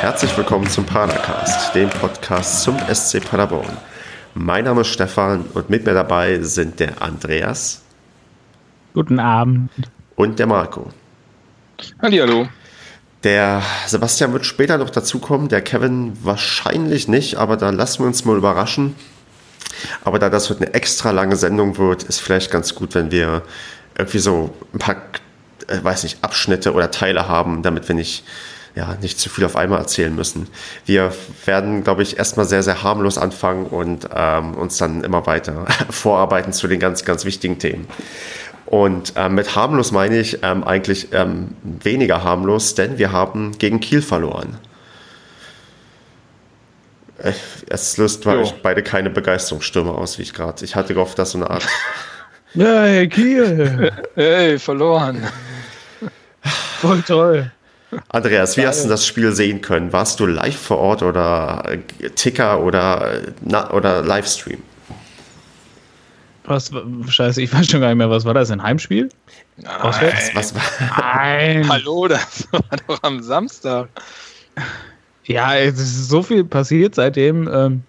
Herzlich willkommen zum Padercast, dem Podcast zum SC Paderborn. Mein Name ist Stefan und mit mir dabei sind der Andreas. Guten Abend. Und der Marco. Hallo. Der Sebastian wird später noch dazukommen, der Kevin wahrscheinlich nicht, aber da lassen wir uns mal überraschen. Aber da das heute eine extra lange Sendung wird, ist vielleicht ganz gut, wenn wir irgendwie so ein paar, äh, weiß nicht, Abschnitte oder Teile haben, damit wir nicht ja, nicht zu viel auf einmal erzählen müssen. Wir werden, glaube ich, erstmal sehr, sehr harmlos anfangen und ähm, uns dann immer weiter vorarbeiten zu den ganz, ganz wichtigen Themen. Und ähm, mit harmlos meine ich ähm, eigentlich ähm, weniger harmlos, denn wir haben gegen Kiel verloren. Äh, es löst bei euch beide keine Begeisterungsstürme aus, wie ich gerade. Ich hatte gehofft, dass so eine Art. Hey, Kiel! Hey, verloren. Voll toll. Andreas, wie hast du das Spiel sehen können? Warst du live vor Ort oder Ticker oder, na, oder Livestream? Was, scheiße, ich weiß schon gar nicht mehr, was war das, ein Heimspiel? Auswärts? Was, was Nein. Hallo, das war doch am Samstag. Ja, es ist so viel passiert seitdem, ähm,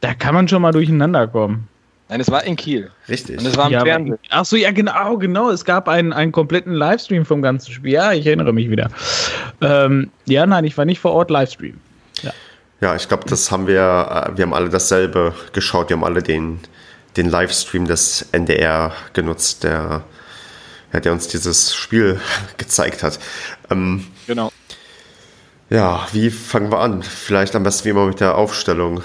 da kann man schon mal durcheinander kommen. Nein, es war in Kiel. Richtig. Und es war im ja, Fernsehen. Ach so, ja, genau, genau. Es gab einen, einen kompletten Livestream vom ganzen Spiel. Ja, ich erinnere mich wieder. Ähm, ja, nein, ich war nicht vor Ort Livestream. Ja, ja ich glaube, das haben wir, äh, wir haben alle dasselbe geschaut. Wir haben alle den, den Livestream des NDR genutzt, der, der uns dieses Spiel gezeigt hat. Ähm, genau. Ja, wie fangen wir an? Vielleicht am besten wie immer mit der Aufstellung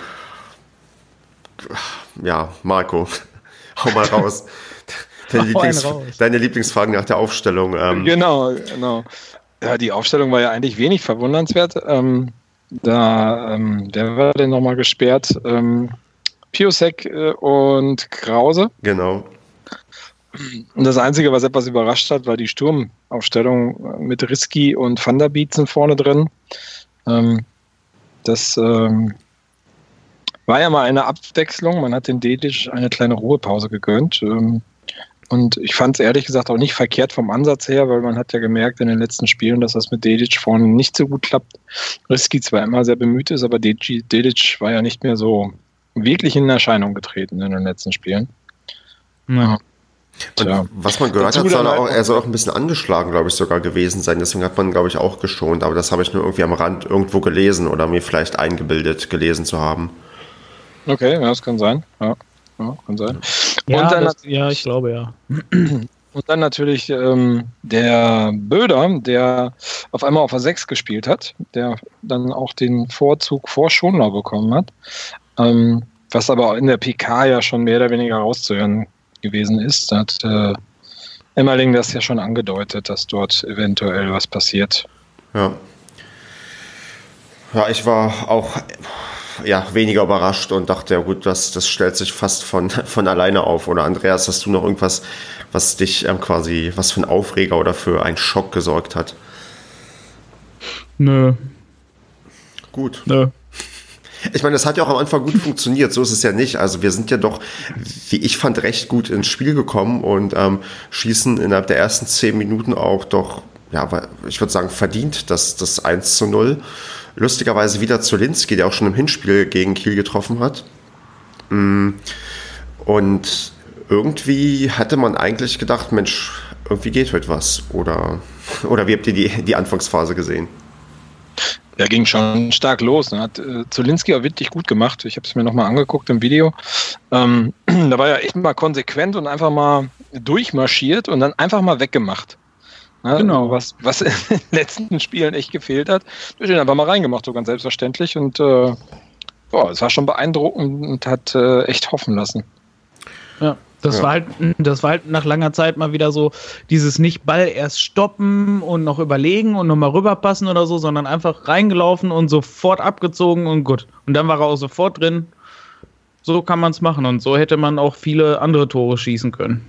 ja, Marco, hau mal raus. Deine, Lieblings raus. deine Lieblingsfragen nach der Aufstellung. Ähm. Genau, genau. Ja, die Aufstellung war ja eigentlich wenig verwundernswert. Ähm, da, ähm, wer war denn nochmal gesperrt? Ähm, Piosek äh, und Krause. Genau. Und das Einzige, was etwas überrascht hat, war die Sturmaufstellung mit Risky und Van der Bietzen vorne drin. Ähm, das ähm, war ja mal eine Abwechslung. Man hat den Dedic eine kleine Ruhepause gegönnt. Ähm, und ich fand es ehrlich gesagt auch nicht verkehrt vom Ansatz her, weil man hat ja gemerkt in den letzten Spielen, dass das mit Dedic vorne nicht so gut klappt. Risky zwar immer sehr bemüht ist, aber Dedic war ja nicht mehr so wirklich in Erscheinung getreten in den letzten Spielen. Ja. Und was man gehört hat, soll er, auch, er soll auch ein bisschen angeschlagen, glaube ich, sogar gewesen sein. Deswegen hat man, glaube ich, auch geschont. Aber das habe ich nur irgendwie am Rand irgendwo gelesen oder mir vielleicht eingebildet gelesen zu haben. Okay, ja, das kann sein. Ja, ja kann sein. Ja, und dann das, ja, ich glaube ja. Und dann natürlich ähm, der Böder, der auf einmal auf a 6 gespielt hat, der dann auch den Vorzug vor Schonlau bekommen hat. Ähm, was aber in der PK ja schon mehr oder weniger rauszuhören gewesen ist. Da hat äh, Emmerling das ja schon angedeutet, dass dort eventuell was passiert. Ja. Ja, ich war auch ja, weniger überrascht und dachte, ja gut, das, das stellt sich fast von, von alleine auf. Oder Andreas, hast du noch irgendwas, was dich ähm, quasi, was für ein Aufreger oder für einen Schock gesorgt hat? Nö. Gut. Nö. Ich meine, das hat ja auch am Anfang gut funktioniert, so ist es ja nicht. Also wir sind ja doch, wie ich fand, recht gut ins Spiel gekommen und ähm, schießen innerhalb der ersten zehn Minuten auch doch, ja, ich würde sagen, verdient das, das 1 zu 0 lustigerweise wieder Zolinski, der auch schon im Hinspiel gegen Kiel getroffen hat. Mm. Und irgendwie hatte man eigentlich gedacht, Mensch, irgendwie geht heute was. Oder, oder wie habt ihr die, die Anfangsphase gesehen? Ja, ging schon stark los. Dann hat äh, Zolinski auch wirklich gut gemacht. Ich habe es mir nochmal angeguckt im Video. Ähm, da war ja echt mal konsequent und einfach mal durchmarschiert und dann einfach mal weggemacht. Ne? Genau. Was, was in den letzten Spielen echt gefehlt hat. Wir sind einfach mal reingemacht, so ganz selbstverständlich. Und äh, boah, es war schon beeindruckend und hat äh, echt hoffen lassen. Ja. Das, ja. war halt, das war halt nach langer Zeit mal wieder so dieses nicht Ball erst stoppen und noch überlegen und nochmal rüberpassen oder so, sondern einfach reingelaufen und sofort abgezogen und gut. Und dann war er auch sofort drin. So kann man es machen und so hätte man auch viele andere Tore schießen können.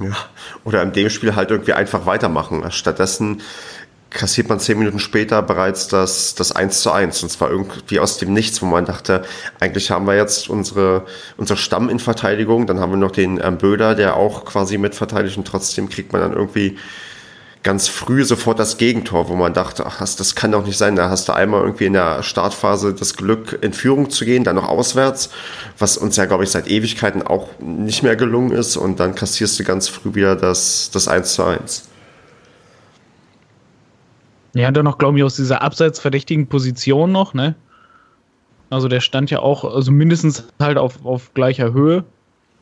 Ja. Oder in dem Spiel halt irgendwie einfach weitermachen. Stattdessen kassiert man zehn Minuten später bereits das, das 1 zu 1. Und zwar irgendwie aus dem Nichts, wo man dachte, eigentlich haben wir jetzt unsere, unsere Stamm in Verteidigung, dann haben wir noch den ähm, Böder, der auch quasi mitverteidigt und trotzdem kriegt man dann irgendwie ganz früh sofort das Gegentor, wo man dachte, ach, das, das kann doch nicht sein. Da hast du einmal irgendwie in der Startphase das Glück, in Führung zu gehen, dann noch auswärts, was uns ja, glaube ich, seit Ewigkeiten auch nicht mehr gelungen ist. Und dann kassierst du ganz früh wieder das, das 1 zu 1. Ja, dann noch, glaube ich, aus dieser abseits verdächtigen Position noch, ne? Also der stand ja auch, also mindestens halt auf, auf gleicher Höhe.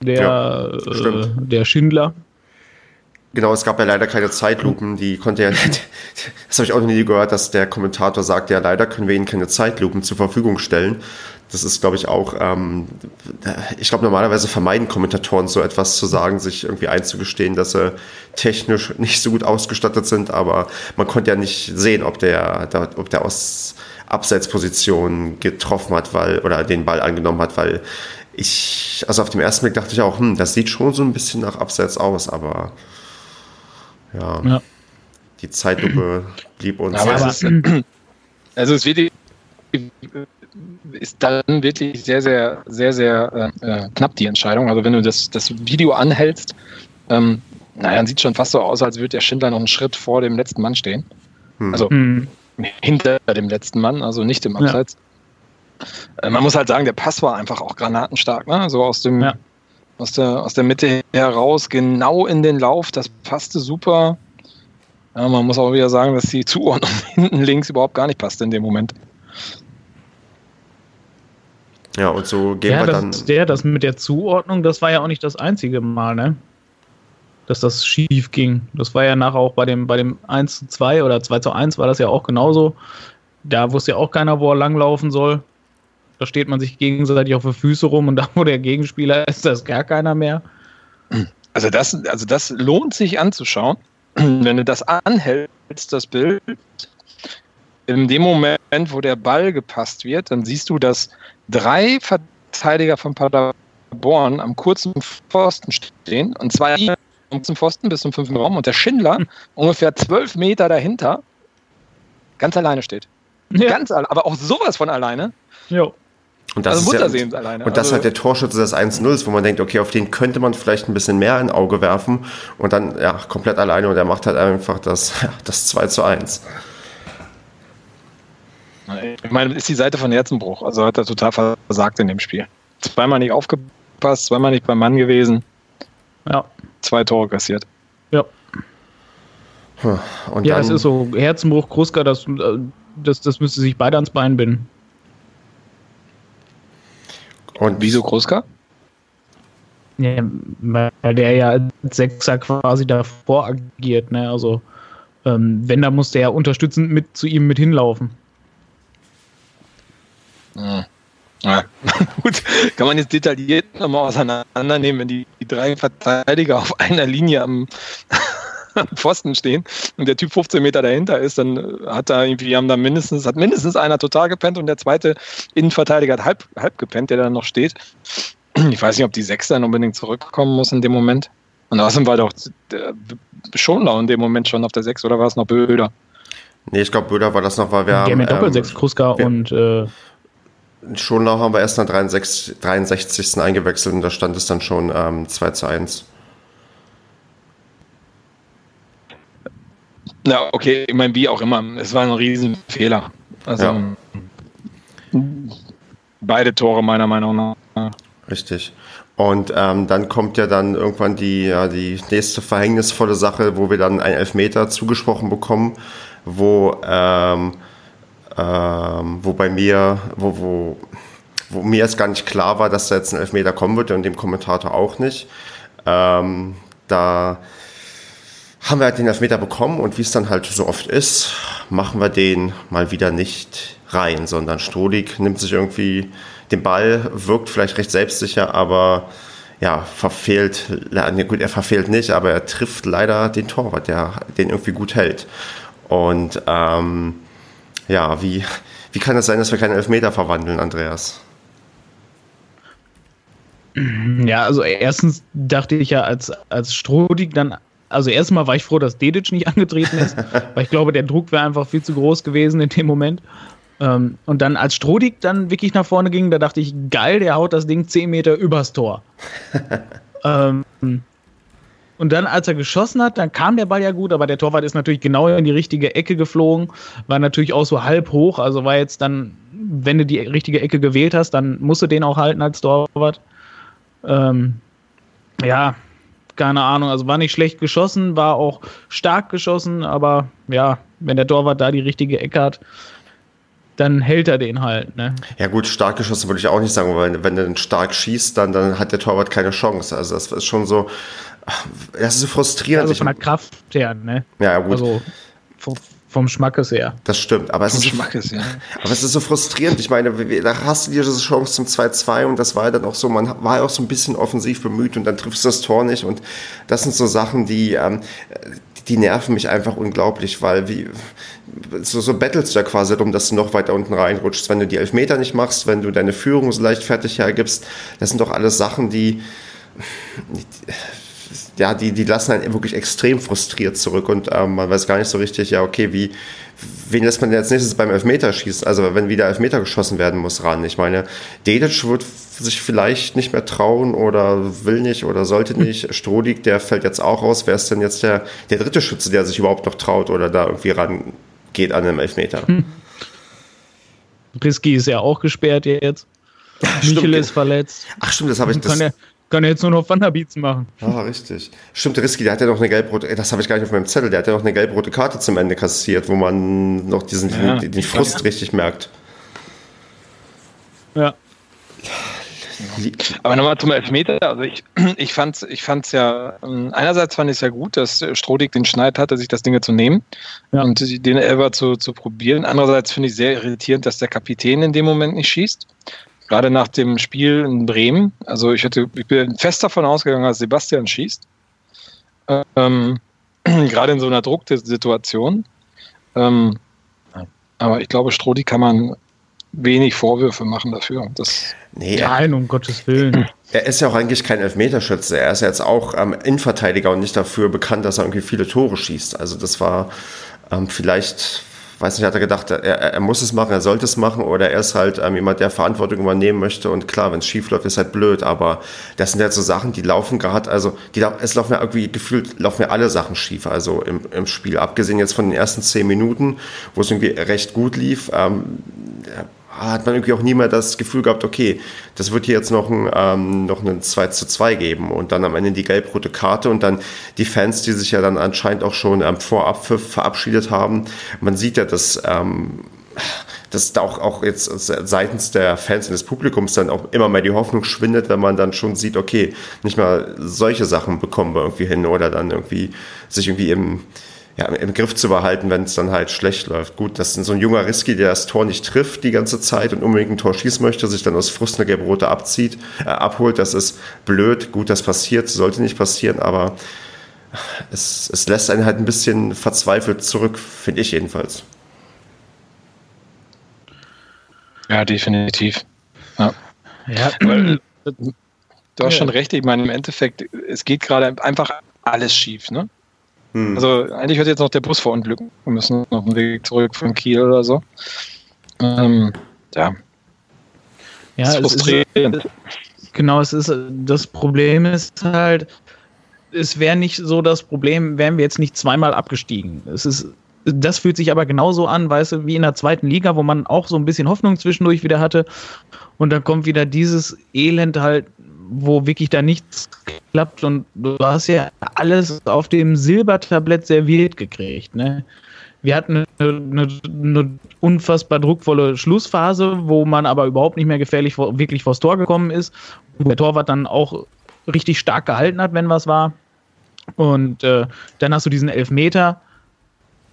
Der, ja, äh, der Schindler. Genau, es gab ja leider keine Zeitlupen, die konnte ja. Das habe ich auch noch nie gehört, dass der Kommentator sagt, ja, leider können wir Ihnen keine Zeitlupen zur Verfügung stellen. Das ist, glaube ich, auch, ähm, ich glaube, normalerweise vermeiden Kommentatoren so etwas zu sagen, sich irgendwie einzugestehen, dass sie technisch nicht so gut ausgestattet sind, aber man konnte ja nicht sehen, ob der, ob der aus Abseitsposition getroffen hat, weil, oder den Ball angenommen hat, weil ich, also auf dem ersten Blick dachte ich auch, hm, das sieht schon so ein bisschen nach Abseits aus, aber ja. ja. Die Zeitlupe blieb uns. Aber es ist, also es wird, ist dann wirklich sehr, sehr, sehr, sehr äh, äh, knapp die Entscheidung. Also wenn du das, das Video anhältst, ähm, naja, dann sieht es schon fast so aus, als würde der Schindler noch einen Schritt vor dem letzten Mann stehen. Hm. Also hm. hinter dem letzten Mann, also nicht im Abseits. Ja. Äh, man muss halt sagen, der Pass war einfach auch granatenstark, ne? So aus dem, ja aus der, aus der Mitte heraus, genau in den Lauf. Das passte super. Ja, man muss auch wieder sagen, dass die Zuordnung hinten links überhaupt gar nicht passt in dem Moment. Ja, und so gehen ja, wir das, dann. Der, das mit der Zuordnung, das war ja auch nicht das einzige Mal, ne? Dass das schief ging. Das war ja nachher auch bei dem, bei dem 1 zu 2 oder 2 zu 1 war das ja auch genauso. Da wusste ja auch keiner, wo er langlaufen soll. Da steht man sich gegenseitig auf die Füße rum und da, wo der Gegenspieler ist, da ist gar keiner mehr. Also das, also das lohnt sich anzuschauen. Wenn du das anhältst, das Bild, in dem Moment, wo der Ball gepasst wird, dann siehst du, dass drei Verteidiger von Paderborn am kurzen Pfosten stehen und zwei zum Pfosten bis zum fünften Raum und der Schindler ungefähr zwölf Meter dahinter ganz alleine steht. Ja. Ganz, aber auch sowas von alleine. Jo. Und das also ist ja, alleine. Und das also, hat der Torschütze des 1-0, wo man denkt, okay, auf den könnte man vielleicht ein bisschen mehr ein Auge werfen und dann ja komplett alleine und er macht halt einfach das, das 2 zu 1. Ich meine, ist die Seite von Herzenbruch. Also hat er total versagt in dem Spiel. Zweimal nicht aufgepasst, zweimal nicht beim Mann gewesen. Ja. Zwei Tore kassiert. Ja. Und ja, es ist so. Herzenbruch, Kruska, das, äh, das, das müsste sich beide ans Bein binden. Und wieso Kruska? Ja, weil der ja als Sechser quasi davor agiert, ne? Also ähm, wenn, da muss der ja unterstützend mit zu ihm mit hinlaufen. Hm. Ja. Gut, kann man jetzt detailliert nochmal auseinandernehmen, wenn die, die drei Verteidiger auf einer Linie am, Pfosten stehen und der Typ 15 Meter dahinter ist, dann hat da irgendwie, haben da mindestens, hat mindestens einer total gepennt und der zweite Innenverteidiger hat halb, halb gepennt, der da noch steht. Ich weiß nicht, ob die Sechs dann unbedingt zurückkommen muss in dem Moment. Und außerdem war doch Schonlau in dem Moment schon auf der Sechs oder war es noch Böder? Nee, ich glaube, Böder war das noch, weil wir haben. Ja, mit Doppelsechs, ähm, Kruska und. Äh, Schonlau haben wir erst nach 63, 63. eingewechselt und da stand es dann schon ähm, 2 zu 1. Na, okay, ich meine, wie auch immer. Es war ein Riesenfehler. Also ja. beide Tore meiner Meinung nach. Richtig. Und ähm, dann kommt ja dann irgendwann die, ja, die nächste verhängnisvolle Sache, wo wir dann einen Elfmeter zugesprochen bekommen, wo, ähm, ähm, wo bei mir, wo, wo, wo mir es gar nicht klar war, dass da jetzt ein Elfmeter kommen wird und dem Kommentator auch nicht. Ähm, da haben wir halt den Elfmeter bekommen und wie es dann halt so oft ist, machen wir den mal wieder nicht rein, sondern Strohlig nimmt sich irgendwie den Ball, wirkt vielleicht recht selbstsicher, aber ja, verfehlt, gut, er verfehlt nicht, aber er trifft leider den Torwart, der den irgendwie gut hält. Und ähm, ja, wie, wie kann es sein, dass wir keinen Elfmeter verwandeln, Andreas? Ja, also erstens dachte ich ja, als, als Strodig dann also erstmal war ich froh, dass Dedic nicht angetreten ist, weil ich glaube, der Druck wäre einfach viel zu groß gewesen in dem Moment. Ähm, und dann als Strodig dann wirklich nach vorne ging, da dachte ich, geil, der haut das Ding 10 Meter übers Tor. ähm, Und dann, als er geschossen hat, dann kam der Ball ja gut, aber der Torwart ist natürlich genau in die richtige Ecke geflogen, war natürlich auch so halb hoch, also war jetzt dann, wenn du die richtige Ecke gewählt hast, dann musst du den auch halten als Torwart. Ähm, ja, keine Ahnung, also war nicht schlecht geschossen, war auch stark geschossen, aber ja, wenn der Torwart da die richtige Ecke hat, dann hält er den halt. Ne? Ja gut, stark geschossen würde ich auch nicht sagen, weil wenn er den stark schießt, dann, dann hat der Torwart keine Chance. Also das ist schon so, das ist so frustrierend. Also von der Kraft her, ne? Ja, gut. Also vom, Schmackes her. Das stimmt, aber es, ist, Schmackes, ja. aber es ist so frustrierend. Ich meine, da hast du dir diese Chance zum 2-2 und das war dann auch so, man war ja auch so ein bisschen offensiv bemüht und dann triffst du das Tor nicht und das sind so Sachen, die, ähm, die nerven mich einfach unglaublich, weil wie, so, so bettelst du ja quasi darum, dass du noch weiter unten reinrutschst, wenn du die Elfmeter nicht machst, wenn du deine Führung so leichtfertig hergibst. Das sind doch alles Sachen, die, ja, die, die lassen einen wirklich extrem frustriert zurück und ähm, man weiß gar nicht so richtig, ja, okay, wie, wen lässt man denn als nächstes beim Elfmeterschießen? Also wenn wieder Elfmeter geschossen werden muss ran. Ich meine, Dedic wird sich vielleicht nicht mehr trauen oder will nicht oder sollte nicht. Strodig, der fällt jetzt auch raus. Wer ist denn jetzt der, der dritte Schütze, der sich überhaupt noch traut oder da irgendwie rangeht an einem Elfmeter? Hm. Risky ist ja auch gesperrt jetzt. Michel ist verletzt. Ach stimmt, das habe ich. Das, kann er jetzt nur noch Wanderbeats machen. Ah, richtig. Stimmt, Risky, der hat ja noch eine gelb-rote, das habe ich gar nicht auf meinem Zettel, der hat ja noch eine gelb-rote Karte zum Ende kassiert, wo man noch diesen ja, den, den Frust ja. richtig merkt. Ja. Aber nochmal zum Elfmeter. Also ich, ich fand es ich fand's ja, ähm, einerseits fand ich es ja gut, dass Strodig den Schneid hatte, sich das Ding zu nehmen ja. und den Elber zu, zu probieren. Andererseits finde ich sehr irritierend, dass der Kapitän in dem Moment nicht schießt gerade nach dem Spiel in Bremen. Also ich, hätte, ich bin fest davon ausgegangen, dass Sebastian schießt. Ähm, gerade in so einer Drucksituation. Ähm, aber ich glaube, Strodi kann man wenig Vorwürfe machen dafür. Das nee, Nein, um Gottes Willen. Er ist ja auch eigentlich kein Elfmeterschütze. Er ist ja jetzt auch ähm, Innenverteidiger und nicht dafür bekannt, dass er irgendwie viele Tore schießt. Also das war ähm, vielleicht weiß nicht, hat er gedacht, er, er muss es machen, er sollte es machen oder er ist halt ähm, jemand, der Verantwortung übernehmen möchte. Und klar, wenn es schief läuft, ist halt blöd, aber das sind halt so Sachen, die laufen gerade, also die, es laufen ja irgendwie gefühlt, laufen ja alle Sachen schief, also im, im Spiel, abgesehen jetzt von den ersten zehn Minuten, wo es irgendwie recht gut lief, ähm, hat man irgendwie auch nie mehr das Gefühl gehabt, okay, das wird hier jetzt noch ein, ähm, noch einen 2 zu 2 geben und dann am Ende die gelb-rote Karte und dann die Fans, die sich ja dann anscheinend auch schon ähm, vor verabschiedet haben. Man sieht ja, dass, ähm, dass da auch, auch jetzt seitens der Fans und des Publikums dann auch immer mehr die Hoffnung schwindet, wenn man dann schon sieht, okay, nicht mal solche Sachen bekommen wir irgendwie hin oder dann irgendwie sich irgendwie im ja, im Griff zu behalten, wenn es dann halt schlecht läuft. Gut, das ist so ein junger Risky, der das Tor nicht trifft die ganze Zeit und unbedingt ein Tor schießen möchte, sich dann aus Frust eine gelb-rote abzieht, äh, abholt. Das ist blöd. Gut, das passiert, sollte nicht passieren, aber es, es lässt einen halt ein bisschen verzweifelt zurück, finde ich jedenfalls. Ja, definitiv. Ja. ja. Weil, du hast schon recht, ich meine, im Endeffekt, es geht gerade einfach alles schief, ne? Hm. Also eigentlich wird jetzt noch der Bus verunglücken. Wir müssen noch einen Weg zurück von Kiel oder so. Ähm, ja. Ja, es frustrierend. Ist, genau, es ist das Problem ist halt, es wäre nicht so das Problem, wären wir jetzt nicht zweimal abgestiegen. Es ist das fühlt sich aber genauso an, weißt du, wie in der zweiten Liga, wo man auch so ein bisschen Hoffnung zwischendurch wieder hatte. Und dann kommt wieder dieses Elend halt wo wirklich da nichts klappt und du hast ja alles auf dem Silbertablett serviert gekriegt, ne? Wir hatten eine, eine, eine, unfassbar druckvolle Schlussphase, wo man aber überhaupt nicht mehr gefährlich vor, wirklich vors Tor gekommen ist. Und der Torwart dann auch richtig stark gehalten hat, wenn was war. Und äh, dann hast du diesen Elfmeter.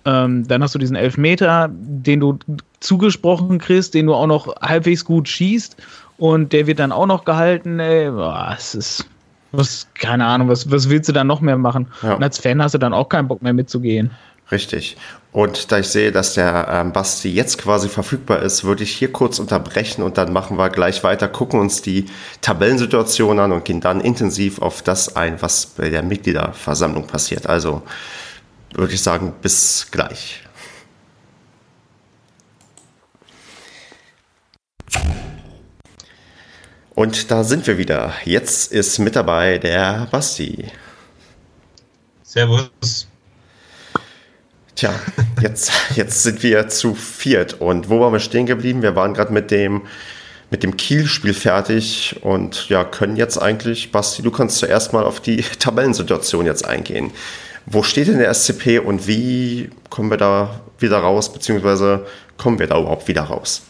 Ähm, dann hast du diesen Elfmeter, den du zugesprochen kriegst, den du auch noch halbwegs gut schießt. Und der wird dann auch noch gehalten, ey. Boah, es ist. Was, keine Ahnung, was, was willst du dann noch mehr machen? Ja. Und als Fan hast du dann auch keinen Bock mehr mitzugehen. Richtig. Und da ich sehe, dass der ähm, Basti jetzt quasi verfügbar ist, würde ich hier kurz unterbrechen und dann machen wir gleich weiter, gucken uns die Tabellensituation an und gehen dann intensiv auf das ein, was bei der Mitgliederversammlung passiert. Also würde ich sagen, bis gleich. Und da sind wir wieder. Jetzt ist mit dabei der Basti. Servus. Tja, jetzt, jetzt sind wir zu viert. Und wo waren wir stehen geblieben? Wir waren gerade mit dem, mit dem Kiel-Spiel fertig und ja, können jetzt eigentlich, Basti, du kannst zuerst mal auf die Tabellensituation jetzt eingehen. Wo steht denn der SCP und wie kommen wir da wieder raus, beziehungsweise kommen wir da überhaupt wieder raus?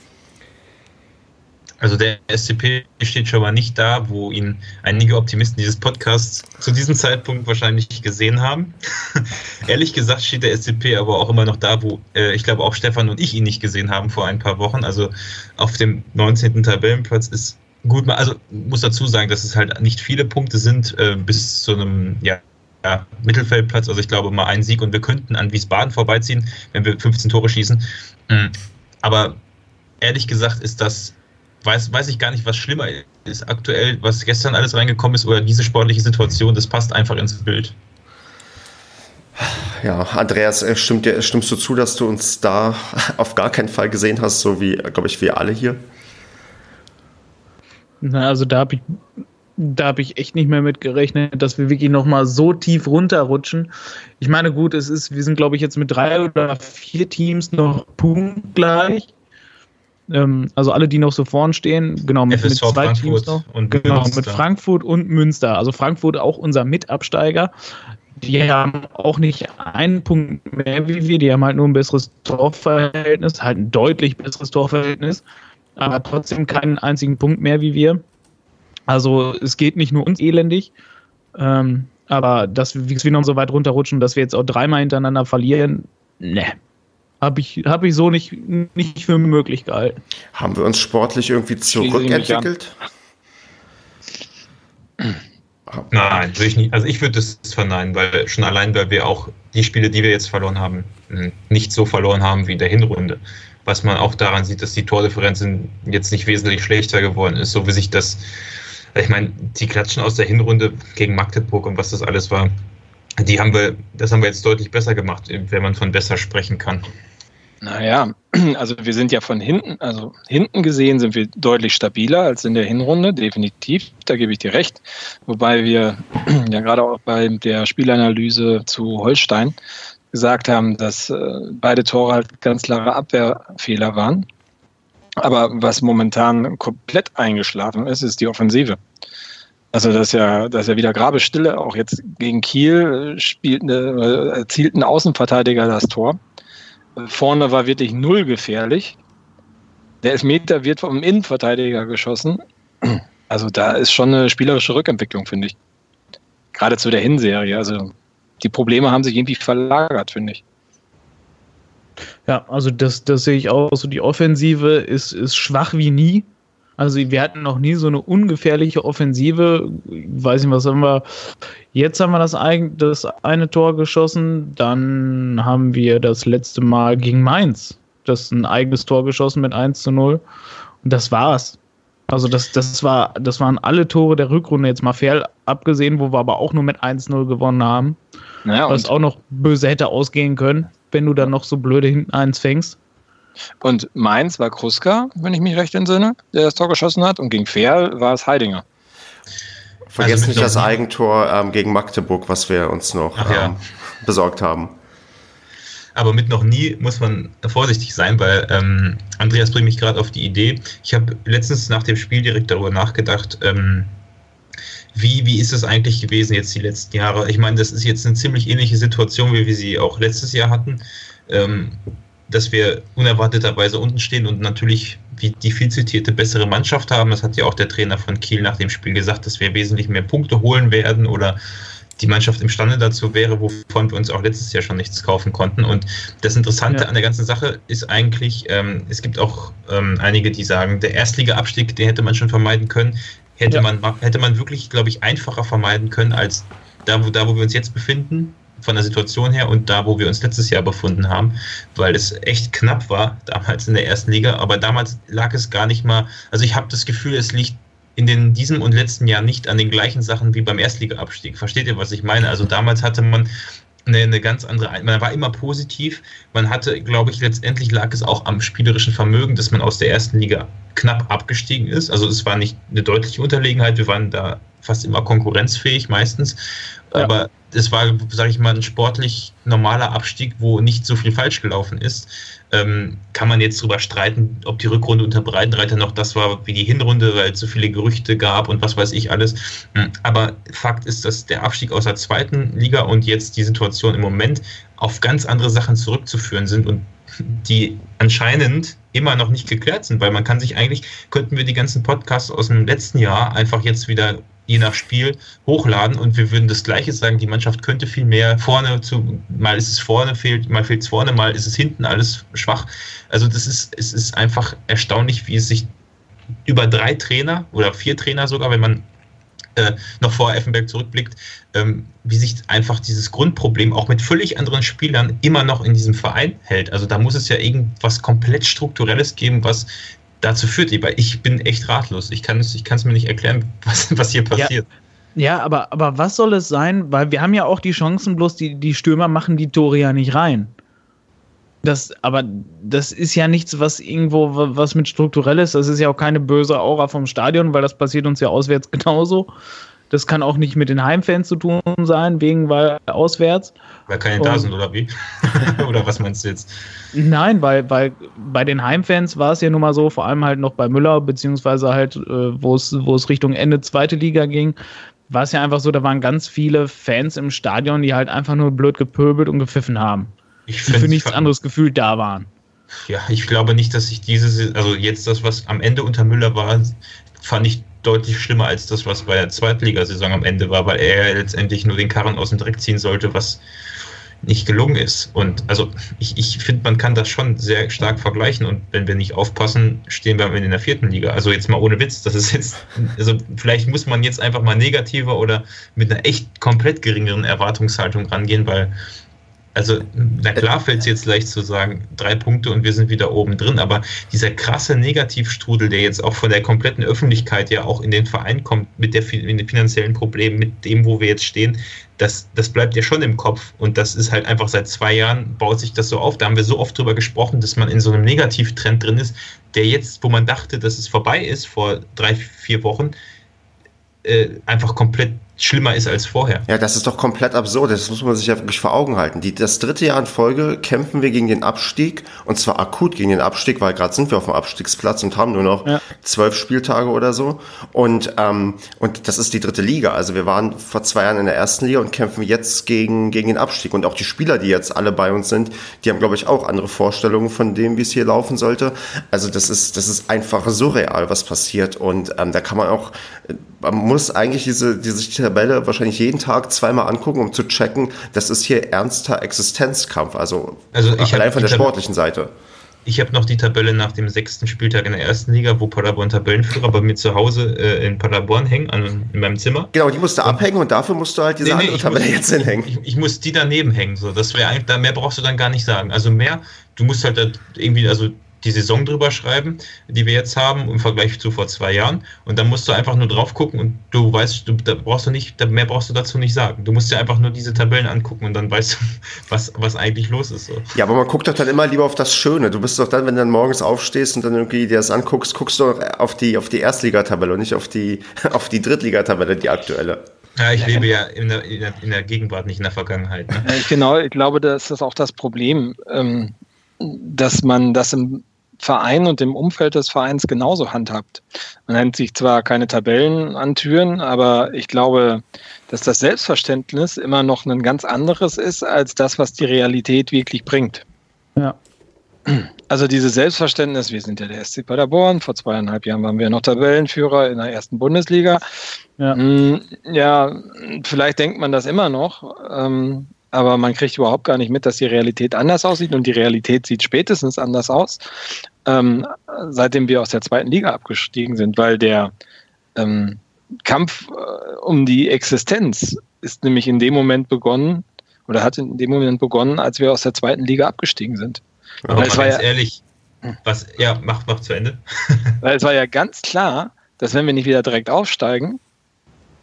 Also der SCP steht schon mal nicht da, wo ihn einige Optimisten dieses Podcasts zu diesem Zeitpunkt wahrscheinlich gesehen haben. Ehrlich gesagt steht der SCP aber auch immer noch da, wo äh, ich glaube auch Stefan und ich ihn nicht gesehen haben vor ein paar Wochen. Also auf dem 19. Tabellenplatz ist gut, also muss dazu sagen, dass es halt nicht viele Punkte sind äh, bis zu einem ja, ja, Mittelfeldplatz. Also ich glaube mal ein Sieg und wir könnten an Wiesbaden vorbeiziehen, wenn wir 15 Tore schießen. Mhm. Aber ehrlich gesagt ist das weiß, weiß ich gar nicht, was schlimmer ist aktuell, was gestern alles reingekommen ist oder diese sportliche Situation. Das passt einfach ins Bild. Ja, Andreas, äh, stimmt dir, stimmst du zu, dass du uns da auf gar keinen Fall gesehen hast, so wie, glaube ich, wir alle hier? Na, also da habe ich, da habe ich echt nicht mehr mit gerechnet, dass wir wirklich noch mal so tief runterrutschen. Ich meine, gut, es ist, wir sind, glaube ich, jetzt mit drei oder vier Teams noch punktgleich. Ähm, also alle, die noch so vorn stehen, genau, mit, mit zwei Frankfurt Teams noch. Und genau, mit Frankfurt und Münster. Also Frankfurt auch unser Mitabsteiger. Die haben auch nicht einen Punkt mehr wie wir, die haben halt nur ein besseres Torverhältnis, halt ein deutlich besseres Torverhältnis, aber trotzdem keinen einzigen Punkt mehr wie wir. Also es geht nicht nur uns elendig, ähm, aber dass wir noch so weit runterrutschen, dass wir jetzt auch dreimal hintereinander verlieren, ne, habe ich, hab ich so nicht, nicht für möglich gehalten. Haben wir uns sportlich irgendwie zurückentwickelt? Nein, würde ich nicht. Also ich würde das verneinen, weil schon allein, weil wir auch die Spiele, die wir jetzt verloren haben, nicht so verloren haben wie in der Hinrunde. Was man auch daran sieht, dass die Tordifferenz jetzt nicht wesentlich schlechter geworden ist, so wie sich das, ich meine, die Klatschen aus der Hinrunde gegen Magdeburg und was das alles war, die haben wir, das haben wir jetzt deutlich besser gemacht, wenn man von besser sprechen kann. Naja, also wir sind ja von hinten, also hinten gesehen sind wir deutlich stabiler als in der Hinrunde, definitiv, da gebe ich dir recht. Wobei wir ja gerade auch bei der Spielanalyse zu Holstein gesagt haben, dass äh, beide Tore halt ganz klare Abwehrfehler waren. Aber was momentan komplett eingeschlafen ist, ist die Offensive. Also das ist ja, das ist ja wieder Grabestille. Auch jetzt gegen Kiel spielt eine, äh, erzielt ein Außenverteidiger das Tor Vorne war wirklich null gefährlich. Der Elfmeter wird vom Innenverteidiger geschossen. Also da ist schon eine spielerische Rückentwicklung, finde ich. Gerade zu der Hinserie. Also die Probleme haben sich irgendwie verlagert, finde ich. Ja, also das, das sehe ich auch so. Die Offensive ist, ist schwach wie nie. Also wir hatten noch nie so eine ungefährliche Offensive. Ich weiß nicht, was haben wir. Jetzt haben wir das, ein, das eine Tor geschossen. Dann haben wir das letzte Mal gegen Mainz das ein eigenes Tor geschossen mit 1 zu 0. Und das war's. Also das, das, war, das waren alle Tore der Rückrunde jetzt mal fair abgesehen, wo wir aber auch nur mit 1-0 gewonnen haben. Naja, was auch noch böse hätte ausgehen können, wenn du dann noch so blöde hinten eins fängst. Und Mainz war Kruska, wenn ich mich recht entsinne, der das Tor geschossen hat. Und gegen Ferl war es Heidinger. Vergesst also nicht das Eigentor ähm, gegen Magdeburg, was wir uns noch ja. ähm, besorgt haben. Aber mit noch nie muss man vorsichtig sein, weil ähm, Andreas bringt mich gerade auf die Idee. Ich habe letztens nach dem Spiel direkt darüber nachgedacht, ähm, wie, wie ist es eigentlich gewesen jetzt die letzten Jahre? Ich meine, das ist jetzt eine ziemlich ähnliche Situation, wie wir sie auch letztes Jahr hatten. Ähm, dass wir unerwarteterweise unten stehen und natürlich wie die viel zitierte bessere Mannschaft haben. Das hat ja auch der Trainer von Kiel nach dem Spiel gesagt, dass wir wesentlich mehr Punkte holen werden oder die Mannschaft imstande dazu wäre, wovon wir uns auch letztes Jahr schon nichts kaufen konnten. Und das Interessante ja. an der ganzen Sache ist eigentlich, ähm, es gibt auch ähm, einige, die sagen, der Erstliga-Abstieg, den hätte man schon vermeiden können. Hätte, ja. man, hätte man wirklich, glaube ich, einfacher vermeiden können als da wo, da, wo wir uns jetzt befinden von der Situation her und da, wo wir uns letztes Jahr befunden haben, weil es echt knapp war damals in der ersten Liga. Aber damals lag es gar nicht mal. Also ich habe das Gefühl, es liegt in den, diesem und letzten Jahr nicht an den gleichen Sachen wie beim Erstliga-Abstieg. Versteht ihr, was ich meine? Also damals hatte man eine, eine ganz andere, man war immer positiv. Man hatte, glaube ich, letztendlich lag es auch am spielerischen Vermögen, dass man aus der ersten Liga knapp abgestiegen ist. Also es war nicht eine deutliche Unterlegenheit. Wir waren da fast immer konkurrenzfähig meistens. Ja. Aber es war, sage ich mal, ein sportlich normaler Abstieg, wo nicht so viel falsch gelaufen ist. Ähm, kann man jetzt darüber streiten, ob die Rückrunde unter Breitenreiter noch das war wie die Hinrunde, weil es so viele Gerüchte gab und was weiß ich alles. Hm, aber Fakt ist, dass der Abstieg aus der zweiten Liga und jetzt die Situation im Moment auf ganz andere Sachen zurückzuführen sind und die anscheinend immer noch nicht geklärt sind, weil man kann sich eigentlich, könnten wir die ganzen Podcasts aus dem letzten Jahr einfach jetzt wieder je nach Spiel hochladen und wir würden das Gleiche sagen, die Mannschaft könnte viel mehr vorne zu, mal ist es vorne, fehlt, mal fehlt es vorne, mal ist es hinten alles schwach. Also das ist, es ist einfach erstaunlich, wie es sich über drei Trainer oder vier Trainer sogar, wenn man äh, noch vor Effenberg zurückblickt, ähm, wie sich einfach dieses Grundproblem auch mit völlig anderen Spielern immer noch in diesem Verein hält. Also da muss es ja irgendwas komplett Strukturelles geben, was dazu führt, weil ich bin echt ratlos. Ich kann es, ich mir nicht erklären, was, was hier passiert. Ja. ja. aber, aber was soll es sein? Weil wir haben ja auch die Chancen, bloß die, die Stürmer machen die Tore ja nicht rein. Das, aber das ist ja nichts, was irgendwo was mit strukturell ist. Das ist ja auch keine böse Aura vom Stadion, weil das passiert uns ja auswärts genauso. Das kann auch nicht mit den Heimfans zu tun sein, wegen weil auswärts. Weil keine da sind, oder wie? oder was meinst du jetzt? Nein, weil, weil bei den Heimfans war es ja nun mal so, vor allem halt noch bei Müller, beziehungsweise halt, äh, wo es, Richtung Ende zweite Liga ging, war es ja einfach so, da waren ganz viele Fans im Stadion, die halt einfach nur blöd gepöbelt und gepfiffen haben. Ich die für nichts anderes gefühlt da waren. Ja, ich glaube nicht, dass sich diese, also jetzt das, was am Ende unter Müller war, fand ich deutlich schlimmer als das, was bei der Zweitligasaison am Ende war, weil er letztendlich nur den Karren aus dem Dreck ziehen sollte, was nicht gelungen ist. Und also ich, ich finde, man kann das schon sehr stark vergleichen und wenn wir nicht aufpassen, stehen wir in der vierten Liga. Also jetzt mal ohne Witz, das ist jetzt, also vielleicht muss man jetzt einfach mal negativer oder mit einer echt komplett geringeren Erwartungshaltung rangehen, weil also, na klar fällt es jetzt leicht zu sagen, drei Punkte und wir sind wieder oben drin, aber dieser krasse Negativstrudel, der jetzt auch von der kompletten Öffentlichkeit ja auch in den Verein kommt, mit, der, mit den finanziellen Problemen, mit dem, wo wir jetzt stehen, das, das bleibt ja schon im Kopf und das ist halt einfach seit zwei Jahren baut sich das so auf. Da haben wir so oft drüber gesprochen, dass man in so einem Negativtrend drin ist, der jetzt, wo man dachte, dass es vorbei ist vor drei, vier Wochen, äh, einfach komplett schlimmer ist als vorher. Ja, das ist doch komplett absurd. Das muss man sich ja wirklich vor Augen halten. Die, das dritte Jahr in Folge kämpfen wir gegen den Abstieg und zwar akut gegen den Abstieg, weil gerade sind wir auf dem Abstiegsplatz und haben nur noch ja. zwölf Spieltage oder so. Und, ähm, und das ist die dritte Liga. Also wir waren vor zwei Jahren in der ersten Liga und kämpfen jetzt gegen, gegen den Abstieg. Und auch die Spieler, die jetzt alle bei uns sind, die haben, glaube ich, auch andere Vorstellungen von dem, wie es hier laufen sollte. Also das ist, das ist einfach surreal, was passiert. Und ähm, da kann man auch, man muss eigentlich diese, diese Tabelle wahrscheinlich jeden Tag zweimal angucken, um zu checken, das ist hier ernster Existenzkampf, also, also ich allein von der sportlichen Seite. Ich habe noch die Tabelle nach dem sechsten Spieltag in der ersten Liga, wo Paderborn Tabellenführer bei mir zu Hause äh, in Paderborn hängen, an, in meinem Zimmer. Genau, die musst du abhängen und dafür musst du halt diese nee, nee, andere Tabelle muss, jetzt hinhängen. Ich, ich, muss die daneben hängen, so. Das wäre eigentlich, da mehr brauchst du dann gar nicht sagen. Also mehr, du musst halt irgendwie, also die Saison drüber schreiben, die wir jetzt haben im Vergleich zu vor zwei Jahren. Und dann musst du einfach nur drauf gucken und du weißt, du, da brauchst du nicht, mehr brauchst du dazu nicht sagen. Du musst dir einfach nur diese Tabellen angucken und dann weißt du, was, was eigentlich los ist. So. Ja, aber man guckt doch dann immer lieber auf das Schöne. Du bist doch dann, wenn du dann morgens aufstehst und dann irgendwie dir das anguckst, guckst du auf die, auf die Erstligatabelle und nicht auf die, auf die Drittligatabelle, die aktuelle. Ja, ich lebe ja in der, in der, Gegenwart, nicht in der Vergangenheit. Ne? Genau, ich glaube, das ist auch das Problem, ähm, dass man das im Verein und dem Umfeld des Vereins genauso handhabt. Man nennt sich zwar keine Tabellen an Türen, aber ich glaube, dass das Selbstverständnis immer noch ein ganz anderes ist als das, was die Realität wirklich bringt. Ja. Also dieses Selbstverständnis, wir sind ja der SC Paderborn, vor zweieinhalb Jahren waren wir noch Tabellenführer in der ersten Bundesliga. Ja, hm, ja vielleicht denkt man das immer noch, ähm, aber man kriegt überhaupt gar nicht mit, dass die Realität anders aussieht und die Realität sieht spätestens anders aus, ähm, seitdem wir aus der zweiten Liga abgestiegen sind, weil der ähm, Kampf äh, um die Existenz ist nämlich in dem Moment begonnen oder hat in dem Moment begonnen, als wir aus der zweiten Liga abgestiegen sind. Aber es war ja, ehrlich, was, ja, mach, mach zu Ende. weil es war ja ganz klar, dass wenn wir nicht wieder direkt aufsteigen,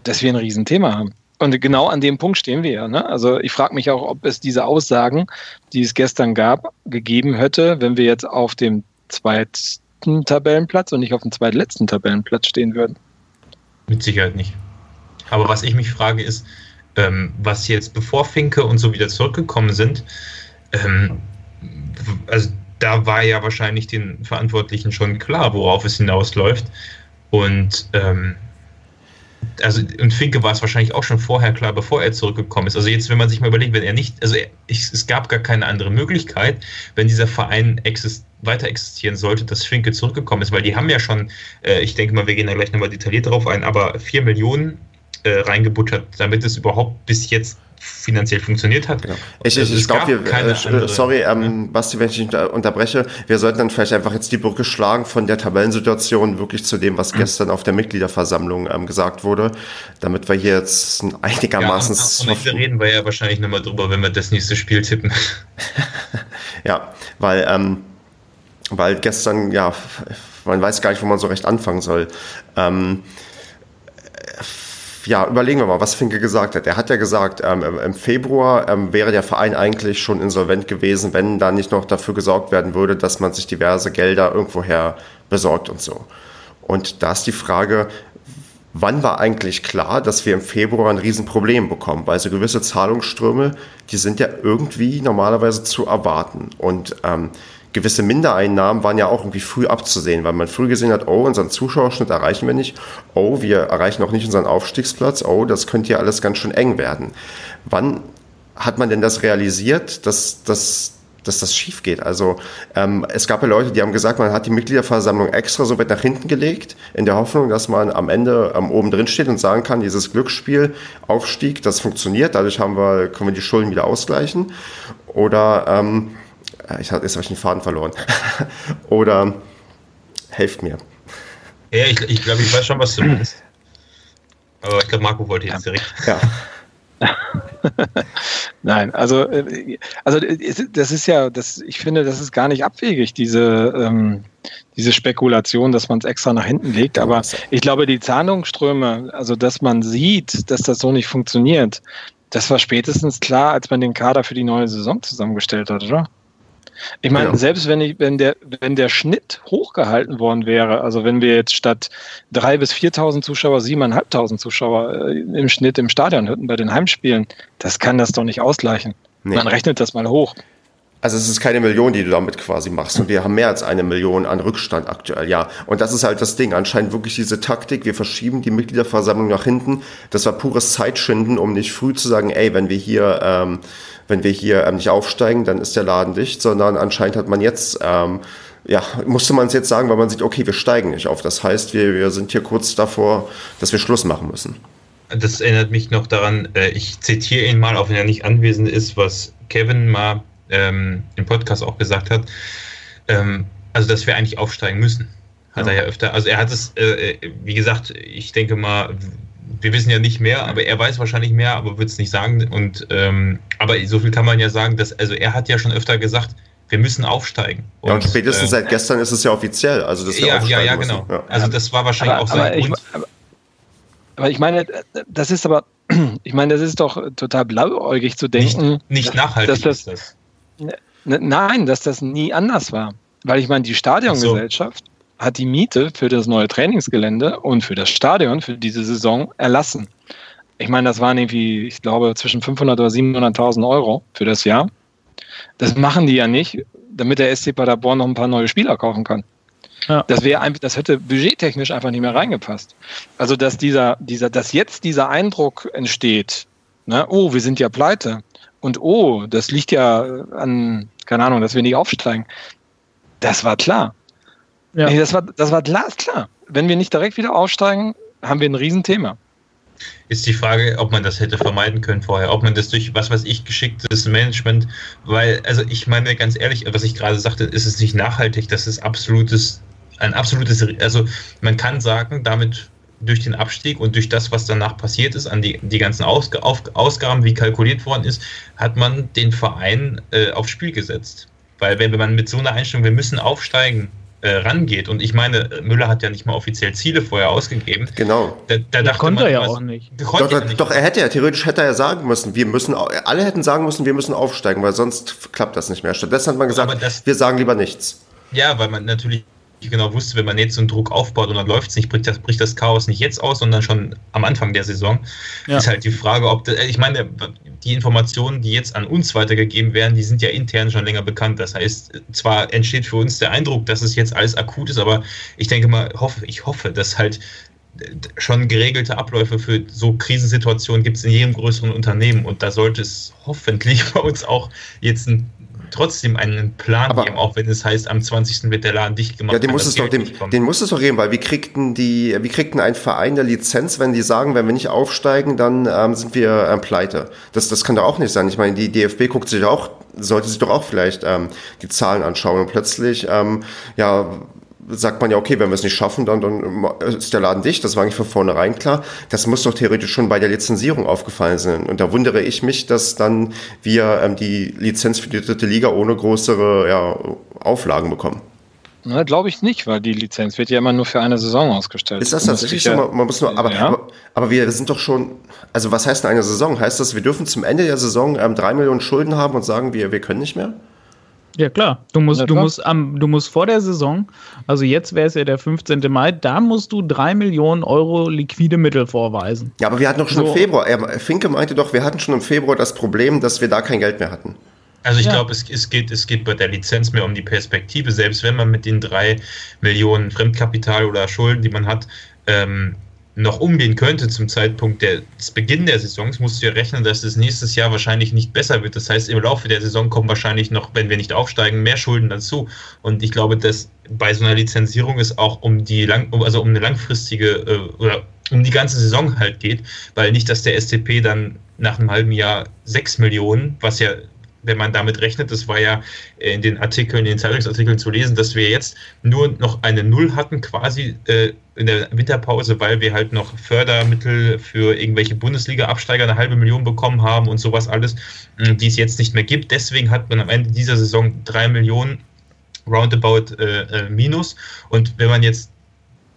dass wir ein Riesenthema haben. Und genau an dem Punkt stehen wir ja. Ne? Also ich frage mich auch, ob es diese Aussagen, die es gestern gab, gegeben hätte, wenn wir jetzt auf dem zweiten Tabellenplatz und nicht auf dem zweitletzten Tabellenplatz stehen würden. Mit Sicherheit nicht. Aber was ich mich frage ist, ähm, was jetzt bevor Finke und so wieder zurückgekommen sind, ähm, also da war ja wahrscheinlich den Verantwortlichen schon klar, worauf es hinausläuft. Und ähm, also und Finke war es wahrscheinlich auch schon vorher klar, bevor er zurückgekommen ist. Also jetzt, wenn man sich mal überlegt, wenn er nicht, also er, ich, es gab gar keine andere Möglichkeit, wenn dieser Verein exist, weiter existieren sollte, dass Finke zurückgekommen ist, weil die haben ja schon, äh, ich denke mal, wir gehen da gleich nochmal detailliert drauf ein, aber vier Millionen äh, reingebuttert, damit es überhaupt bis jetzt finanziell funktioniert hat. Genau. Ich, ich, ich glaube, wir, äh, sorry, ähm, ne? Basti, wenn ich dich unterbreche, wir sollten dann vielleicht einfach jetzt die Brücke schlagen von der Tabellensituation wirklich zu dem, was mhm. gestern auf der Mitgliederversammlung ähm, gesagt wurde, damit wir hier jetzt einigermaßen... Ja, am, am reden wir ja wahrscheinlich nochmal drüber, wenn wir das nächste Spiel tippen. ja, weil, ähm, weil gestern, ja, man weiß gar nicht, wo man so recht anfangen soll. Ähm, ja, überlegen wir mal, was Finke gesagt hat. Er hat ja gesagt, ähm, im Februar ähm, wäre der Verein eigentlich schon insolvent gewesen, wenn da nicht noch dafür gesorgt werden würde, dass man sich diverse Gelder irgendwoher besorgt und so. Und da ist die Frage, wann war eigentlich klar, dass wir im Februar ein Riesenproblem bekommen? Weil so gewisse Zahlungsströme, die sind ja irgendwie normalerweise zu erwarten. Und ähm, gewisse Mindereinnahmen waren ja auch irgendwie früh abzusehen, weil man früh gesehen hat, oh, unseren Zuschauerschnitt erreichen wir nicht, oh, wir erreichen auch nicht unseren Aufstiegsplatz, oh, das könnte ja alles ganz schön eng werden. Wann hat man denn das realisiert, dass, dass, dass das schief geht? Also ähm, es gab ja Leute, die haben gesagt, man hat die Mitgliederversammlung extra so weit nach hinten gelegt, in der Hoffnung, dass man am Ende ähm, oben drin steht und sagen kann, dieses Glücksspiel, Aufstieg, das funktioniert, dadurch haben wir, können wir die Schulden wieder ausgleichen. Oder ähm, ich habe jetzt hab ich den Faden verloren. Oder helft mir. Ja, ich, ich glaube, ich weiß schon, was du meinst. Aber ich glaube, Marco wollte jetzt direkt. Ja. Nein, also, äh, also das ist ja, das, ich finde, das ist gar nicht abwegig, diese, ähm, diese Spekulation, dass man es extra nach hinten legt. Aber ich glaube, die Zahlungsströme, also dass man sieht, dass das so nicht funktioniert, das war spätestens klar, als man den Kader für die neue Saison zusammengestellt hat, oder? Ich meine, ja. selbst wenn ich, wenn der, wenn der Schnitt hochgehalten worden wäre, also wenn wir jetzt statt drei bis 4.000 Zuschauer siebeneinhalbtausend Zuschauer äh, im Schnitt im Stadion hätten bei den Heimspielen, das kann das doch nicht ausgleichen. Nee. Man rechnet das mal hoch. Also es ist keine Million, die du damit quasi machst. Und wir haben mehr als eine Million an Rückstand aktuell, ja. Und das ist halt das Ding. Anscheinend wirklich diese Taktik, wir verschieben die Mitgliederversammlung nach hinten. Das war pures Zeitschinden, um nicht früh zu sagen, ey, wenn wir hier ähm, wenn wir hier ähm, nicht aufsteigen, dann ist der Laden dicht, sondern anscheinend hat man jetzt, ähm, ja, musste man es jetzt sagen, weil man sieht, okay, wir steigen nicht auf. Das heißt, wir, wir sind hier kurz davor, dass wir Schluss machen müssen. Das erinnert mich noch daran, äh, ich zitiere ihn mal, auch wenn er nicht anwesend ist, was Kevin mal ähm, im Podcast auch gesagt hat. Ähm, also, dass wir eigentlich aufsteigen müssen. Hat ja. er ja öfter. Also, er hat es, äh, äh wie gesagt, ich denke mal, wir wissen ja nicht mehr, aber er weiß wahrscheinlich mehr, aber wird es nicht sagen. Und ähm, aber so viel kann man ja sagen, dass also er hat ja schon öfter gesagt, wir müssen aufsteigen. Und, ja, und spätestens äh, seit gestern ist es ja offiziell, also dass wir ja, ja, ja, genau. Ja. Also das war wahrscheinlich aber, auch sein aber Grund. Ich, aber, aber ich meine, das ist aber, ich meine, das ist doch total blauäugig zu denken. Nicht, nicht nachhaltig dass das, das. Nein, dass das nie anders war. Weil ich meine, die Stadiongesellschaft hat die Miete für das neue Trainingsgelände und für das Stadion für diese Saison erlassen. Ich meine, das waren irgendwie, ich glaube, zwischen 500 oder 700.000 Euro für das Jahr. Das machen die ja nicht, damit der SC Paderborn noch ein paar neue Spieler kaufen kann. Ja. Das wäre einfach, das hätte budgettechnisch einfach nicht mehr reingepasst. Also, dass dieser, dieser, dass jetzt dieser Eindruck entsteht, ne, oh, wir sind ja pleite und oh, das liegt ja an, keine Ahnung, dass wir nicht aufsteigen. Das war klar. Ja. Nee, das war, das war glasklar. Wenn wir nicht direkt wieder aufsteigen, haben wir ein Riesenthema. Ist die Frage, ob man das hätte vermeiden können vorher, ob man das durch, was weiß ich, geschicktes Management, weil, also ich meine ganz ehrlich, was ich gerade sagte, ist es nicht nachhaltig, das ist absolutes, ein absolutes, also man kann sagen, damit durch den Abstieg und durch das, was danach passiert ist, an die, die ganzen Ausg auf, Ausgaben, wie kalkuliert worden ist, hat man den Verein äh, aufs Spiel gesetzt. Weil wenn man mit so einer Einstellung, wir müssen aufsteigen, äh, rangeht. Und ich meine, Müller hat ja nicht mal offiziell Ziele vorher ausgegeben. Genau. Da, da dachte konnte man, er ja auch nicht. Doch, doch, nicht. doch, er hätte ja, theoretisch hätte er ja sagen müssen, wir müssen, alle hätten sagen müssen, wir müssen aufsteigen, weil sonst klappt das nicht mehr. Stattdessen hat man gesagt, das, wir sagen lieber nichts. Ja, weil man natürlich genau wusste, wenn man jetzt so einen Druck aufbaut und dann läuft es nicht, bricht das, bricht das Chaos nicht jetzt aus, sondern schon am Anfang der Saison. Ja. Ist halt die Frage, ob, das, ich meine, die Informationen, die jetzt an uns weitergegeben werden, die sind ja intern schon länger bekannt. Das heißt, zwar entsteht für uns der Eindruck, dass es jetzt alles akut ist, aber ich denke mal, hoffe, ich hoffe, dass halt schon geregelte Abläufe für so Krisensituationen gibt es in jedem größeren Unternehmen und da sollte es hoffentlich bei uns auch jetzt ein, trotzdem einen Plan aber, geben, auch wenn es heißt, am 20. wird der Laden dicht gemacht. Ja, den muss, es doch, den, den muss es doch geben, weil wie kriegten die, wie kriegten ein Verein eine Lizenz, wenn die sagen, wenn wir nicht aufsteigen, dann ähm, sind wir ähm, pleite. Das, das kann doch auch nicht sein. Ich meine, die DFB guckt sich auch, sollte sich doch auch vielleicht ähm, die Zahlen anschauen und plötzlich, ähm, ja, sagt man ja, okay, wenn wir es nicht schaffen, dann, dann ist der Laden dicht. Das war eigentlich von vornherein klar. Das muss doch theoretisch schon bei der Lizenzierung aufgefallen sein. Und da wundere ich mich, dass dann wir ähm, die Lizenz für die dritte Liga ohne größere ja, Auflagen bekommen. Na, glaube ich nicht, weil die Lizenz wird ja immer nur für eine Saison ausgestellt. Ist das tatsächlich so? Man, man, muss nur, aber, ja. aber, aber, wir sind doch schon, also was heißt denn eine Saison? Heißt das, wir dürfen zum Ende der Saison ähm, drei Millionen Schulden haben und sagen, wir, wir können nicht mehr? Ja, klar. Du musst, ja, klar. Du, musst am, du musst vor der Saison, also jetzt wäre es ja der 15. Mai, da musst du drei Millionen Euro liquide Mittel vorweisen. Ja, aber wir hatten doch schon so. im Februar, er, Finke meinte doch, wir hatten schon im Februar das Problem, dass wir da kein Geld mehr hatten. Also ich ja. glaube, es, es, geht, es geht bei der Lizenz mehr um die Perspektive. Selbst wenn man mit den drei Millionen Fremdkapital oder Schulden, die man hat, ähm, noch umgehen könnte zum Zeitpunkt des Beginn der Saisons, musst du ja rechnen, dass es nächstes Jahr wahrscheinlich nicht besser wird. Das heißt, im Laufe der Saison kommen wahrscheinlich noch, wenn wir nicht aufsteigen, mehr Schulden dazu. Und ich glaube, dass bei so einer Lizenzierung es auch um die lang, also um eine langfristige äh, oder um die ganze Saison halt geht, weil nicht, dass der SCP dann nach einem halben Jahr sechs Millionen, was ja wenn man damit rechnet, das war ja in den Artikeln, in den Zeitungsartikeln zu lesen, dass wir jetzt nur noch eine Null hatten, quasi äh, in der Winterpause, weil wir halt noch Fördermittel für irgendwelche Bundesliga-Absteiger eine halbe Million bekommen haben und sowas alles, äh, die es jetzt nicht mehr gibt. Deswegen hat man am Ende dieser Saison drei Millionen roundabout äh, äh, minus. Und wenn man jetzt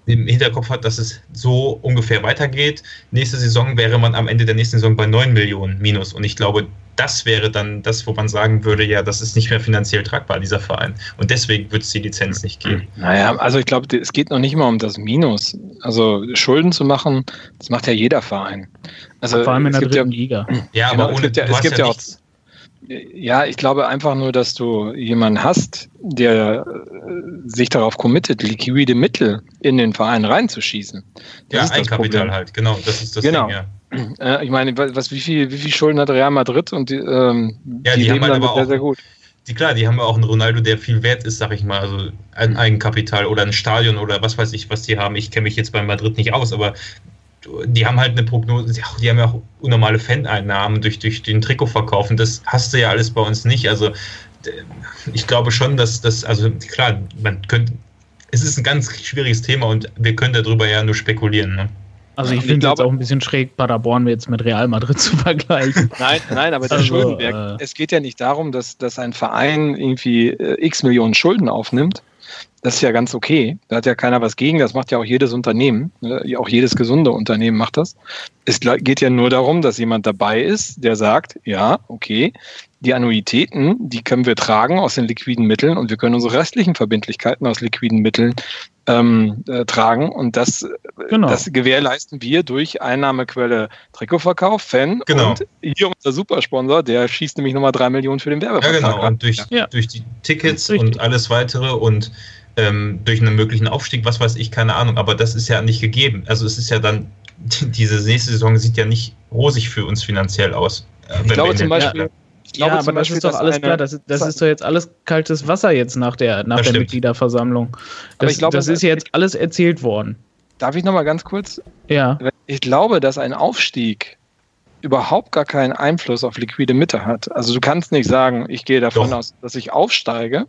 im Hinterkopf hat, dass es so ungefähr weitergeht. Nächste Saison wäre man am Ende der nächsten Saison bei 9 Millionen minus. Und ich glaube, das wäre dann das, wo man sagen würde, ja, das ist nicht mehr finanziell tragbar, dieser Verein. Und deswegen wird es die Lizenz nicht geben. Naja, also ich glaube, es geht noch nicht mal um das Minus. Also Schulden zu machen, das macht ja jeder Verein. Also, Vor allem in der dritten ja, Liga. Ja, genau, aber ohne, es gibt ja, es gibt ja, ja auch ja, ich glaube einfach nur, dass du jemanden hast, der äh, sich darauf committet, liquide Mittel in den Verein reinzuschießen. Das ja, Eigenkapital halt, genau, das ist das genau. Ding, ja. Äh, ich meine, was, wie, viel, wie viel Schulden hat Real Madrid und die, ähm, ja, die, die haben halt aber sehr, auch, sehr gut. Die, klar, die haben auch einen Ronaldo, der viel wert ist, sag ich mal, also ein Eigenkapital oder ein Stadion oder was weiß ich, was die haben. Ich kenne mich jetzt bei Madrid nicht aus, aber die haben halt eine Prognose, die haben ja auch unnormale Faneinnahmen durch, durch den Trikotverkauf und das hast du ja alles bei uns nicht. Also ich glaube schon, dass das, also klar, man könnte, es ist ein ganz schwieriges Thema und wir können darüber ja nur spekulieren. Ne? Also ich finde es auch ein bisschen schräg, Paderborn jetzt mit Real Madrid zu vergleichen. Nein, nein, aber der also, Schuldenberg, äh, es geht ja nicht darum, dass, dass ein Verein irgendwie äh, x Millionen Schulden aufnimmt, das ist ja ganz okay. Da hat ja keiner was gegen. Das macht ja auch jedes Unternehmen. Ne? Auch jedes gesunde Unternehmen macht das. Es geht ja nur darum, dass jemand dabei ist, der sagt, ja, okay, die Annuitäten, die können wir tragen aus den liquiden Mitteln und wir können unsere restlichen Verbindlichkeiten aus liquiden Mitteln ähm, äh, tragen. Und das, genau. das gewährleisten wir durch Einnahmequelle Trikotverkauf, Fan genau. und hier unser Supersponsor, der schießt nämlich nochmal drei Millionen für den Werbevertrag. Ja, genau. Und durch, ja. durch die Tickets und alles weitere und ähm, durch einen möglichen Aufstieg, was weiß ich, keine Ahnung. Aber das ist ja nicht gegeben. Also es ist ja dann, diese nächste Saison sieht ja nicht rosig für uns finanziell aus. Äh, ich glaube zum Beispiel, ich glaube, ja, aber das ist doch alles klar. Das, das ist doch jetzt alles kaltes Wasser jetzt nach der, nach der Mitgliederversammlung. Das, glaube, das ist jetzt alles erzählt worden. Darf ich nochmal ganz kurz? Ja. Ich glaube, dass ein Aufstieg überhaupt gar keinen Einfluss auf liquide Mitte hat. Also du kannst nicht sagen, ich gehe davon doch. aus, dass ich aufsteige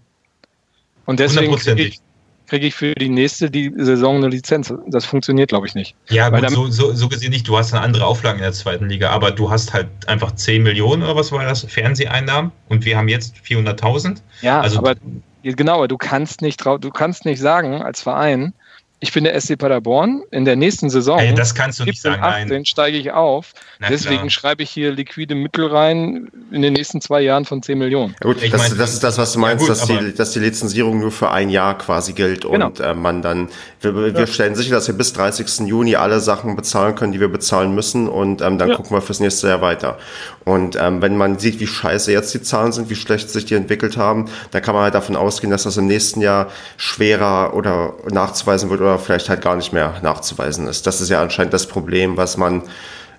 und deswegen kriege ich, krieg ich, für die nächste die Saison eine Lizenz. Das funktioniert, glaube ich, nicht. Ja, gut, so, so, so, gesehen nicht. Du hast eine andere Auflage in der zweiten Liga, aber du hast halt einfach 10 Millionen oder was war das, Fernseheinnahmen und wir haben jetzt 400.000. Ja, also, aber genau, du kannst nicht du kannst nicht sagen als Verein, ich bin der SC Paderborn. In der nächsten Saison, Ey, das kannst du nicht 17, sagen, 18, steige ich auf. Na Deswegen klar. schreibe ich hier liquide Mittel rein in den nächsten zwei Jahren von 10 Millionen. Ja, gut, Ich das, mein, das ist das, was du ja meinst, gut, dass, die, dass die Lizenzierung nur für ein Jahr quasi gilt Genau. und äh, man dann, wir, wir stellen sicher, dass wir bis 30. Juni alle Sachen bezahlen können, die wir bezahlen müssen und ähm, dann Ja. gucken wir fürs nächste Jahr weiter. Und ähm, wenn man sieht, wie scheiße jetzt die Zahlen sind, wie schlecht sich die entwickelt haben, dann kann man halt davon ausgehen, dass das im nächsten Jahr schwerer oder nachzuweisen wird oder vielleicht halt gar nicht mehr nachzuweisen ist. Das ist ja anscheinend das Problem, was man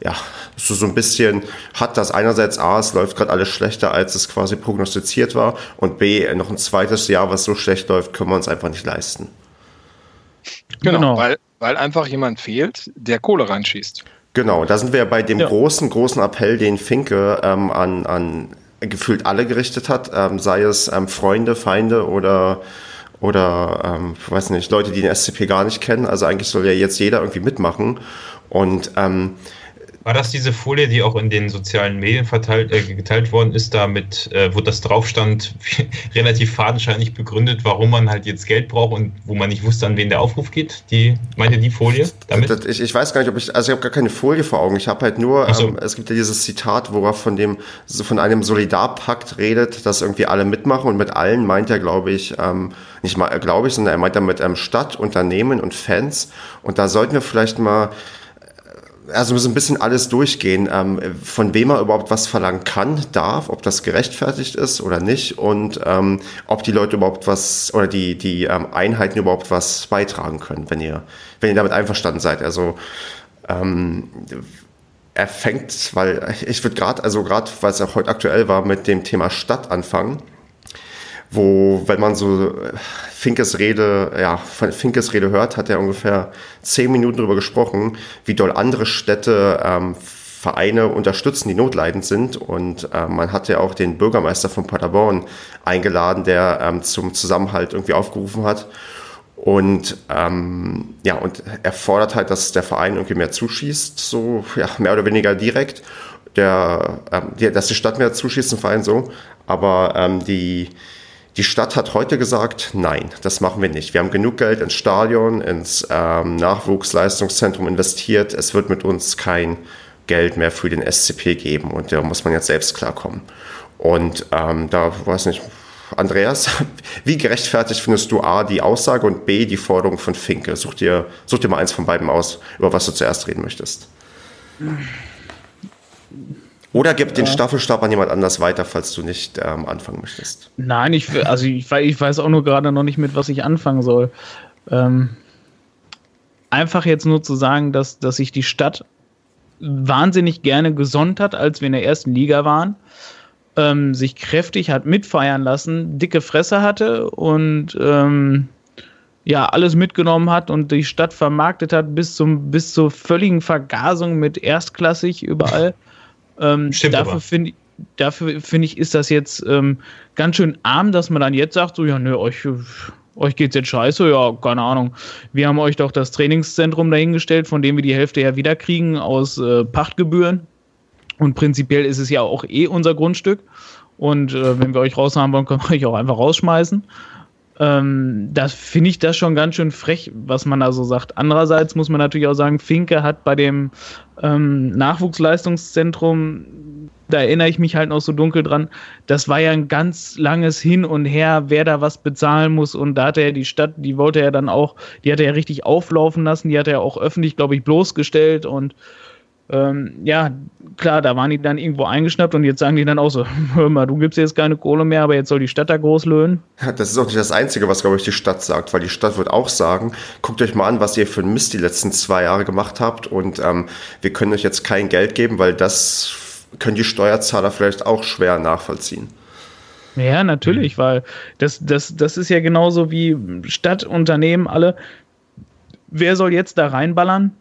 ja, so, so ein bisschen hat das einerseits A, es läuft gerade alles schlechter, als es quasi prognostiziert war und B, noch ein zweites Jahr, was so schlecht läuft, können wir uns einfach nicht leisten. Genau, Genau. Weil, weil einfach jemand fehlt, der Kohle reinschießt. Genau, da sind wir bei dem Ja. großen, großen Appell, den Finke ähm, an, an gefühlt alle gerichtet hat, ähm, sei es ähm, Freunde, Feinde oder oder ähm, weiß nicht, Leute, die den SCP gar nicht kennen. Also eigentlich soll ja jetzt jeder irgendwie mitmachen. Und ähm, War das diese Folie, die auch in den sozialen Medien verteilt, äh, geteilt worden ist, da mit, äh, wo das drauf stand, relativ fadenscheinig begründet, warum man halt jetzt Geld braucht und wo man nicht wusste, an wen der Aufruf geht? Die, meint ihr die Folie damit? Das- Ich, ich weiß gar nicht, ob ich, also ich habe gar keine Folie vor Augen. Ich habe halt nur, so. ähm, es gibt ja dieses Zitat, wo er von dem, so von einem Solidarpakt redet, dass irgendwie alle mitmachen und mit allen meint er, glaube ich, ähm, nicht mal, glaube ich, sondern er meint damit ähm, Stadt, Unternehmen und Fans. Und da sollten wir vielleicht mal also so ein bisschen alles durchgehen, ähm, von wem er überhaupt was verlangen kann, darf, ob das gerechtfertigt ist oder nicht und ähm, ob die Leute überhaupt was oder die, die ähm, Einheiten überhaupt was beitragen können, wenn ihr, wenn ihr damit einverstanden seid. Also ähm, er fängt, weil ich würde gerade, also gerade, weil es auch heute aktuell war, mit dem Thema Stadt anfangen wo, wenn man so äh, Finkes Rede, ja, von Finkes Rede hört, hat er ungefähr zehn Minuten darüber gesprochen, wie doll andere Städte ähm, Vereine unterstützen, die notleidend sind. Und äh, man hat ja auch den Bürgermeister von Paderborn eingeladen, der ähm, zum Zusammenhalt irgendwie aufgerufen hat. Und ähm, ja, und er fordert halt, dass der Verein irgendwie mehr zuschießt, so ja, mehr oder weniger direkt. Der, ähm, die, dass die Stadt mehr zuschießt, im Verein so. Aber ähm, die, die Stadt hat heute gesagt, nein, das machen wir nicht. Wir haben genug Geld ins Stadion, ins ähm, Nachwuchsleistungszentrum investiert. Es wird mit uns kein Geld mehr für den SCP geben und da muss man jetzt selbst klarkommen. Und ähm, da weiß nicht, Andreas, wie gerechtfertigt findest du A, die Aussage und B, die Forderung von Finke? Such dir, such dir mal eins von beiden aus, über was du zuerst reden möchtest. Oder gib den Staffelstab an jemand anders weiter, falls du nicht ähm, anfangen möchtest. Nein, ich, also ich, ich weiß auch nur gerade noch nicht, mit was ich anfangen soll. Ähm, einfach jetzt nur zu sagen, dass, dass sich die Stadt wahnsinnig gerne gesonnt hat, als wir in der ersten Liga waren, ähm, sich kräftig hat mitfeiern lassen, dicke Fresse hatte und ähm, ja, alles mitgenommen hat und die Stadt vermarktet hat bis, zum, bis zur völligen Vergasung mit erstklassig überall. Ähm, Stimmt dafür finde ich, dafür finde ich, ist das jetzt ähm, ganz schön arm, dass man dann jetzt sagt, so, ja, ne, euch, euch geht's jetzt scheiße, ja, keine Ahnung. Wir haben euch doch das Trainingszentrum dahingestellt, von dem wir die Hälfte ja wieder kriegen aus äh, Pachtgebühren. Und prinzipiell ist es ja auch eh unser Grundstück. Und äh, wenn wir euch raushaben wollen, können wir euch auch einfach rausschmeißen. Ähm, das finde ich das schon ganz schön frech, was man da so sagt. Andererseits muss man natürlich auch sagen, Finke hat bei dem ähm, Nachwuchsleistungszentrum, da erinnere ich mich halt noch so dunkel dran, das war ja ein ganz langes Hin und Her, wer da was bezahlen muss. Und da hatte er die Stadt, die wollte er dann auch, die hat er ja richtig auflaufen lassen, die hat er auch öffentlich, glaube ich, bloßgestellt und ähm, ja, klar, da waren die dann irgendwo eingeschnappt und jetzt sagen die dann auch so, hör mal, du gibst jetzt keine Kohle mehr, aber jetzt soll die Stadt da groß löhnen. Das ist auch nicht das Einzige, was, glaube ich, die Stadt sagt, weil die Stadt wird auch sagen, guckt euch mal an, was ihr für einen Mist die letzten zwei Jahre gemacht habt und ähm, wir können euch jetzt kein Geld geben, weil das können die Steuerzahler vielleicht auch schwer nachvollziehen. Ja, natürlich, weil das, das, das ist ja genauso wie Stadt, Unternehmen, alle. Wer soll jetzt da reinballern?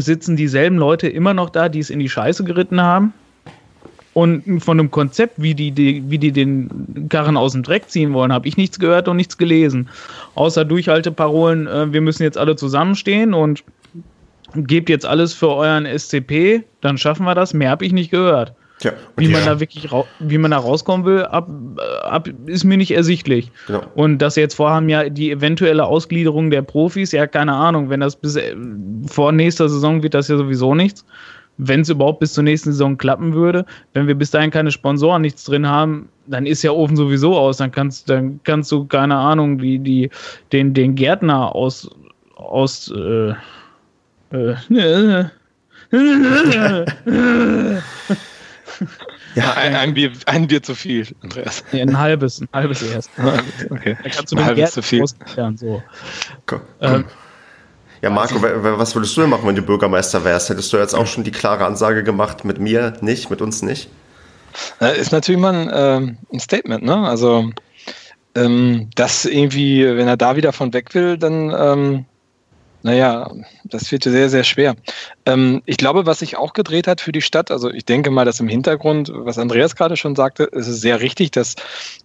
Sitzen dieselben Leute immer noch da, die es in die Scheiße geritten haben. Und von einem Konzept, wie die, die, wie die den Karren aus dem Dreck ziehen wollen, habe ich nichts gehört und nichts gelesen. Außer Durchhalteparolen, äh, wir müssen jetzt alle zusammenstehen und gebt jetzt alles für euren SCP, dann schaffen wir das. Mehr habe ich nicht gehört. Ja, wie man da wirklich wie man da rauskommen will, ab, ab ist mir nicht ersichtlich. Genau. Und dass jetzt vorhaben ja die eventuelle Ausgliederung der Profis, ja keine Ahnung, wenn das bis vor nächster Saison wird das ja sowieso nichts. Wenn es überhaupt bis zur nächsten Saison klappen würde, wenn wir bis dahin keine Sponsoren nichts drin haben, dann ist ja Ofen sowieso aus. Dann kannst, dann kannst du keine Ahnung, die, die, den, den Gärtner aus aus äh, äh, Ja, ein, ein, Bier, ein Bier zu viel, Andreas. Ja, ein halbes, ein halbes erst. Okay. Da kannst du ein halbes zu viel. So. Komm, komm. Ähm, ja, Marco, was würdest du denn machen, wenn du Bürgermeister wärst? Hättest du jetzt auch schon die klare Ansage gemacht, mit mir nicht, mit uns nicht? Ist natürlich mal ein, ähm, ein Statement, ne? Also, ähm, das irgendwie, wenn er da wieder von weg will, dann ähm, naja, das wird sehr, sehr schwer. Ähm, ich glaube, was sich auch gedreht hat für die Stadt, also ich denke mal, dass im Hintergrund, was Andreas gerade schon sagte, ist es sehr richtig, dass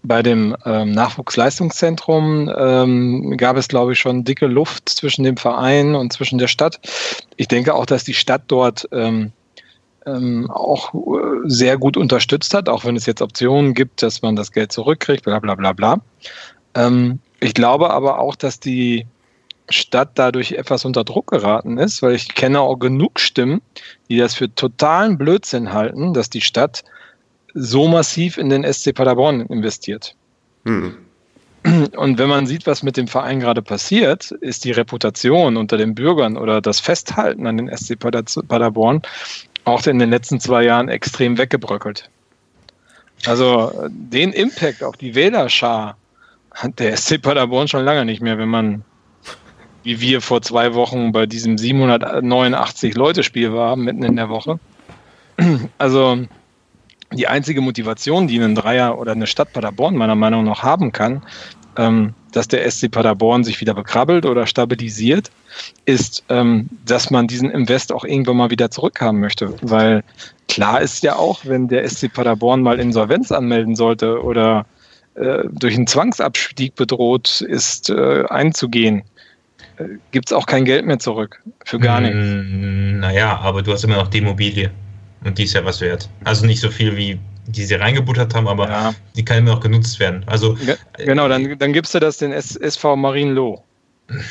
bei dem ähm, Nachwuchsleistungszentrum ähm, gab es, glaube ich, schon dicke Luft zwischen dem Verein und zwischen der Stadt. Ich denke auch, dass die Stadt dort ähm, ähm, auch äh, sehr gut unterstützt hat, auch wenn es jetzt Optionen gibt, dass man das Geld zurückkriegt, bla bla bla bla. Ähm, ich glaube aber auch, dass die Stadt dadurch etwas unter Druck geraten ist, weil ich kenne auch genug Stimmen, die das für totalen Blödsinn halten, dass die Stadt so massiv in den SC Paderborn investiert. Hm. Und wenn man sieht, was mit dem Verein gerade passiert, ist die Reputation unter den Bürgern oder das Festhalten an den SC Paderborn auch in den letzten zwei Jahren extrem weggebröckelt. Also den Impact auf die Wählerschar hat der SC Paderborn schon lange nicht mehr, wenn man wie wir vor zwei Wochen bei diesem 789 Leute Spiel waren, mitten in der Woche. Also die einzige Motivation, die ein Dreier oder eine Stadt Paderborn meiner Meinung nach haben kann, ähm, dass der SC Paderborn sich wieder bekrabbelt oder stabilisiert, ist, ähm, dass man diesen Invest auch irgendwann mal wieder zurückhaben möchte. Weil klar ist ja auch, wenn der SC Paderborn mal Insolvenz anmelden sollte oder äh, durch einen Zwangsabstieg bedroht ist, äh, einzugehen, gibt es auch kein Geld mehr zurück. Für gar nichts. Naja, aber du hast immer noch die Immobilie. Und die ist ja was wert. Also nicht so viel wie die sie reingebuttert haben, aber ja. die kann immer noch genutzt werden. Also, genau, dann, dann gibst du das den SV Marienloh.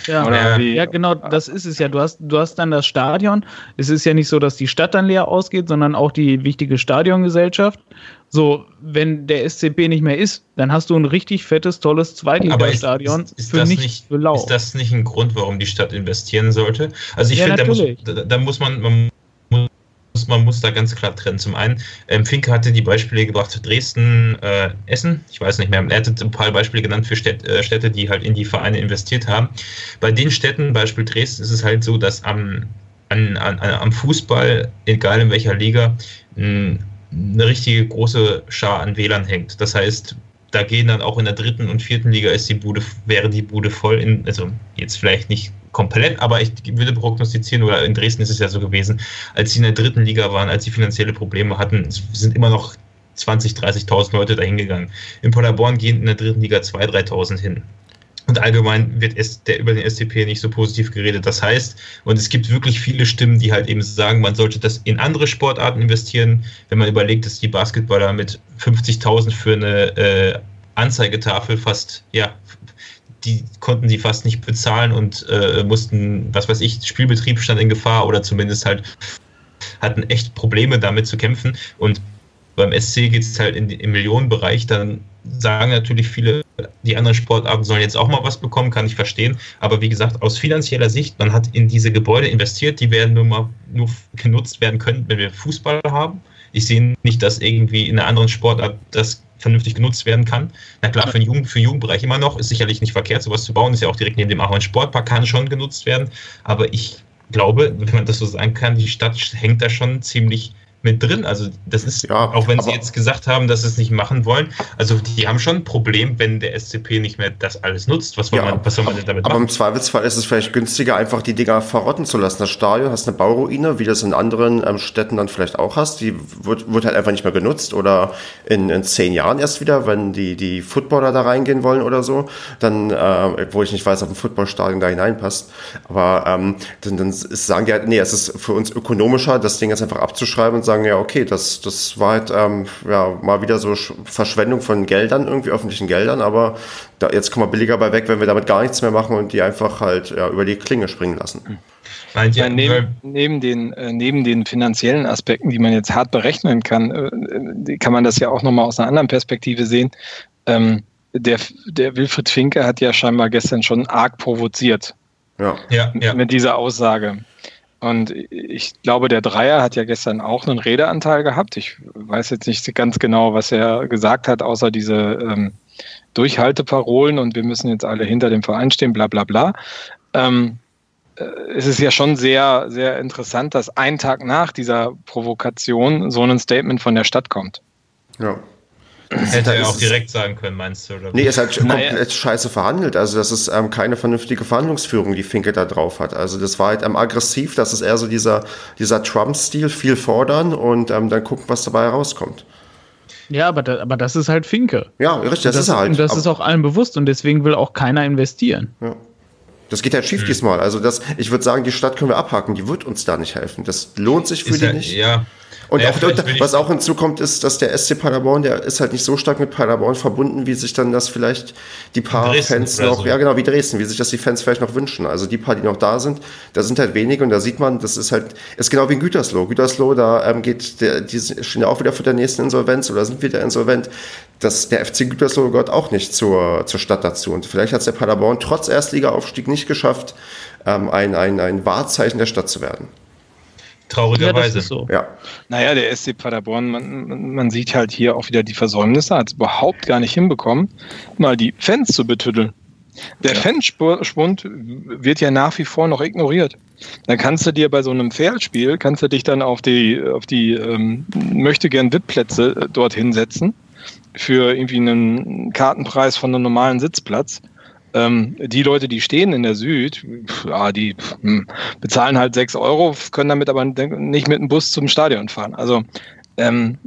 Ja, ja, genau, das ist es ja. Du hast, du hast dann das Stadion. Es ist ja nicht so, dass die Stadt dann leer ausgeht, sondern auch die wichtige Stadiongesellschaft. So, wenn der SCP nicht mehr ist, dann hast du ein richtig fettes, tolles Zweitligastadion für nicht, nicht für lau. Ist das nicht ein Grund, warum die Stadt investieren sollte? Also ich ja, finde, da muss, da, da muss man, man muss, man muss da ganz klar trennen. Zum einen, ähm, Finke hatte die Beispiele gebracht, Dresden, äh, Essen, ich weiß nicht mehr, er hatte ein paar Beispiele genannt für Städte, äh, Städte, die halt in die Vereine investiert haben. Bei den Städten, Beispiel Dresden, ist es halt so, dass am, an, an, am Fußball, egal in welcher Liga, eine richtige große Schar an Wählern hängt. Das heißt, da gehen dann auch in der dritten und vierten Liga ist die Bude, wäre die Bude voll in, also jetzt vielleicht nicht komplett, aber ich würde prognostizieren, oder in Dresden ist es ja so gewesen, als sie in der dritten Liga waren, als sie finanzielle Probleme hatten, sind immer noch 20, 30.000 Leute dahin gegangen. In Paderborn gehen in der dritten Liga 2.000, 3.000 hin. Und allgemein wird es, der über den SCP nicht so positiv geredet. Das heißt, und es gibt wirklich viele Stimmen, die halt eben sagen, man sollte das in andere Sportarten investieren. Wenn man überlegt, dass die Basketballer mit 50.000 für eine äh, Anzeigetafel fast ja, die konnten sie fast nicht bezahlen und äh, mussten, was weiß ich, Spielbetrieb stand in Gefahr oder zumindest halt hatten echt Probleme damit zu kämpfen. Und beim SC geht es halt in, im Millionenbereich, dann sagen natürlich viele, die anderen Sportarten sollen jetzt auch mal was bekommen, kann ich verstehen. Aber wie gesagt, aus finanzieller Sicht, man hat in diese Gebäude investiert, die werden nur mal nur genutzt werden können, wenn wir Fußball haben. Ich sehe nicht, dass irgendwie in einer anderen Sportart das vernünftig genutzt werden kann. Na klar, für den, Jugend, für Jugendbereich immer noch, ist sicherlich nicht verkehrt, sowas zu bauen, ist ja auch direkt neben dem Ahorn Sportpark, kann schon genutzt werden. Aber ich glaube, wenn man das so sagen kann, die Stadt hängt da schon ziemlich mit drin. Also das ist, ja, auch wenn sie jetzt gesagt haben, dass sie es nicht machen wollen, also die haben schon ein Problem, wenn der SCP nicht mehr das alles nutzt. Was, ja, man, was soll man denn damit aber machen? Aber im Zweifelsfall ist es vielleicht günstiger, einfach die Dinger verrotten zu lassen. Das Stadion hast eine Bauruine, wie das in anderen ähm, Städten dann vielleicht auch hast. Die wird, wird halt einfach nicht mehr genutzt oder in, in zehn Jahren erst wieder, wenn die, die Footballer da reingehen wollen oder so. Dann, äh, wo ich nicht weiß, ob ein Footballstadion da hineinpasst. Aber ähm, dann, dann sagen die halt, nee, es ist für uns ökonomischer, das Ding jetzt einfach abzuschreiben und sagen, ja, okay, das, das war halt ähm, ja, mal wieder so Verschwendung von Geldern, irgendwie öffentlichen Geldern, aber da, jetzt kommen wir billiger bei weg, wenn wir damit gar nichts mehr machen und die einfach halt ja, über die Klinge springen lassen. Meint ja, neben, neben, den, äh, neben den finanziellen Aspekten, die man jetzt hart berechnen kann, äh, kann man das ja auch nochmal aus einer anderen Perspektive sehen. Ähm, der, der Wilfried Finke hat ja scheinbar gestern schon arg provoziert. Ja. Ja, ja. Mit dieser Aussage. Und ich glaube, der Dreier hat ja gestern auch einen Redeanteil gehabt. Ich weiß jetzt nicht ganz genau, was er gesagt hat, außer diese ähm, Durchhalteparolen und wir müssen jetzt alle hinter dem Verein stehen, bla bla bla. Ähm, äh, es ist ja schon sehr, sehr interessant, dass ein Tag nach dieser Provokation so ein Statement von der Stadt kommt. Ja. Hätte er auch direkt sagen können, meinst du? Oder? Nee, ist halt naja. komplett scheiße verhandelt. Also das ist ähm, keine vernünftige Verhandlungsführung, die Finke da drauf hat. Also das war halt ähm, aggressiv, das ist eher so dieser, dieser Trump-Stil, viel fordern und ähm, dann gucken, was dabei herauskommt. Ja, aber, da, aber das ist halt Finke. Ja, richtig, das, das ist er halt. Und das ist auch allen bewusst und deswegen will auch keiner investieren. Ja. Das geht halt schief mhm. diesmal. Also das, ich würde sagen, die Stadt können wir abhaken, die wird uns da nicht helfen. Das lohnt sich für ist die ja, nicht. Ja, und ja, auch, was auch hinzukommt, ist, dass der SC Paderborn, der ist halt nicht so stark mit Paderborn verbunden, wie sich dann das vielleicht die paar Dresden Fans noch, so. ja genau, wie Dresden, wie sich das die Fans vielleicht noch wünschen. Also die paar, die noch da sind, da sind halt wenige und da sieht man, das ist halt, ist genau wie in Gütersloh. Gütersloh, da ähm, geht der, die stehen ja auch wieder vor der nächsten Insolvenz oder sind wieder insolvent. Das, der FC Gütersloh gehört auch nicht zur, zur Stadt dazu. Und vielleicht hat es der Paderborn trotz Erstligaaufstieg nicht geschafft, ähm, ein, ein, ein Wahrzeichen der Stadt zu werden. Traurigerweise. Ja, so. ja. Naja, der SC Paderborn, man, man sieht halt hier auch wieder die Versäumnisse, hat es überhaupt gar nicht hinbekommen, mal die Fans zu betüddeln. Der ja. Fanspund wird ja nach wie vor noch ignoriert. Dann kannst du dir bei so einem Pferdspiel, kannst du dich dann auf die, auf die ähm, möchte gern VIP-Plätze äh, dorthin setzen für irgendwie einen Kartenpreis von einem normalen Sitzplatz. Ähm, die Leute, die stehen in der Süd, ja, die hm, bezahlen halt sechs Euro, können damit aber nicht mit dem Bus zum Stadion fahren. Also ähm,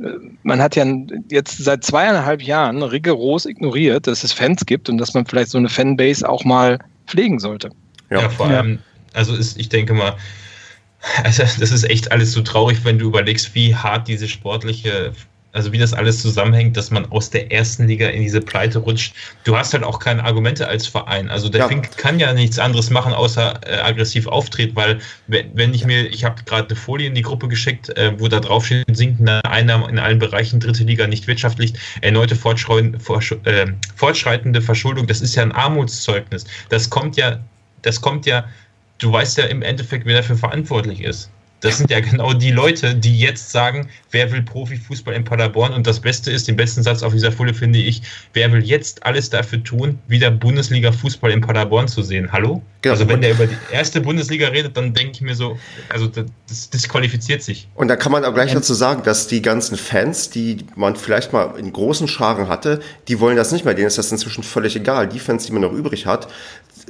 man hat ja jetzt seit zweieinhalb Jahren rigoros ignoriert, dass es Fans gibt und dass man vielleicht so eine Fanbase auch mal pflegen sollte. Ja, ja vor allem, also ist, ich denke mal, also das ist echt alles so traurig, wenn du überlegst, wie hart diese sportliche also wie das alles zusammenhängt, dass man aus der ersten Liga in diese Pleite rutscht. Du hast halt auch keine Argumente als Verein. Also der ja. Fink kann ja nichts anderes machen, außer äh, aggressiv auftreten, weil wenn ich mir, ich habe gerade eine Folie in die Gruppe geschickt, äh, wo da drauf steht, sinkende Einnahmen in allen Bereichen, dritte Liga nicht wirtschaftlich, erneute äh, fortschreitende Verschuldung, das ist ja ein Armutszeugnis. Das kommt ja, das kommt ja, du weißt ja im Endeffekt, wer dafür verantwortlich ist. Das sind ja genau die Leute, die jetzt sagen, wer will Profifußball in Paderborn? Und das Beste ist, den besten Satz auf dieser Folie finde ich, wer will jetzt alles dafür tun, wieder Bundesliga-Fußball in Paderborn zu sehen? Hallo? Genau. Also wenn der über die erste Bundesliga redet, dann denke ich mir so, also das disqualifiziert sich. Und da kann man auch gleich dazu sagen, dass die ganzen Fans, die man vielleicht mal in großen Scharen hatte, die wollen das nicht mehr. Denen ist das inzwischen völlig egal. Die Fans, die man noch übrig hat,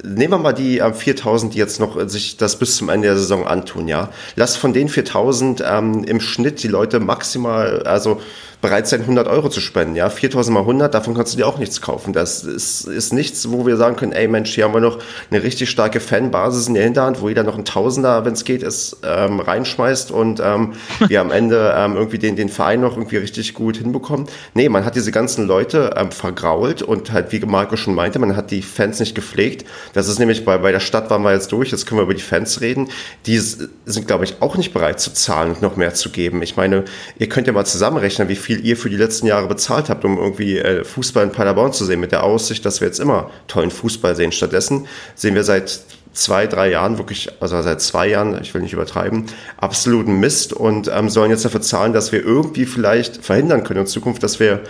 nehmen wir mal die äh, 4000, die jetzt noch äh, sich das bis zum Ende der Saison antun, ja. Lass von den 4000 ähm, im Schnitt die Leute maximal, also bereit sein, 100 Euro zu spenden. Ja, 4000 mal 100, davon kannst du dir auch nichts kaufen. Das ist, ist nichts, wo wir sagen können, ey Mensch, hier haben wir noch eine richtig starke Fanbasis in der Hinterhand, wo jeder noch ein Tausender, wenn es geht, ist, ähm, reinschmeißt und ähm, wir am Ende ähm, irgendwie den, den Verein noch irgendwie richtig gut hinbekommen. Nee, man hat diese ganzen Leute ähm, vergrault und halt, wie Marco schon meinte, man hat die Fans nicht gepflegt. Das ist nämlich bei, bei der Stadt waren wir jetzt durch, jetzt können wir über die Fans reden. Die sind, glaube ich, auch nicht bereit zu zahlen und noch mehr zu geben. Ich meine, ihr könnt ja mal zusammenrechnen, wie viel viel ihr für die letzten Jahre bezahlt habt, um irgendwie äh, Fußball in Paderborn zu sehen, mit der Aussicht, dass wir jetzt immer tollen Fußball sehen. Stattdessen sehen wir seit zwei, drei Jahren wirklich, also seit zwei Jahren, ich will nicht übertreiben, absoluten Mist und ähm, sollen jetzt dafür zahlen, dass wir irgendwie vielleicht verhindern können in Zukunft, dass wir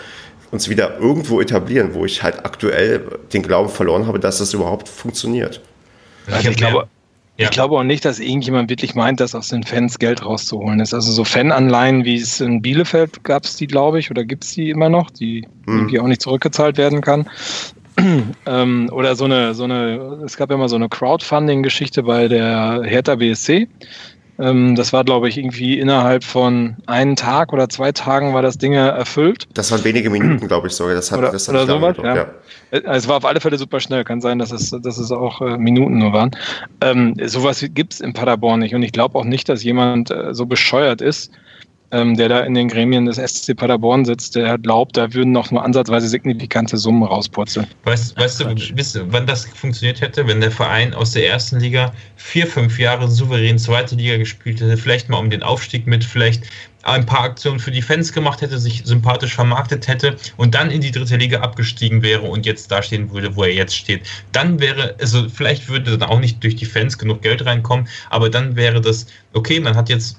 uns wieder irgendwo etablieren, wo ich halt aktuell den Glauben verloren habe, dass das überhaupt funktioniert. Also ich glaube, ja. Ich glaube auch nicht, dass irgendjemand wirklich meint, dass aus den Fans Geld rauszuholen ist. Also so Fananleihen, wie es in Bielefeld gab es die, glaube ich, oder gibt es die immer noch, die mhm. irgendwie auch nicht zurückgezahlt werden kann. ähm, oder so eine, so eine, es gab ja immer so eine Crowdfunding-Geschichte bei der Hertha BSC. Ähm, das war, glaube ich, irgendwie innerhalb von einem Tag oder zwei Tagen war das Ding erfüllt. Das waren wenige Minuten, glaube ich sogar. Das hat, oder, das hat oder sowas, ja. ja. Äh, es war auf alle Fälle super schnell. Kann sein, dass es, dass es auch äh, Minuten nur waren. Ähm, sowas gibt es in Paderborn nicht. Und ich glaube auch nicht, dass jemand äh, so bescheuert ist, ähm, der da in den Gremien des SC Paderborn sitzt, der glaubt, da würden noch nur ansatzweise signifikante Summen rauspurzeln. Weißt, weißt du, wisst, wann das funktioniert hätte, wenn der Verein aus der ersten Liga vier, fünf Jahre souverän zweite Liga gespielt hätte, vielleicht mal um den Aufstieg mit, vielleicht ein paar Aktionen für die Fans gemacht hätte, sich sympathisch vermarktet hätte und dann in die dritte Liga abgestiegen wäre und jetzt da stehen würde, wo er jetzt steht. Dann wäre, also vielleicht würde dann auch nicht durch die Fans genug Geld reinkommen, aber dann wäre das, okay, man hat jetzt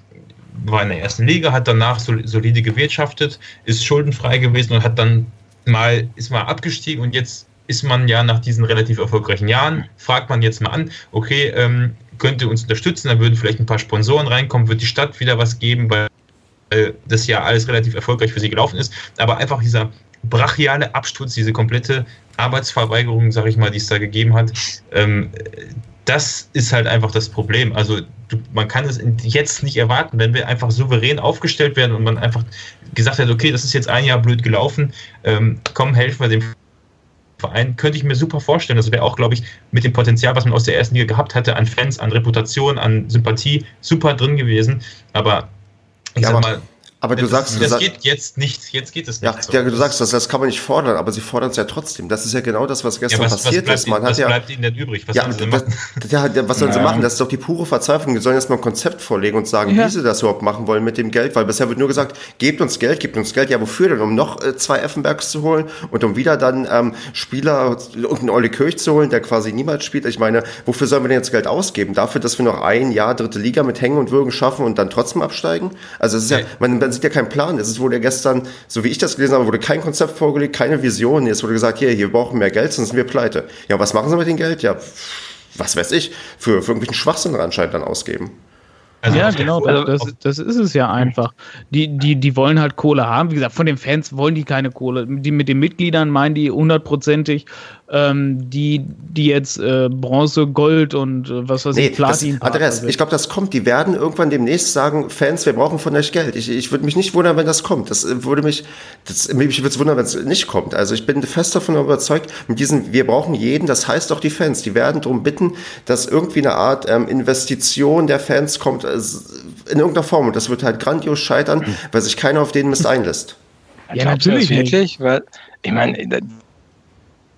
war in der ersten Liga, hat danach solide gewirtschaftet, ist schuldenfrei gewesen und hat dann mal, ist mal abgestiegen und jetzt ist man ja nach diesen relativ erfolgreichen Jahren, fragt man jetzt mal an, okay, ähm, könnt ihr uns unterstützen, dann würden vielleicht ein paar Sponsoren reinkommen, wird die Stadt wieder was geben, weil das ja alles relativ erfolgreich für sie gelaufen ist. Aber einfach dieser brachiale Absturz, diese komplette Arbeitsverweigerung, sag ich mal, die es da gegeben hat, ähm, das ist halt einfach das Problem. Also du, man kann es jetzt nicht erwarten, wenn wir einfach souverän aufgestellt werden und man einfach gesagt hat, okay, das ist jetzt ein Jahr blöd gelaufen, ähm, komm, helfen wir dem Verein, könnte ich mir super vorstellen. Das wäre auch, glaube ich, mit dem Potenzial, was man aus der ersten Liga gehabt hatte, an Fans, an Reputation, an Sympathie, super drin gewesen. Aber ich ja, sag mal, aber du sagst, das, das geht jetzt nicht, jetzt geht es nicht. Ja, so. ja du sagst, das, das kann man nicht fordern, aber sie fordern es ja trotzdem. Das ist ja genau das, was gestern ja, was, passiert was ist. Man was hat ja, bleibt ihnen denn übrig? Was ja, sollen sie machen? Das, ja, was sollen sie machen? Das ist doch die pure Verzweiflung. Die sollen jetzt mal ein Konzept vorlegen und sagen, wie sie das überhaupt machen wollen mit dem Geld, weil bisher wird nur gesagt, gebt uns Geld, gebt uns Geld. Ja, wofür denn? Um noch äh, zwei Effenbergs zu holen und um wieder dann ähm, Spieler und einen Olli Kirch zu holen, der quasi niemals spielt. Ich meine, wofür sollen wir denn jetzt Geld ausgeben? Dafür, dass wir noch ein Jahr dritte Liga mit Hängen und Würgen schaffen und dann trotzdem absteigen? Also es ist ja, man, man sieht ja keinen Plan. Es wurde gestern, so wie ich das gelesen habe, wurde kein Konzept vorgelegt, keine Vision. Es wurde gesagt, hier, hier brauchen wir mehr Geld, sonst sind wir pleite. Ja, was machen sie mit dem Geld? Ja, was weiß ich, für, für irgendwelchen Schwachsinn anscheinend dann ausgeben. Also ja, genau, das, das, das, ist es ja einfach. Die, die, die wollen halt Kohle haben. Wie gesagt, von den Fans wollen die keine Kohle. Die mit den Mitgliedern meinen die hundertprozentig, ähm, die, die jetzt äh, Bronze, Gold und äh, was weiß nee, ich, Platin. Das, ich glaube, das kommt. Die werden irgendwann demnächst sagen, Fans, wir brauchen von euch Geld. Ich, ich würde mich nicht wundern, wenn das kommt. Das äh, würde mich, das, mich würde es wundern, wenn es nicht kommt. Also ich bin fest davon überzeugt, mit diesen, wir brauchen jeden, das heißt auch die Fans, die werden darum bitten, dass irgendwie eine Art ähm, Investition der Fans kommt, äh, in irgendeiner Form. Und das wird halt grandios scheitern, mhm. weil sich keiner auf den Mist einlässt. Ja, natürlich. Wirklich, weil, ich meine,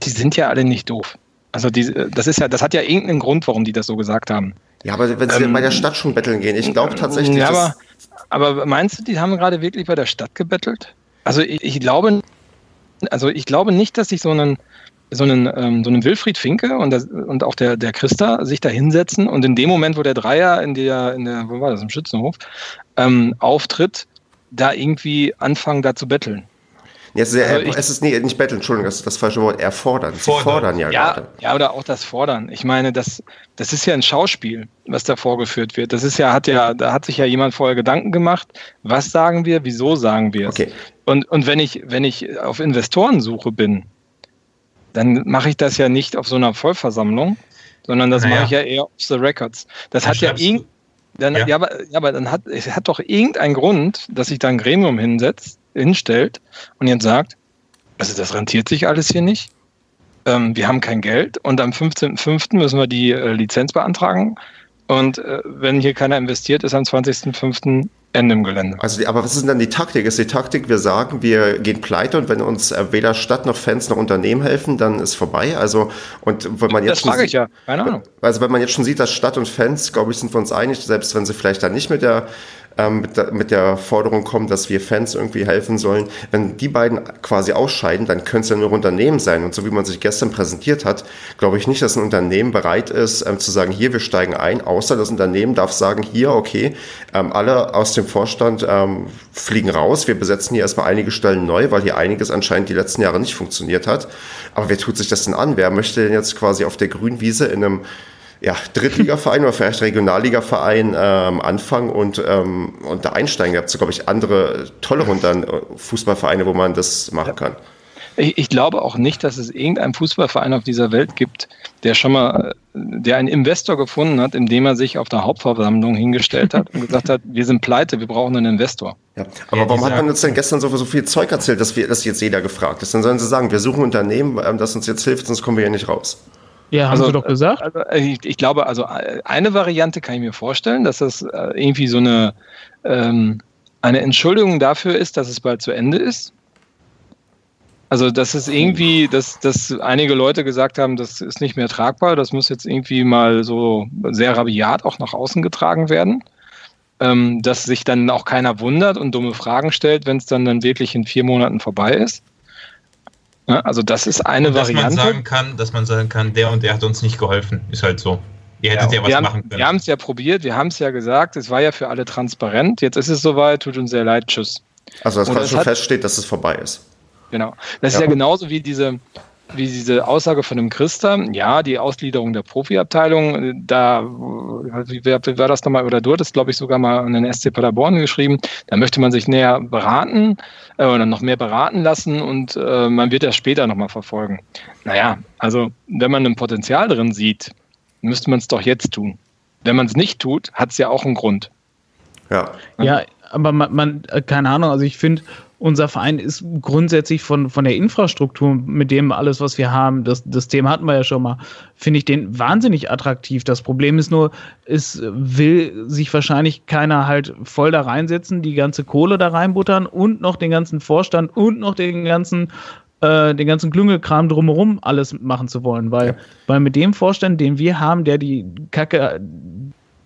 die sind ja alle nicht doof. Also die, das ist ja, das hat ja irgendeinen Grund, warum die das so gesagt haben. Ja, aber wenn sie ähm, bei der Stadt schon betteln gehen, ich glaube tatsächlich. Ja, aber, aber meinst du, die haben gerade wirklich bei der Stadt gebettelt? Also ich, ich glaube, also ich glaube nicht, dass sich so einen so einen, ähm, so einen Wilfried Finke und, das, und auch der, der Christa sich da hinsetzen und in dem Moment, wo der Dreier in der, in der wo war das, im Schützenhof, ähm, auftritt, da irgendwie anfangen, da zu betteln. Jetzt ist also es ist nee, nicht betteln, Entschuldigung, das ist das falsche Wort, erfordern. Sie fordern, fordern ja, ja gerade. Ja, oder auch das Fordern. Ich meine, das, das ist ja ein Schauspiel, was da vorgeführt wird. Das ist ja, hat ja, da hat sich ja jemand vorher Gedanken gemacht, was sagen wir, wieso sagen wir es. Okay. Und, und wenn ich, wenn ich auf Investorensuche bin, dann mache ich das ja nicht auf so einer Vollversammlung, sondern das naja. mache ich ja eher off the records. Das da hat ja irgend, dann, ja. ja. aber, ja, aber dann hat es hat doch irgendeinen Grund, dass sich da ein Gremium hinsetzt hinstellt und jetzt sagt, also das rentiert sich alles hier nicht. Ähm, wir haben kein Geld und am 15.05. müssen wir die äh, Lizenz beantragen. Und äh, wenn hier keiner investiert, ist am 20.05. Ende im Gelände. Also, aber was ist denn dann die Taktik? Ist die Taktik, wir sagen, wir gehen pleite und wenn uns äh, weder Stadt noch Fans noch Unternehmen helfen, dann ist vorbei. Also, und wenn man jetzt das frage ich ja, keine Ahnung. Also, wenn man jetzt schon sieht, dass Stadt und Fans, glaube ich, sind wir uns einig, selbst wenn sie vielleicht dann nicht mit der ähm, mit, der, mit der Forderung kommen, dass wir Fans irgendwie helfen sollen. Wenn die beiden quasi ausscheiden, dann könnte es ja nur Unternehmen sein. Und so wie man sich gestern präsentiert hat, glaube ich nicht, dass ein Unternehmen bereit ist, ähm, zu sagen, hier, wir steigen ein, außer das Unternehmen darf sagen, hier, okay, ähm, alle aus dem Vorstand ähm, fliegen raus, wir besetzen hier erstmal einige Stellen neu, weil hier einiges anscheinend die letzten Jahre nicht funktioniert hat. Aber wer tut sich das denn an? Wer möchte denn jetzt quasi auf der Grünwiese in einem ja, Drittligaverein oder vielleicht Regionalligaverein ähm, anfangen und, ähm, und da einsteigen. Ihr habt so, glaube ich, andere tollere dann äh, Fußballvereine, wo man das machen kann. Ich, ich, glaube auch nicht, dass es irgendeinen Fußballverein auf dieser Welt gibt, der schon mal, der einen Investor gefunden hat, indem er sich auf der Hauptversammlung hingestellt hat und gesagt hat, wir sind pleite, wir brauchen einen Investor. Ja, aber ja, warum hat man uns denn gestern so, so viel Zeug erzählt, dass wir, dass jetzt jeder gefragt ist? Dann sollen sie sagen, wir suchen ein Unternehmen, ähm, das uns jetzt hilft, sonst kommen wir hier nicht raus. Ja, haben also, Sie doch gesagt. Also, äh, ich, ich, glaube, also äh, eine Variante kann ich mir vorstellen, dass das äh, irgendwie so eine ähm, eine Entschuldigung dafür ist, dass es bald zu Ende ist. Also, dass es irgendwie, dass, dass einige Leute gesagt haben, das ist nicht mehr tragbar, das muss jetzt irgendwie mal so sehr rabiat auch nach außen getragen werden. Ähm, dass sich dann auch keiner wundert und dumme Fragen stellt, wenn es dann, dann wirklich in vier Monaten vorbei ist. Ja, also das ist eine dass Variante. man sagen kann, dass man sagen kann, der und der hat uns nicht geholfen. Ist halt so. Ihr hättet ja, Ja, was wir haben, machen können. Wir haben es ja probiert, wir haben es ja gesagt, es war ja für alle transparent. Jetzt ist es soweit, tut uns sehr leid, tschüss. Also, dass quasi das schon hat- feststeht, dass es vorbei ist. Genau. Das Ja. ist ja genauso wie diese, wie diese Aussage von dem Christa. Ja, die Ausgliederung der Profiabteilung, da, wie war das nochmal, oder du hattest, glaube ich, sogar mal an den SC Paderborn geschrieben, da möchte man sich näher beraten äh, oder noch mehr beraten lassen und äh, man wird das später nochmal verfolgen. Naja, also wenn man ein Potenzial drin sieht, müsste man es doch jetzt tun. Wenn man es nicht tut, hat es ja auch einen Grund. Ja. Ja, aber man, man äh, keine Ahnung, also ich finde, unser Verein ist grundsätzlich von, von der Infrastruktur, mit dem alles, was wir haben, das, das Thema hatten wir ja schon mal, finde ich den wahnsinnig attraktiv. Das Problem ist nur, es will sich wahrscheinlich keiner halt voll da reinsetzen, die ganze Kohle da reinbuttern und noch den ganzen Vorstand und noch den ganzen äh, den ganzen Klüngelkram drumherum alles machen zu wollen, weil, Ja. weil mit dem Vorstand, den wir haben, der die Kacke,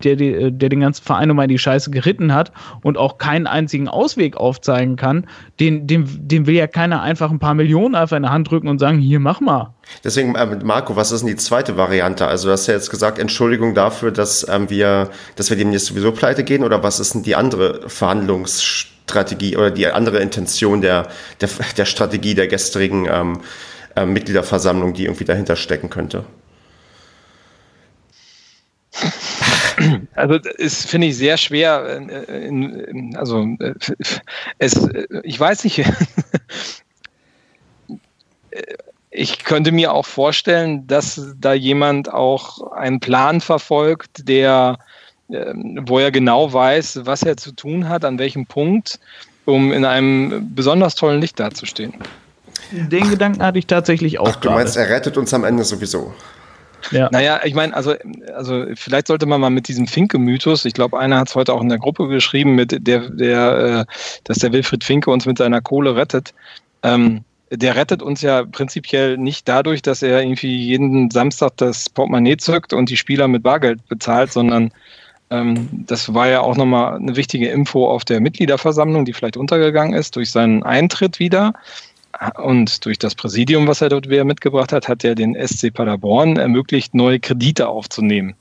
der, die- der den ganzen Verein nochmal in die Scheiße geritten hat und auch keinen einzigen Ausweg aufzeigen kann, den, dem, dem will ja keiner einfach ein paar Millionen einfach in der Hand drücken und sagen, hier, mach mal. Deswegen, ähm, Marco, was ist denn die zweite Variante? Also, du hast ja jetzt gesagt, Entschuldigung dafür, dass ähm, wir, dass wir demnächst sowieso pleite gehen, oder was ist denn die andere Verhandlungsstrategie oder die andere Intention der, der, der Strategie der gestrigen ähm, ähm, Mitgliederversammlung, die irgendwie dahinter stecken könnte? Also das ist finde ich sehr schwer. In, in, also es, ich weiß nicht. Ich könnte mir auch vorstellen, dass da jemand auch einen Plan verfolgt, der, ähm, wo er genau weiß, was er zu tun hat, an welchem Punkt, um in einem besonders tollen Licht dazustehen. Den Gedanken hatte ich tatsächlich auch Ach, du meinst, er rettet uns am Ende sowieso. Ja. Naja, ich meine, also, also vielleicht sollte man mal mit diesem Finke-Mythos, ich glaube, einer hat es heute auch in der Gruppe geschrieben, mit der, der, äh, dass der Wilfried Finke uns mit seiner Kohle rettet. Ähm, der rettet uns ja prinzipiell nicht dadurch, dass er irgendwie jeden Samstag das Portemonnaie zückt und die Spieler mit Bargeld bezahlt, sondern ähm, das war ja auch nochmal eine wichtige Info auf der Mitgliederversammlung, die vielleicht untergegangen ist durch seinen Eintritt wieder. Und durch das Präsidium, was er dort wieder mitgebracht hat, hat er den SC Paderborn ermöglicht, neue Kredite aufzunehmen.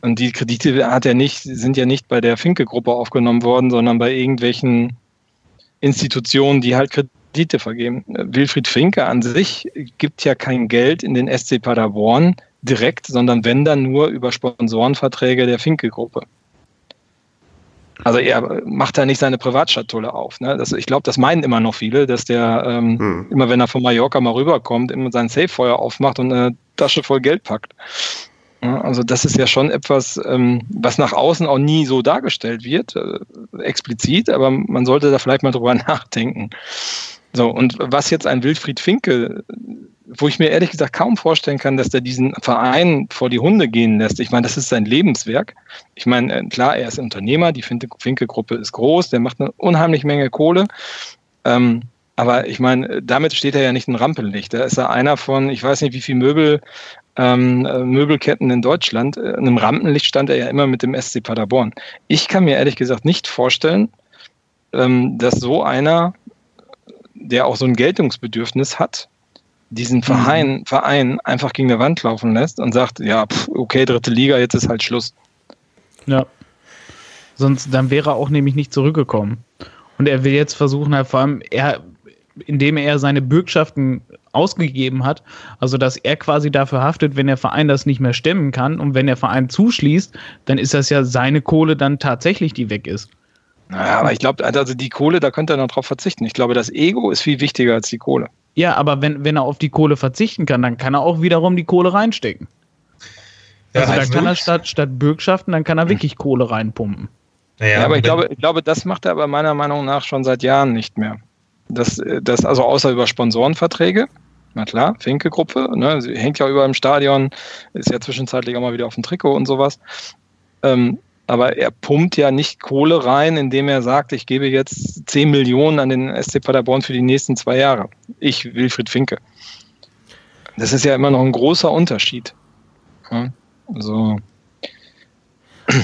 Und die Kredite hat er nicht, sind ja nicht bei der Finke-Gruppe aufgenommen worden, sondern bei irgendwelchen Institutionen, die halt Kredite vergeben. Wilfried Finke an sich gibt ja kein Geld in den SC Paderborn direkt, sondern wenn dann nur über Sponsorenverträge der Finke-Gruppe. Also er macht da nicht seine Privatschatulle auf. Ne? Das, ich glaube, das meinen immer noch viele, dass der ähm, Hm. immer, wenn er von Mallorca mal rüberkommt, immer sein Safefeuer aufmacht und eine Tasche voll Geld packt. Ja, also das ist ja schon etwas, ähm, was nach außen auch nie so dargestellt wird, äh, explizit, aber man sollte da vielleicht mal drüber nachdenken. So, und was jetzt ein Wilfried Finke, wo ich mir ehrlich gesagt kaum vorstellen kann, dass der diesen Verein vor die Hunde gehen lässt. Ich meine, das ist sein Lebenswerk. Ich meine, äh, klar, er ist Unternehmer, die Finke- Finke-Gruppe ist groß, der macht eine unheimlich Menge Kohle. Ähm, aber ich meine, damit steht er ja nicht in Rampenlicht. Da ist er einer von, ich weiß nicht, wie viel Möbel, ähm, äh, Möbelketten in Deutschland. Äh, In einem Rampenlicht stand er ja immer mit dem SC Paderborn. Ich kann mir ehrlich gesagt nicht vorstellen, ähm, dass so einer, der auch so ein Geltungsbedürfnis hat, diesen Verein, Verein einfach gegen die Wand laufen lässt und sagt, ja, pff, okay, dritte Liga, jetzt ist halt Schluss. Ja. Sonst, dann wäre er auch nämlich nicht zurückgekommen. Und er will jetzt versuchen, halt vor allem, er, indem er seine Bürgschaften ausgegeben hat, also dass er quasi dafür haftet, wenn der Verein das nicht mehr stemmen kann und wenn der Verein zuschließt, dann ist das ja seine Kohle dann tatsächlich, die weg ist. Naja, aber ich glaube, also die Kohle, da könnte er noch drauf verzichten. Ich glaube, das Ego ist viel wichtiger als die Kohle. Ja, aber wenn, wenn er auf die Kohle verzichten kann, dann kann er auch wiederum die Kohle reinstecken. Ja, Also da also- kann er statt, statt Bürgschaften, dann kann er wirklich Kohle reinpumpen. naja, Ja, aber ich glaube, ich glaube, das macht er aber meiner Meinung nach schon seit Jahren nicht mehr. Das, das also außer über Sponsorenverträge. Na klar, Finke-Gruppe, ne, sie hängt ja über im Stadion, ist ja zwischenzeitlich auch mal wieder auf dem Trikot und sowas. Ähm, aber er pumpt ja nicht Kohle rein, indem er sagt, ich gebe jetzt 10 Millionen an den SC Paderborn für die nächsten zwei Jahre. Ich, Wilfried Finke. Das ist ja immer noch ein großer Unterschied. Ja, also,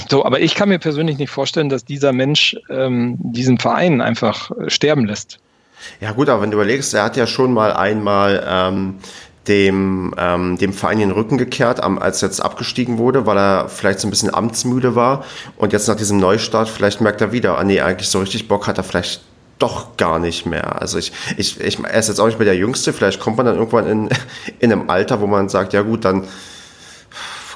so, aber ich kann mir persönlich nicht vorstellen, dass dieser Mensch ähm, diesen Verein einfach äh, sterben lässt. Ja gut, aber wenn du überlegst, er hat ja schon mal einmal ähm, dem, ähm, dem Verein den Rücken gekehrt, als jetzt abgestiegen wurde, weil er vielleicht so ein bisschen amtsmüde war. Und jetzt nach diesem Neustart, vielleicht merkt er wieder, ah nee, eigentlich so richtig Bock hat er vielleicht doch gar nicht mehr. Also ich, ich, ich, er ist jetzt auch nicht mehr der Jüngste, vielleicht kommt man dann irgendwann in, in einem Alter, wo man sagt, ja gut, dann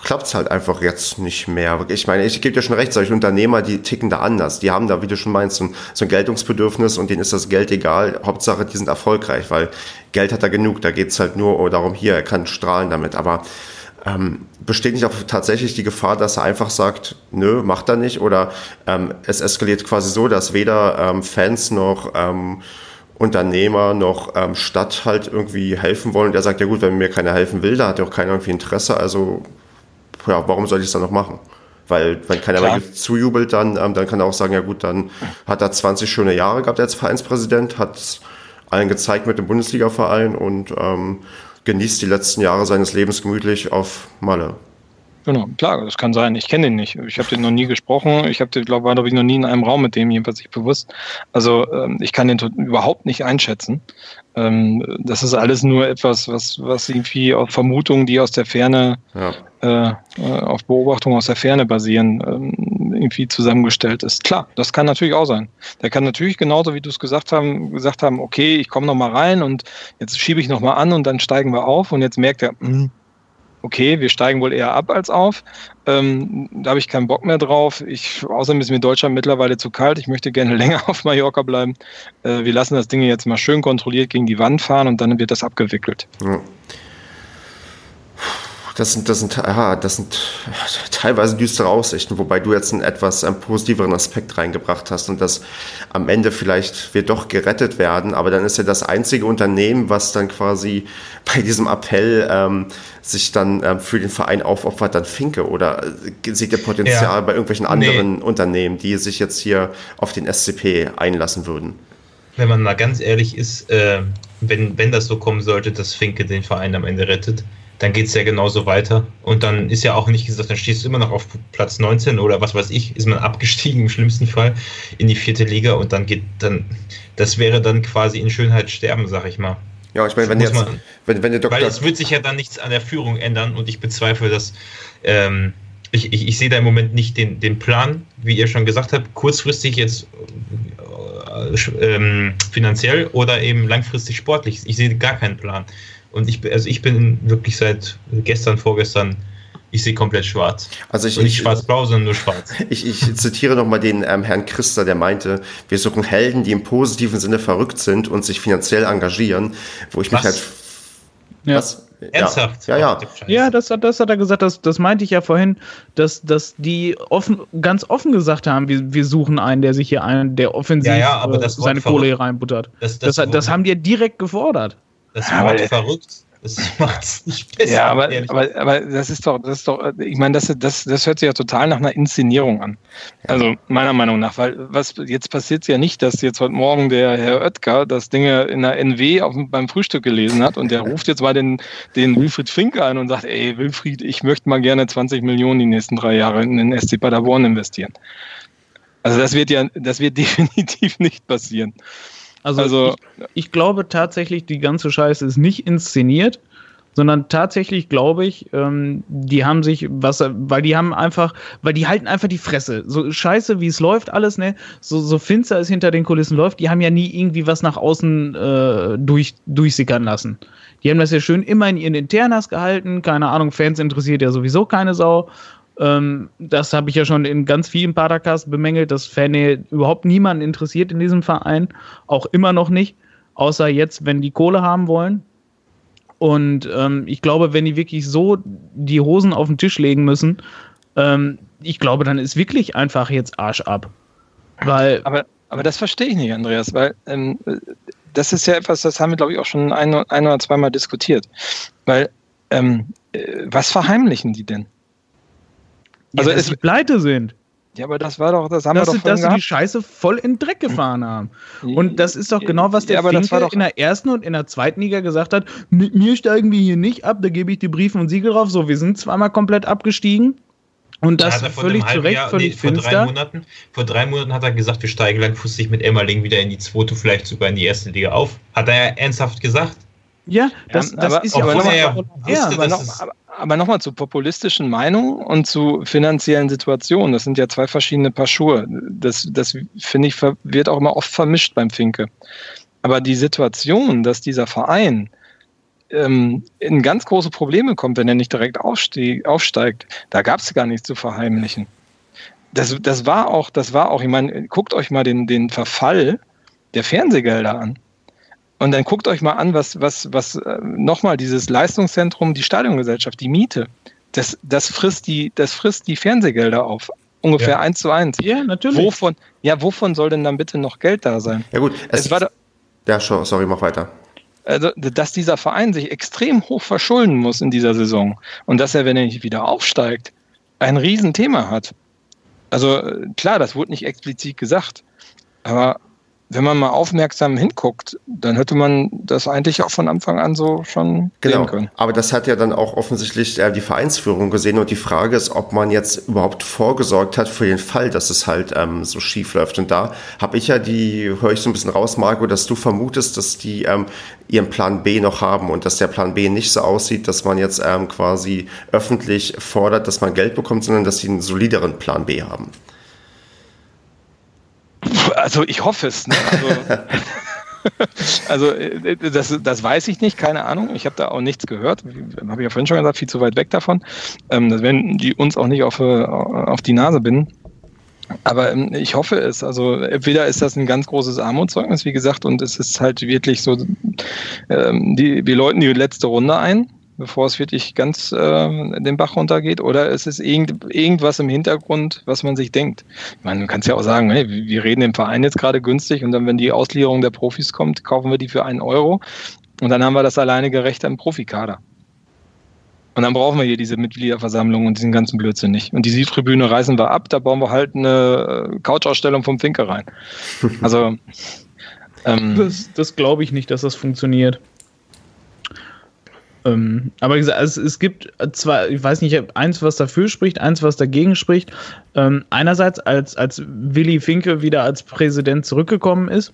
klappt es halt einfach jetzt nicht mehr. Ich meine, ich gebe dir schon recht, solche Unternehmer, die ticken da anders. Die haben da, wie du schon meinst, so ein, so ein Geltungsbedürfnis und denen ist das Geld egal. Hauptsache, die sind erfolgreich, weil Geld hat er genug. Da geht es halt nur darum, hier, er kann strahlen damit. Aber ähm, besteht nicht auch tatsächlich die Gefahr, dass er einfach sagt, nö, macht er nicht? Oder ähm, es eskaliert quasi so, dass weder ähm, Fans noch ähm, Unternehmer noch ähm, Stadt halt irgendwie helfen wollen. Der sagt, ja gut, wenn mir keiner helfen will, da hat ja auch keiner irgendwie Interesse, also ja, warum soll ich es dann noch machen? Weil wenn keiner Klar. mehr zujubelt, dann, ähm, dann kann er auch sagen, ja gut, dann hat er 20 schöne Jahre gehabt als Vereinspräsident, hat allen gezeigt mit dem Bundesliga-Verein und ähm, genießt die letzten Jahre seines Lebens gemütlich auf Malle. Genau, klar, das kann sein. Ich kenne den nicht. Ich habe den noch nie gesprochen. Ich habe den, glaube ich, noch nie in einem Raum mit dem, jedenfalls nicht bewusst. Also ähm, ich kann den überhaupt nicht einschätzen. Ähm, das ist alles nur etwas, was, was irgendwie auf Vermutungen, die aus der Ferne, ja. Äh, äh auf Beobachtungen aus der Ferne basieren, ähm, irgendwie zusammengestellt ist. Klar, das kann natürlich auch sein. Der kann natürlich genauso, wie du es gesagt haben, gesagt haben, okay, ich komme noch mal rein und jetzt schiebe ich noch mal an und dann steigen wir auf und jetzt merkt er, mh, hm, okay, wir steigen wohl eher ab als auf. Ähm, da habe ich keinen Bock mehr drauf. Ich, außerdem ist mir Deutschland mittlerweile zu kalt. Ich möchte gerne länger auf Mallorca bleiben. Äh, wir lassen das Ding jetzt mal schön kontrolliert gegen die Wand fahren und dann wird das abgewickelt. Ja. Das sind, das sind, ja, das sind teilweise düstere Aussichten, wobei du jetzt einen etwas einen positiveren Aspekt reingebracht hast und dass am Ende vielleicht wir doch gerettet werden, aber dann ist ja das einzige Unternehmen, was dann quasi bei diesem Appell ähm, sich dann ähm, für den Verein aufopfert, dann Finke oder äh, seht ihr Potenzial ja. bei irgendwelchen anderen nee. Unternehmen, die sich jetzt hier auf den SCP einlassen würden? Wenn man mal ganz ehrlich ist, äh, wenn, wenn das so kommen sollte, dass Finke den Verein am Ende rettet, dann geht es ja genauso weiter. Und dann ist ja auch nicht gesagt, dann stehst du immer noch auf Platz 19 oder was weiß ich, ist man abgestiegen im schlimmsten Fall in die vierte Liga und dann geht dann, das wäre dann quasi in Schönheit sterben, sag ich mal. Ja, ich meine, wenn jetzt, man, wenn, wenn der Doktor. Weil es wird sich ja dann nichts an der Führung ändern und ich bezweifle, dass ähm, ich, ich, ich sehe da im Moment nicht den, den Plan, wie ihr schon gesagt habt, kurzfristig jetzt äh, ähm, finanziell oder eben langfristig sportlich. Ich sehe gar keinen Plan. Und ich, also ich bin wirklich seit gestern, vorgestern, ich sehe komplett schwarz. Also ich, und nicht schwarz-blau, sondern nur schwarz. Ich, ich zitiere nochmal den ähm, Herrn Christer, der meinte, wir suchen Helden, die im positiven Sinne verrückt sind und sich finanziell engagieren, wo ich was? mich halt. Ja. Was? Ernsthaft? Ja, ja. Ja, ja das, das hat er gesagt, das, das meinte ich ja vorhin, dass, dass die offen, ganz offen gesagt haben, wir, wir suchen einen, der sich hier einen, der offensiv ja, ja, äh, seine Kohle hier reinbuttert. Das, das, das, das haben die direkt gefordert. Das ja, Wort verrückt. Das macht es nicht besser. Ja, aber, aber, aber das ist doch, das ist doch, ich meine, das, das, das hört sich ja total nach einer Inszenierung an. Also meiner Meinung nach, weil was jetzt passiert ja nicht, dass jetzt heute Morgen der Herr Oetker das Ding in der NW auf, beim Frühstück gelesen hat und der ruft jetzt mal den, den Wilfried Finke an und sagt, ey Wilfried, ich möchte mal gerne 20 Millionen die nächsten drei Jahre in den SC Paderborn investieren. Also das wird ja, das wird definitiv nicht passieren. Also, also ich, ich, glaube tatsächlich, die ganze Scheiße ist nicht inszeniert, sondern tatsächlich glaube ich, ähm, die haben sich was, weil die haben einfach, weil die halten einfach die Fresse. So scheiße, wie es läuft, alles, ne? So, so finster es hinter den Kulissen läuft, die haben ja nie irgendwie was nach außen äh, durch, durchsickern lassen. Die haben das ja schön immer in ihren Internas gehalten, keine Ahnung, Fans interessiert ja sowieso keine Sau. Ähm, das habe ich ja schon in ganz vielen Padercasts bemängelt, dass Fan überhaupt niemanden interessiert in diesem Verein. Auch immer noch nicht. Außer jetzt, wenn die Kohle haben wollen. Und ähm, ich glaube, wenn die wirklich so die Hosen auf den Tisch legen müssen, ähm, ich glaube, dann ist wirklich einfach jetzt Arsch ab. Weil aber, aber das verstehe ich nicht, Andreas, weil ähm, das ist ja etwas, das haben wir, glaube ich, auch schon ein, ein oder zweimal diskutiert. Weil, ähm, äh, was verheimlichen die denn? Also, ja, dass es, sie pleite sind. Ja, aber das war doch, das haben dass wir sie, doch vorhin dass sie die gehabt. Scheiße voll in den Dreck gefahren haben. Und das ist doch genau, was der Ja, aber das Finke war doch- in der ersten und in der zweiten Liga gesagt hat. Mit mir steigen wir hier nicht ab, da gebe ich die Briefe und Siegel drauf. So, wir sind zweimal komplett abgestiegen. Und das vor völlig zu Recht, Jahr- völlig nee, vor drei finster. Monaten, vor drei Monaten hat er gesagt, wir steigen langfristig mit Emmerling wieder in die zweite, vielleicht sogar in die erste Liga auf. Hat er ja ernsthaft gesagt. Ja, das, Ja, das aber- ist ja noch- er wusste, ja, aber das noch, ist- aber, nochmal zu populistischen Meinungen und zu finanziellen Situationen. Das sind ja zwei verschiedene Paar Schuhe. Das, das finde ich, wird auch immer oft vermischt beim Finke. Aber die Situation, dass dieser Verein ähm, in ganz große Probleme kommt, wenn er nicht direkt aufste- aufsteigt, da gab es gar nichts zu verheimlichen. Das, das war auch, das war auch, ich meine, guckt euch mal den, den Verfall der Fernsehgelder an. Und dann guckt euch mal an, was, was, was äh, nochmal dieses Leistungszentrum, die Stadiongesellschaft, die Miete, das, das, frisst, die, das frisst die Fernsehgelder auf. Ungefähr Ja. eins zu eins. ja, natürlich. Wovon, ja, wovon soll denn dann bitte noch Geld da sein? Ja gut, es, Es war, doch- ja, schon, sorry, mach weiter. also, dass dieser Verein sich extrem hoch verschulden muss in dieser Saison und dass er, wenn er nicht wieder aufsteigt, ein Riesenthema hat. Also äh, klar, das wurde nicht explizit gesagt, aber wenn man mal aufmerksam hinguckt, dann hätte man das eigentlich auch von Anfang an so schon Genau, sehen können. aber das hat ja dann auch offensichtlich äh, die Vereinsführung gesehen und die Frage ist, ob man jetzt überhaupt vorgesorgt hat für den Fall, dass es halt ähm, so schief läuft. Und da habe ich ja die, höre ich so ein bisschen raus, Marco, dass du vermutest, dass die ähm, ihren Plan B noch haben und dass der Plan B nicht so aussieht, dass man jetzt ähm, quasi öffentlich fordert, dass man Geld bekommt, sondern dass sie einen solideren Plan B haben. Also ich hoffe es. Ne? Also, also äh, das, das weiß ich nicht, keine Ahnung. Ich habe da auch nichts gehört. Habe ich ja vorhin schon gesagt, viel zu weit weg davon. Ähm, das werden die uns auch nicht auf, äh, auf die Nase binden. Aber ähm, ich hoffe es. Also entweder ist das ein ganz großes Armutszeugnis, wie gesagt, und es ist halt wirklich so, ähm, die, wir läuten die letzte Runde ein, bevor es wirklich ganz ähm, den Bach runtergeht, oder es ist irgend, irgendwas im Hintergrund, was man sich denkt. Ich meine, du kannst ja auch sagen, hey, wir reden den Verein jetzt gerade günstig und dann, wenn die Auslieferung der Profis kommt, kaufen wir die für einen Euro und dann haben wir das alleinige Recht am Profikader. Und dann brauchen wir hier diese Mitgliederversammlung und diesen ganzen Blödsinn nicht. Und die Südtribüne reißen wir ab, da bauen wir halt eine äh, Couchausstellung vom Finke rein. Also, ähm, Das, das glaube ich nicht, dass das funktioniert. Ähm, aber wie gesagt, es, es gibt zwar, ich weiß nicht, eins, was dafür spricht, eins, was dagegen spricht. Ähm, einerseits, als, als Willy Finke wieder als Präsident zurückgekommen ist,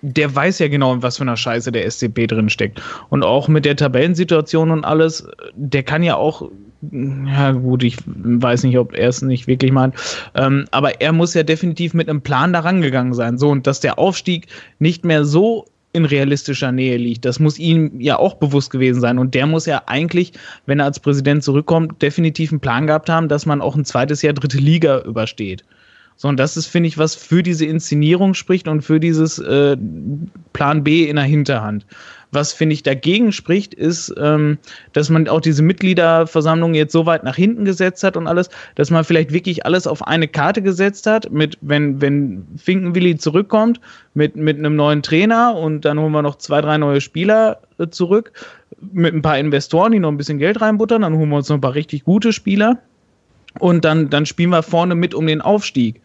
der weiß ja genau, in was für einer Scheiße der SCP drin steckt. Und auch mit der Tabellensituation und alles, der kann ja auch, ja gut, ich weiß nicht, ob er es nicht wirklich meint, ähm, aber er muss ja definitiv mit einem Plan da rangegangen sein. So, und dass der Aufstieg nicht mehr so in realistischer Nähe liegt. Das muss ihm ja auch bewusst gewesen sein. Und der muss ja eigentlich, wenn er als Präsident zurückkommt, definitiv einen Plan gehabt haben, dass man auch ein zweites Jahr dritte Liga übersteht. So, und das ist, finde ich, was für diese Inszenierung spricht und für dieses äh, Plan B in der Hinterhand. Was, finde ich, dagegen spricht, ist, ähm, dass man auch diese Mitgliederversammlung jetzt so weit nach hinten gesetzt hat und alles, dass man vielleicht wirklich alles auf eine Karte gesetzt hat, mit, wenn, wenn Finkenwilli zurückkommt, mit, mit einem neuen Trainer und dann holen wir noch zwei, drei neue Spieler äh, zurück, mit ein paar Investoren, die noch ein bisschen Geld reinbuttern, dann holen wir uns noch ein paar richtig gute Spieler und dann, dann spielen wir vorne mit um den Aufstieg.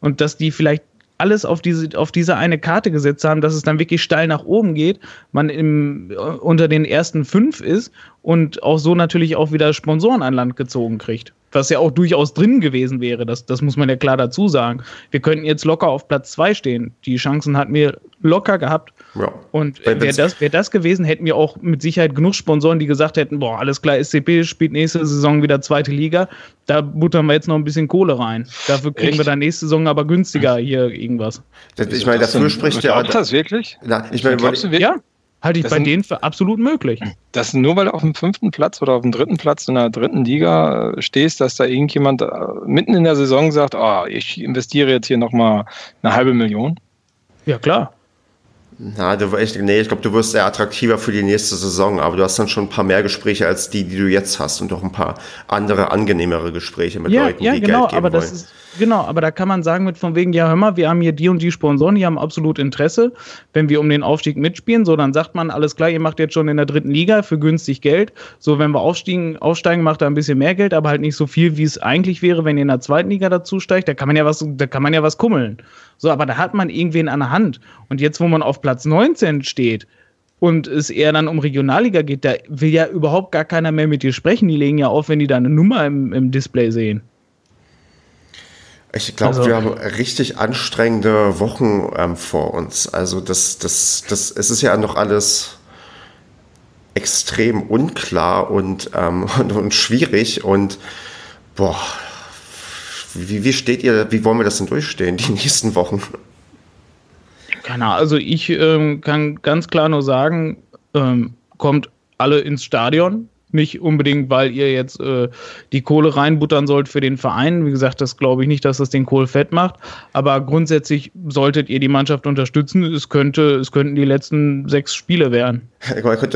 Und dass die vielleicht alles auf diese, auf diese eine Karte gesetzt haben, dass es dann wirklich steil nach oben geht, man im, unter den ersten fünf ist und auch so natürlich auch wieder Sponsoren an Land gezogen kriegt. Was ja auch durchaus drin gewesen wäre, das, das muss man ja klar dazu sagen. Wir könnten jetzt locker auf Platz zwei stehen. Die Chancen hatten wir locker gehabt. Ja. Und wäre das, wär das gewesen, hätten wir auch mit Sicherheit genug Sponsoren, die gesagt hätten, boah, alles klar, SCP spielt nächste Saison wieder zweite Liga, da buttern wir jetzt noch ein bisschen Kohle rein. Dafür kriegen Echt? wir dann nächste Saison aber günstiger hier irgendwas. Das, ich meine, dafür spricht ja. Glaubst du das wirklich? Na, ich meine, Glaubst du wirklich? Ja, halte ich Das bei sind- denen für absolut möglich. dass nur weil du auf dem fünften Platz oder auf dem dritten Platz in der dritten Liga äh, stehst, dass da irgendjemand äh, mitten in der Saison sagt, ah, ich investiere jetzt hier nochmal eine halbe Million. Ja, klar. Na, du, ich, nee, ich glaube, du wirst sehr attraktiver für die nächste Saison, aber du hast dann schon ein paar mehr Gespräche als die, die du jetzt hast und auch ein paar andere, angenehmere Gespräche mit Ja, Leuten, ja, die genau, Geld geben aber das wollen. ist, Genau, aber da kann man sagen mit von wegen, ja hör mal, wir haben hier die und die Sponsoren, die haben absolut Interesse, wenn wir um den Aufstieg mitspielen, so dann sagt man, alles klar, ihr macht jetzt schon in der dritten Liga für günstig Geld, so wenn wir aufsteigen, aufsteigen macht er ein bisschen mehr Geld, aber halt nicht so viel, wie es eigentlich wäre, wenn ihr in der zweiten Liga dazu steigt, da kann man ja was, da kann man ja was kummeln. So, aber da hat man irgendwen an der Hand und jetzt, wo man auf Platz 19 steht, und es eher dann um Regionalliga geht, da will ja überhaupt gar keiner mehr mit dir sprechen. Die legen ja auf, wenn die da eine Nummer im, im Display sehen. Ich glaube, also, wir haben richtig anstrengende Wochen ähm, vor uns. Also das, das, das, es ist ja noch alles extrem unklar und, ähm, und, und, schwierig und boah, wie, wie steht ihr, wie wollen wir das denn durchstehen, die nächsten Wochen? Keine Ahnung, also ich ähm, kann ganz klar nur sagen, ähm, kommt alle ins Stadion, nicht unbedingt, weil ihr jetzt äh, die Kohle reinbuttern sollt für den Verein. Wie gesagt, das glaube ich nicht, dass das den Kohl fett macht. Aber grundsätzlich solltet ihr die Mannschaft unterstützen. Es könnte, es könnten die letzten sechs Spiele werden.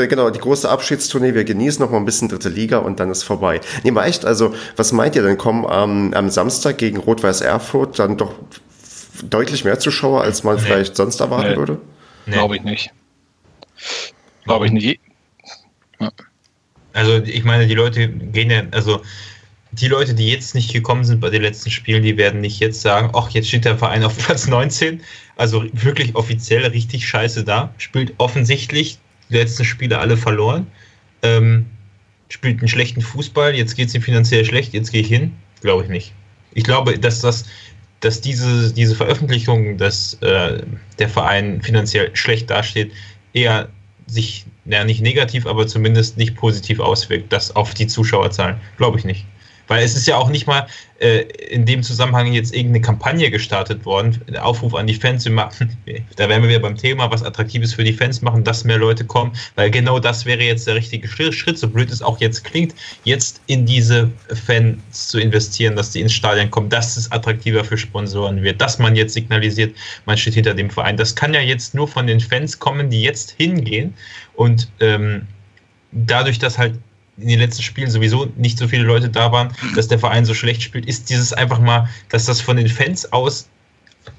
Genau, die große Abschiedstournee. Wir genießen noch mal ein bisschen dritte Liga und dann ist vorbei. Nee, mal echt. Also, was meint ihr denn? Kommen ähm, am Samstag gegen Rot-Weiß Erfurt dann doch deutlich mehr Zuschauer, als man nee. vielleicht sonst erwarten nee. würde? Nee. Glaube ich nicht. Glaube ich nicht. Ja. Also ich meine, die Leute gehen ja, also die Leute, die jetzt nicht gekommen sind bei den letzten Spielen, die werden nicht jetzt sagen, ach, jetzt steht der Verein auf Platz 19. Also wirklich offiziell richtig scheiße da. Spielt offensichtlich die letzten Spiele alle verloren. Ähm, spielt einen schlechten Fußball, jetzt geht es ihm finanziell schlecht, jetzt gehe ich hin. Glaube ich nicht. Ich glaube, dass das, dass diese, diese Veröffentlichung, dass äh, der Verein finanziell schlecht dasteht, eher sich ja, nicht negativ, aber zumindest nicht positiv auswirkt, das auf die Zuschauerzahlen. Glaube ich nicht. Weil es ist ja auch nicht mal äh, in dem Zusammenhang jetzt irgendeine Kampagne gestartet worden, Aufruf an die Fans, wir machen, da wären wir wieder beim Thema, was Attraktives für die Fans machen, dass mehr Leute kommen, weil genau das wäre jetzt der richtige Schritt, so blöd es auch jetzt klingt, jetzt in diese Fans zu investieren, dass die ins Stadion kommen, dass es attraktiver für Sponsoren wird, dass man jetzt signalisiert, man steht hinter dem Verein. Das kann ja jetzt nur von den Fans kommen, die jetzt hingehen und ähm, dadurch, dass halt in den letzten Spielen sowieso nicht so viele Leute da waren, dass der Verein so schlecht spielt, ist dieses einfach mal, dass das von den Fans aus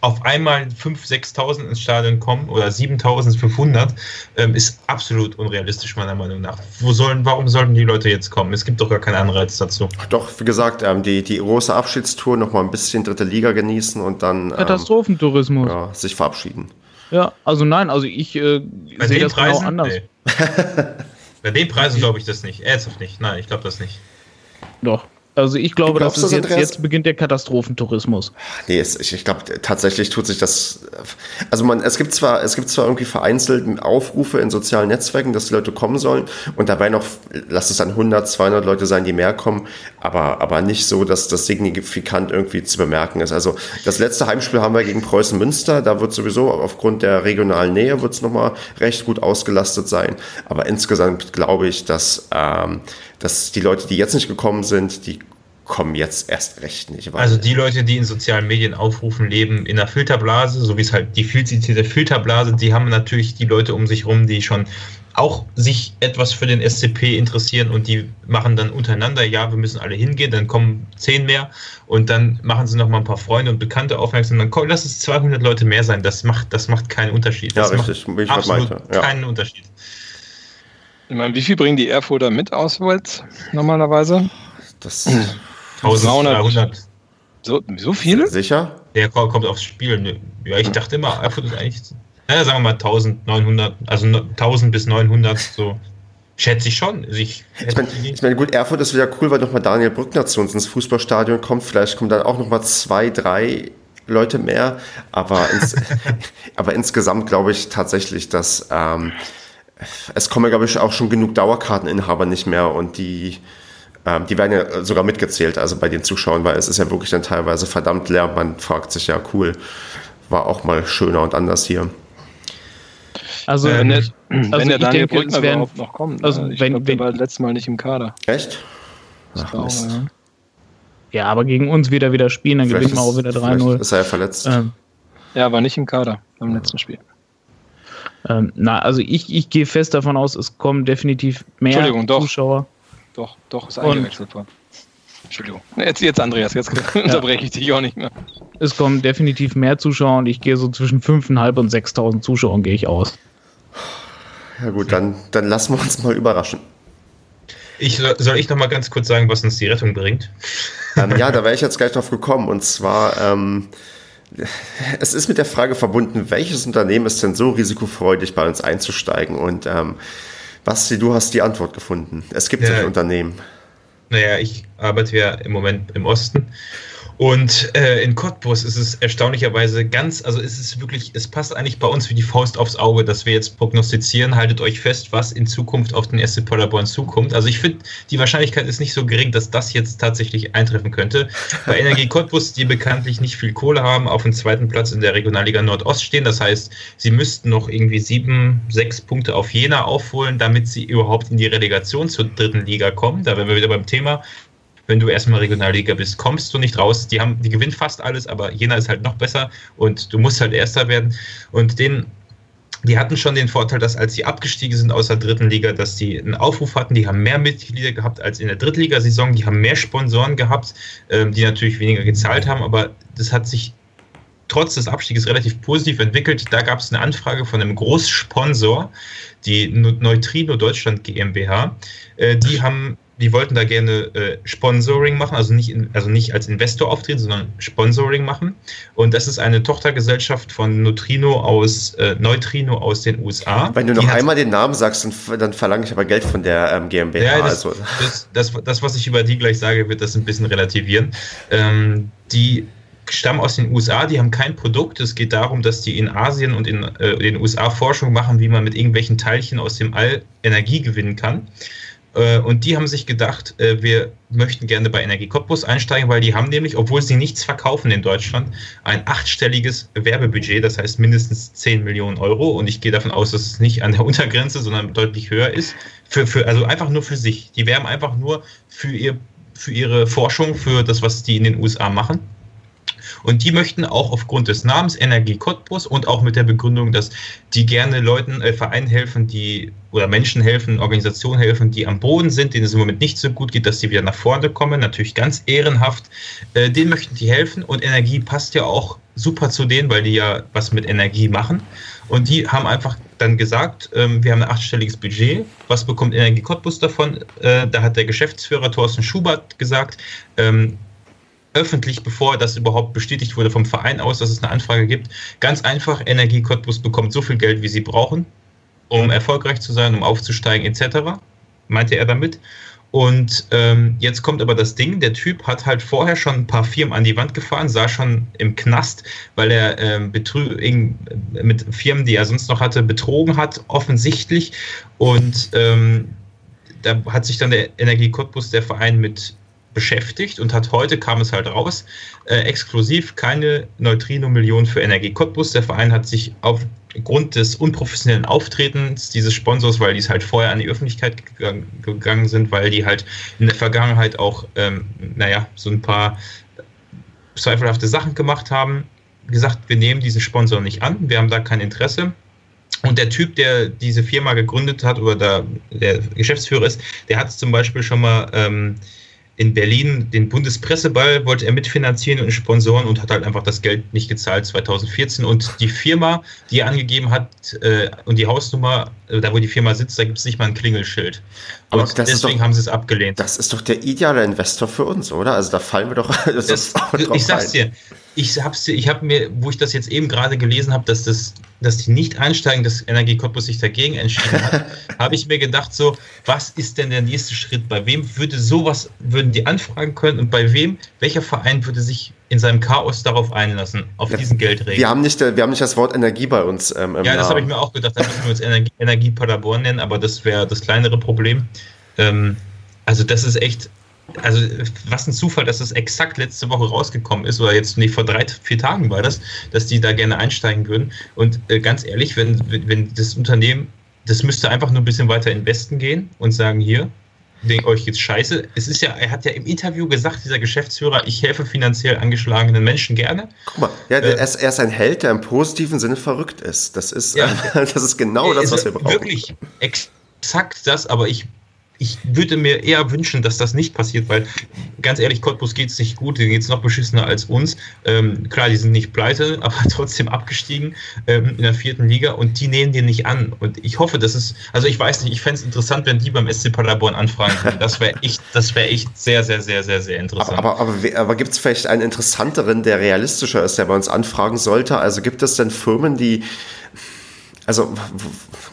auf einmal 5.000, 6.000 ins Stadion kommen oder 7.500 ähm, ist absolut unrealistisch meiner Meinung nach. Wo sollen, warum sollten die Leute jetzt kommen? Es gibt doch gar keinen Anreiz dazu. Doch, wie gesagt, ähm, die, die große Abschiedstour noch mal ein bisschen dritte Liga genießen und dann ähm, Katastrophentourismus. Ja, sich verabschieden. Ja, also nein, also ich äh, sehe das genau Preisen? genau anders. Nee. Bei den Preisen glaube ich das nicht. Ernsthaft nicht. Nein, ich glaube das nicht. Doch. Also ich glaube, das ist jetzt, jetzt beginnt der Katastrophentourismus. Nee, es, ich, ich glaube tatsächlich tut sich das. Also man, es gibt zwar, es gibt zwar irgendwie vereinzelt Aufrufe in sozialen Netzwerken, dass die Leute kommen sollen, und dabei noch, lass es dann 100, 200 Leute sein, die mehr kommen, aber, aber nicht so, dass das signifikant irgendwie zu bemerken ist. Also das letzte Heimspiel haben wir gegen Preußen Münster, da wird sowieso aufgrund der regionalen Nähe wird es nochmal recht gut ausgelastet sein. Aber insgesamt glaube ich, dass ähm, dass die Leute, die jetzt nicht gekommen sind, die kommen jetzt erst recht nicht. Also die Leute, die in sozialen Medien aufrufen, leben in einer Filterblase, so wie es halt die zitierte Filterblase, die haben natürlich die Leute um sich rum, die schon auch sich etwas für den SCP interessieren und die machen dann untereinander, ja, wir müssen alle hingehen, dann kommen zehn mehr und dann machen sie noch mal ein paar Freunde und Bekannte aufmerksam, dann kommen, lass es 200 Leute mehr sein, das macht, das macht keinen Unterschied. Das ja, richtig, macht absolut ja. keinen Unterschied. Ich meine, wie viel bringen die Erfurter mit auswärts normalerweise? Das 1300. So, so viele? Sicher? Der kommt aufs Spiel. Ja, ich dachte immer, Erfurt ist eigentlich, ja, sagen wir mal 1900, also 1000 bis 900, so. Schätze ich schon. Also ich, ich meine, ich mein, gut, Erfurt ist wieder cool, weil nochmal Daniel Brückner zu uns ins Fußballstadion kommt. Vielleicht kommen dann auch nochmal zwei, drei Leute mehr. Aber, ins, aber insgesamt glaube ich tatsächlich, dass ähm, es kommen, glaube ich, auch schon genug Dauerkarteninhaber nicht mehr und die, ähm, die werden ja sogar mitgezählt, also bei den Zuschauern, weil es ist ja wirklich dann teilweise verdammt leer. Man fragt sich ja, cool, war auch mal schöner und anders hier. Also, ähm, wenn, der, also wenn der Daniel denke, Brückner werden, überhaupt noch kommt. Also, ich wenn, glaub, der war letztes Mal nicht im Kader. Echt? Ach, auch, ja. ja. aber gegen uns wieder wieder spielen, dann gewinnen wir auch wieder 3-0. Ist er ja verletzt. Ähm, ja, war nicht im Kader beim letzten Spiel. Ähm, na, also ich, ich gehe fest davon aus, es kommen definitiv mehr Entschuldigung, Zuschauer. Doch, doch, ist eingewechselt worden. Entschuldigung. Jetzt, jetzt Andreas, jetzt unterbreche ich dich auch nicht mehr. Es kommen definitiv mehr Zuschauer und ich gehe so zwischen 5.500 und 6.000 Zuschauern gehe ich aus. Ja gut, dann, dann lassen wir uns mal überraschen. Ich, soll ich noch mal ganz kurz sagen, was uns die Rettung bringt? Ähm, ja, da wäre ich jetzt gleich drauf gekommen. Und zwar, ähm, es ist mit der Frage verbunden, welches Unternehmen ist denn so risikofreudig, bei uns einzusteigen? Und ähm, Basti, du hast die Antwort gefunden. Es gibt ja, solche Unternehmen. Naja, ich arbeite ja im Moment im Osten und äh, in Cottbus ist es erstaunlicherweise ganz, also ist es wirklich, es passt eigentlich bei uns wie die Faust aufs Auge, dass wir jetzt prognostizieren. Haltet euch fest, was in Zukunft auf den SC Paderborn zukommt. Also ich finde, die Wahrscheinlichkeit ist nicht so gering, dass das jetzt tatsächlich eintreffen könnte. Bei Energie Cottbus, die bekanntlich nicht viel Kohle haben, auf dem zweiten Platz in der Regionalliga Nordost stehen. Das heißt, sie müssten noch irgendwie sieben, sechs Punkte auf Jena aufholen, damit sie überhaupt in die Relegation zur dritten Liga kommen. Da wären wir wieder beim Thema wenn du erstmal Regionalliga bist, kommst du nicht raus. Die haben, die gewinnen fast alles, aber Jena ist halt noch besser und du musst halt Erster werden. Und den, die hatten schon den Vorteil, dass als sie abgestiegen sind aus der dritten Liga, dass die einen Aufruf hatten, die haben mehr Mitglieder gehabt als in der Drittligasaison, die haben mehr Sponsoren gehabt, ähm, die natürlich weniger gezahlt haben, aber das hat sich trotz des Abstieges relativ positiv entwickelt. Da gab es eine Anfrage von einem Großsponsor, die Neutrino Deutschland GmbH. Äh, die haben die wollten da gerne äh, Sponsoring machen, also nicht, in, also nicht als Investor auftreten, sondern Sponsoring machen. Und das ist eine Tochtergesellschaft von Neutrino aus, äh, Neutrino aus den USA. Wenn du noch einmal den Namen sagst, dann, dann verlange ich aber Geld von der ähm, GmbH. Ja, das, also. das, das, das, was ich über die gleich sage, wird das ein bisschen relativieren. Ähm, die stammen aus den USA, die haben kein Produkt. Es geht darum, dass die in Asien und in äh, den USA Forschung machen, wie man mit irgendwelchen Teilchen aus dem All Energie gewinnen kann. Äh, und die haben sich gedacht, äh, wir möchten gerne bei Energie Cottbus einsteigen, weil die haben nämlich, obwohl sie nichts verkaufen in Deutschland, ein achtstelliges Werbebudget, das heißt mindestens 10 Millionen Euro. Und ich gehe davon aus, dass es nicht an der Untergrenze, sondern deutlich höher ist. Für, für, also einfach nur für sich. Die werben einfach nur für, ihr, für ihre Forschung, für das, was die in den USA machen. Und die möchten auch aufgrund des Namens Energie Cottbus und auch mit der Begründung, dass die gerne Leuten, äh, Vereinen helfen, die oder Menschen helfen, Organisationen helfen, die am Boden sind, denen es im Moment nicht so gut geht, dass sie wieder nach vorne kommen. Natürlich ganz ehrenhaft. Äh, denen möchten die helfen und Energie passt ja auch super zu denen, weil die ja was mit Energie machen. Und die haben einfach dann gesagt, ähm, wir haben ein achtstelliges Budget. Was bekommt Energie Cottbus davon? Äh, da hat der Geschäftsführer Thorsten Schubert gesagt, ähm, öffentlich, bevor das überhaupt bestätigt wurde vom Verein aus, dass es eine Anfrage gibt. Ganz einfach, Energie Cottbus bekommt so viel Geld, wie sie brauchen, um erfolgreich zu sein, um aufzusteigen etc., meinte er damit. Und ähm, jetzt kommt aber das Ding, der Typ hat halt vorher schon ein paar Firmen an die Wand gefahren, sah schon im Knast, weil er ähm, mit Firmen, die er sonst noch hatte, betrogen hat, offensichtlich. Und ähm, da hat sich dann der Energie Cottbus, der Verein, mit beschäftigt und hat heute, kam es halt raus, äh, exklusiv keine Neutrino-Million für Energie Cottbus. Der Verein hat sich aufgrund des unprofessionellen Auftretens dieses Sponsors, weil die es halt vorher an die Öffentlichkeit gegangen, sind, weil die halt in der Vergangenheit auch, ähm, naja, so ein paar zweifelhafte Sachen gemacht haben, gesagt, wir nehmen diesen Sponsor nicht an, wir haben da kein Interesse. Und der Typ, der diese Firma gegründet hat oder der, der Geschäftsführer ist, der hat zum Beispiel schon mal ähm, in Berlin den Bundespresseball wollte er mitfinanzieren und Sponsoren und hat halt einfach das Geld nicht gezahlt 2014. Und die Firma, die er angegeben hat äh, und die Hausnummer, äh, da wo die Firma sitzt, da gibt es nicht mal ein Klingelschild. Und Aber deswegen doch, haben sie es abgelehnt. Das ist doch der ideale Investor für uns, oder? Also da fallen wir doch. Das das, ich sag's dir, ich hab's dir, ich habe mir, wo ich das jetzt eben gerade gelesen habe, dass das, dass die nicht einsteigen, dass Energie Cottbus sich dagegen entschieden hat, habe ich mir gedacht so, was ist denn der nächste Schritt? Bei wem würde sowas, würden die anfragen können und bei wem, welcher Verein würde sich in seinem Chaos darauf einlassen, auf ja, diesen Geldregeln? Wir haben nicht, wir haben nicht das Wort Energie bei uns. Ähm, ja, das habe ich mir auch gedacht, da müssen wir uns Energie, Energie Paderborn nennen, aber das wäre das kleinere Problem. Ähm, also das ist echt, also was ein Zufall, dass das exakt letzte Woche rausgekommen ist, oder jetzt nicht vor drei, vier Tagen war das, dass die da gerne einsteigen würden. Und äh, ganz ehrlich, wenn, wenn das Unternehmen, das müsste einfach nur ein bisschen weiter in den Westen gehen und sagen, hier, wegen euch geht's scheiße. Es ist ja, er hat ja im Interview gesagt, dieser Geschäftsführer, ich helfe finanziell angeschlagenen Menschen gerne. Guck mal, ja, äh, er, ist, er, ist, ein Held, der im positiven Sinne verrückt ist. Das ist, ja, das ist genau das, was wir brauchen. Wirklich exakt das, aber ich ich würde mir eher wünschen, dass das nicht passiert, weil ganz ehrlich, Cottbus geht es nicht gut, denen geht es noch beschissener als uns. Ähm, klar, die sind nicht pleite, aber trotzdem abgestiegen ähm, in der vierten Liga und die nehmen den nicht an. Und ich hoffe, dass es, also ich weiß nicht, ich fände es interessant, wenn die beim SC Paderborn anfragen würden. Das wäre echt, das wäre echt sehr, sehr, sehr, sehr, sehr interessant. Aber, aber, aber, aber gibt es vielleicht einen interessanteren, der realistischer ist, der bei uns anfragen sollte? Also gibt es denn Firmen, die also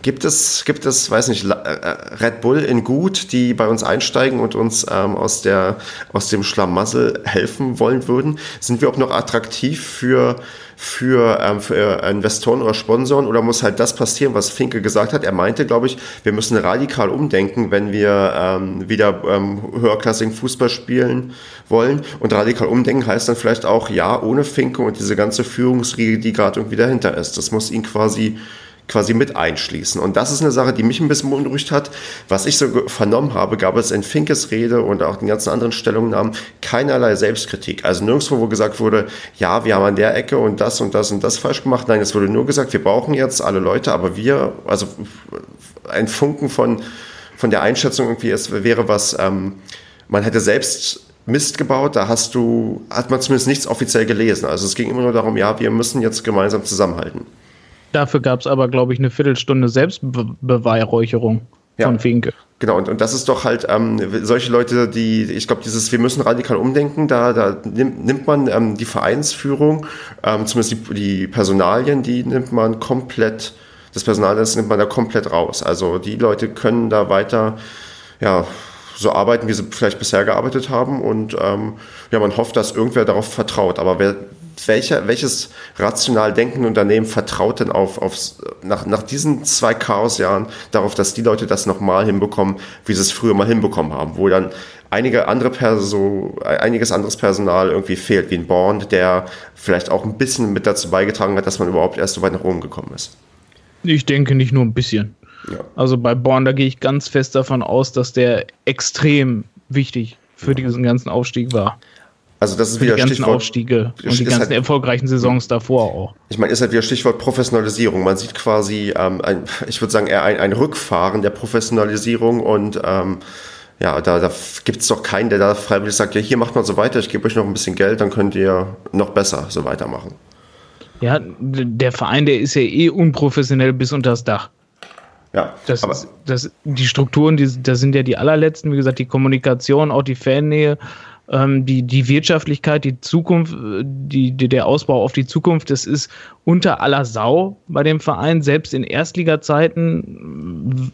gibt es, gibt es, weiß nicht, äh, Red Bull in Gut, die bei uns einsteigen und uns ähm, aus, der, aus dem Schlamassel helfen wollen würden? Sind wir auch noch attraktiv für, für, ähm, für Investoren oder Sponsoren oder muss halt das passieren, was Finke gesagt hat? Er meinte, glaube ich, wir müssen radikal umdenken, wenn wir ähm, wieder ähm, höherklassigen Fußball spielen wollen. Und radikal umdenken heißt dann vielleicht auch, ja, ohne Finke und diese ganze Führungsriege, die gerade irgendwie dahinter ist. Das muss ihn quasi quasi mit einschließen. Und das ist eine Sache, die mich ein bisschen beunruhigt hat. Was ich so vernommen habe, gab es in Finkes Rede und auch den ganzen anderen Stellungnahmen keinerlei Selbstkritik. Also nirgendwo, wo gesagt wurde, ja, wir haben an der Ecke und das und das und das falsch gemacht. Nein, es wurde nur gesagt, wir brauchen jetzt alle Leute, aber wir, also ein Funken von, von der Einschätzung irgendwie, es wäre was, ähm, man hätte selbst Mist gebaut, da hast du, hat man zumindest nichts offiziell gelesen. Also es ging immer nur darum, ja, wir müssen jetzt gemeinsam zusammenhalten. Dafür gab es aber, glaube ich, eine Viertelstunde Selbstbeweihräucherung ja. von Finke. Genau, und, und das ist doch halt ähm, solche Leute, die, ich glaube, dieses, wir müssen radikal umdenken, da, da nimmt, nimmt man ähm, die Vereinsführung, ähm, zumindest die, die Personalien, die nimmt man komplett, das Personal, das nimmt man da komplett raus. Also die Leute können da weiter, ja, so arbeiten, wie sie vielleicht bisher gearbeitet haben und ähm, ja, man hofft, dass irgendwer darauf vertraut. Aber wer, welcher, welches rational denkende Unternehmen vertraut denn auf, auf nach, nach diesen zwei Chaosjahren darauf, dass die Leute das nochmal hinbekommen, wie sie es früher mal hinbekommen haben, wo dann einige andere Perso, einiges anderes Personal irgendwie fehlt, wie ein Born, der vielleicht auch ein bisschen mit dazu beigetragen hat, dass man überhaupt erst so weit nach oben gekommen ist. Ich denke nicht nur ein bisschen. Ja. Also bei Born, da gehe ich ganz fest davon aus, dass der extrem wichtig für diesen ganzen Aufstieg war. Also das ist Für wieder die ganzen Stichwort, Aufstiege und die ganzen halt, erfolgreichen Saisons davor auch. Ich meine, ist halt wieder Stichwort Professionalisierung. Man sieht quasi, ähm, ein, ich würde sagen, eher ein, ein Rückfahren der Professionalisierung und ähm, ja, da, da gibt es doch keinen, der da freiwillig sagt, ja, hier macht man so weiter, ich gebe euch noch ein bisschen Geld, dann könnt ihr noch besser so weitermachen. Ja, der Verein, der ist ja eh unprofessionell bis unter das Dach. Ja, das, aber das, die Strukturen, die, das sind ja die allerletzten, wie gesagt, die Kommunikation, auch die Fannähe ähm, die, die Wirtschaftlichkeit, die Zukunft, die, die, der Ausbau auf die Zukunft, das ist unter aller Sau bei dem Verein, selbst in Erstliga-Zeiten,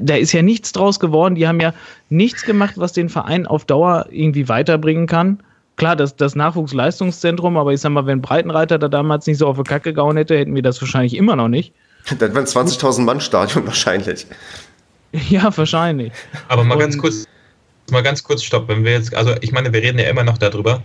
da ist ja nichts draus geworden. Die haben ja nichts gemacht, was den Verein auf Dauer irgendwie weiterbringen kann. Klar, das, das Nachwuchsleistungszentrum, aber ich sag mal, wenn Breitenreiter da damals nicht so auf die Kacke gehauen hätte, hätten wir das wahrscheinlich immer noch nicht. Dann wären 20.000 Mann Stadion wahrscheinlich. Ja, wahrscheinlich. Aber mal Und, ganz kurz mal ganz kurz stopp. Wenn wir jetzt, also ich meine, wir reden ja immer noch darüber,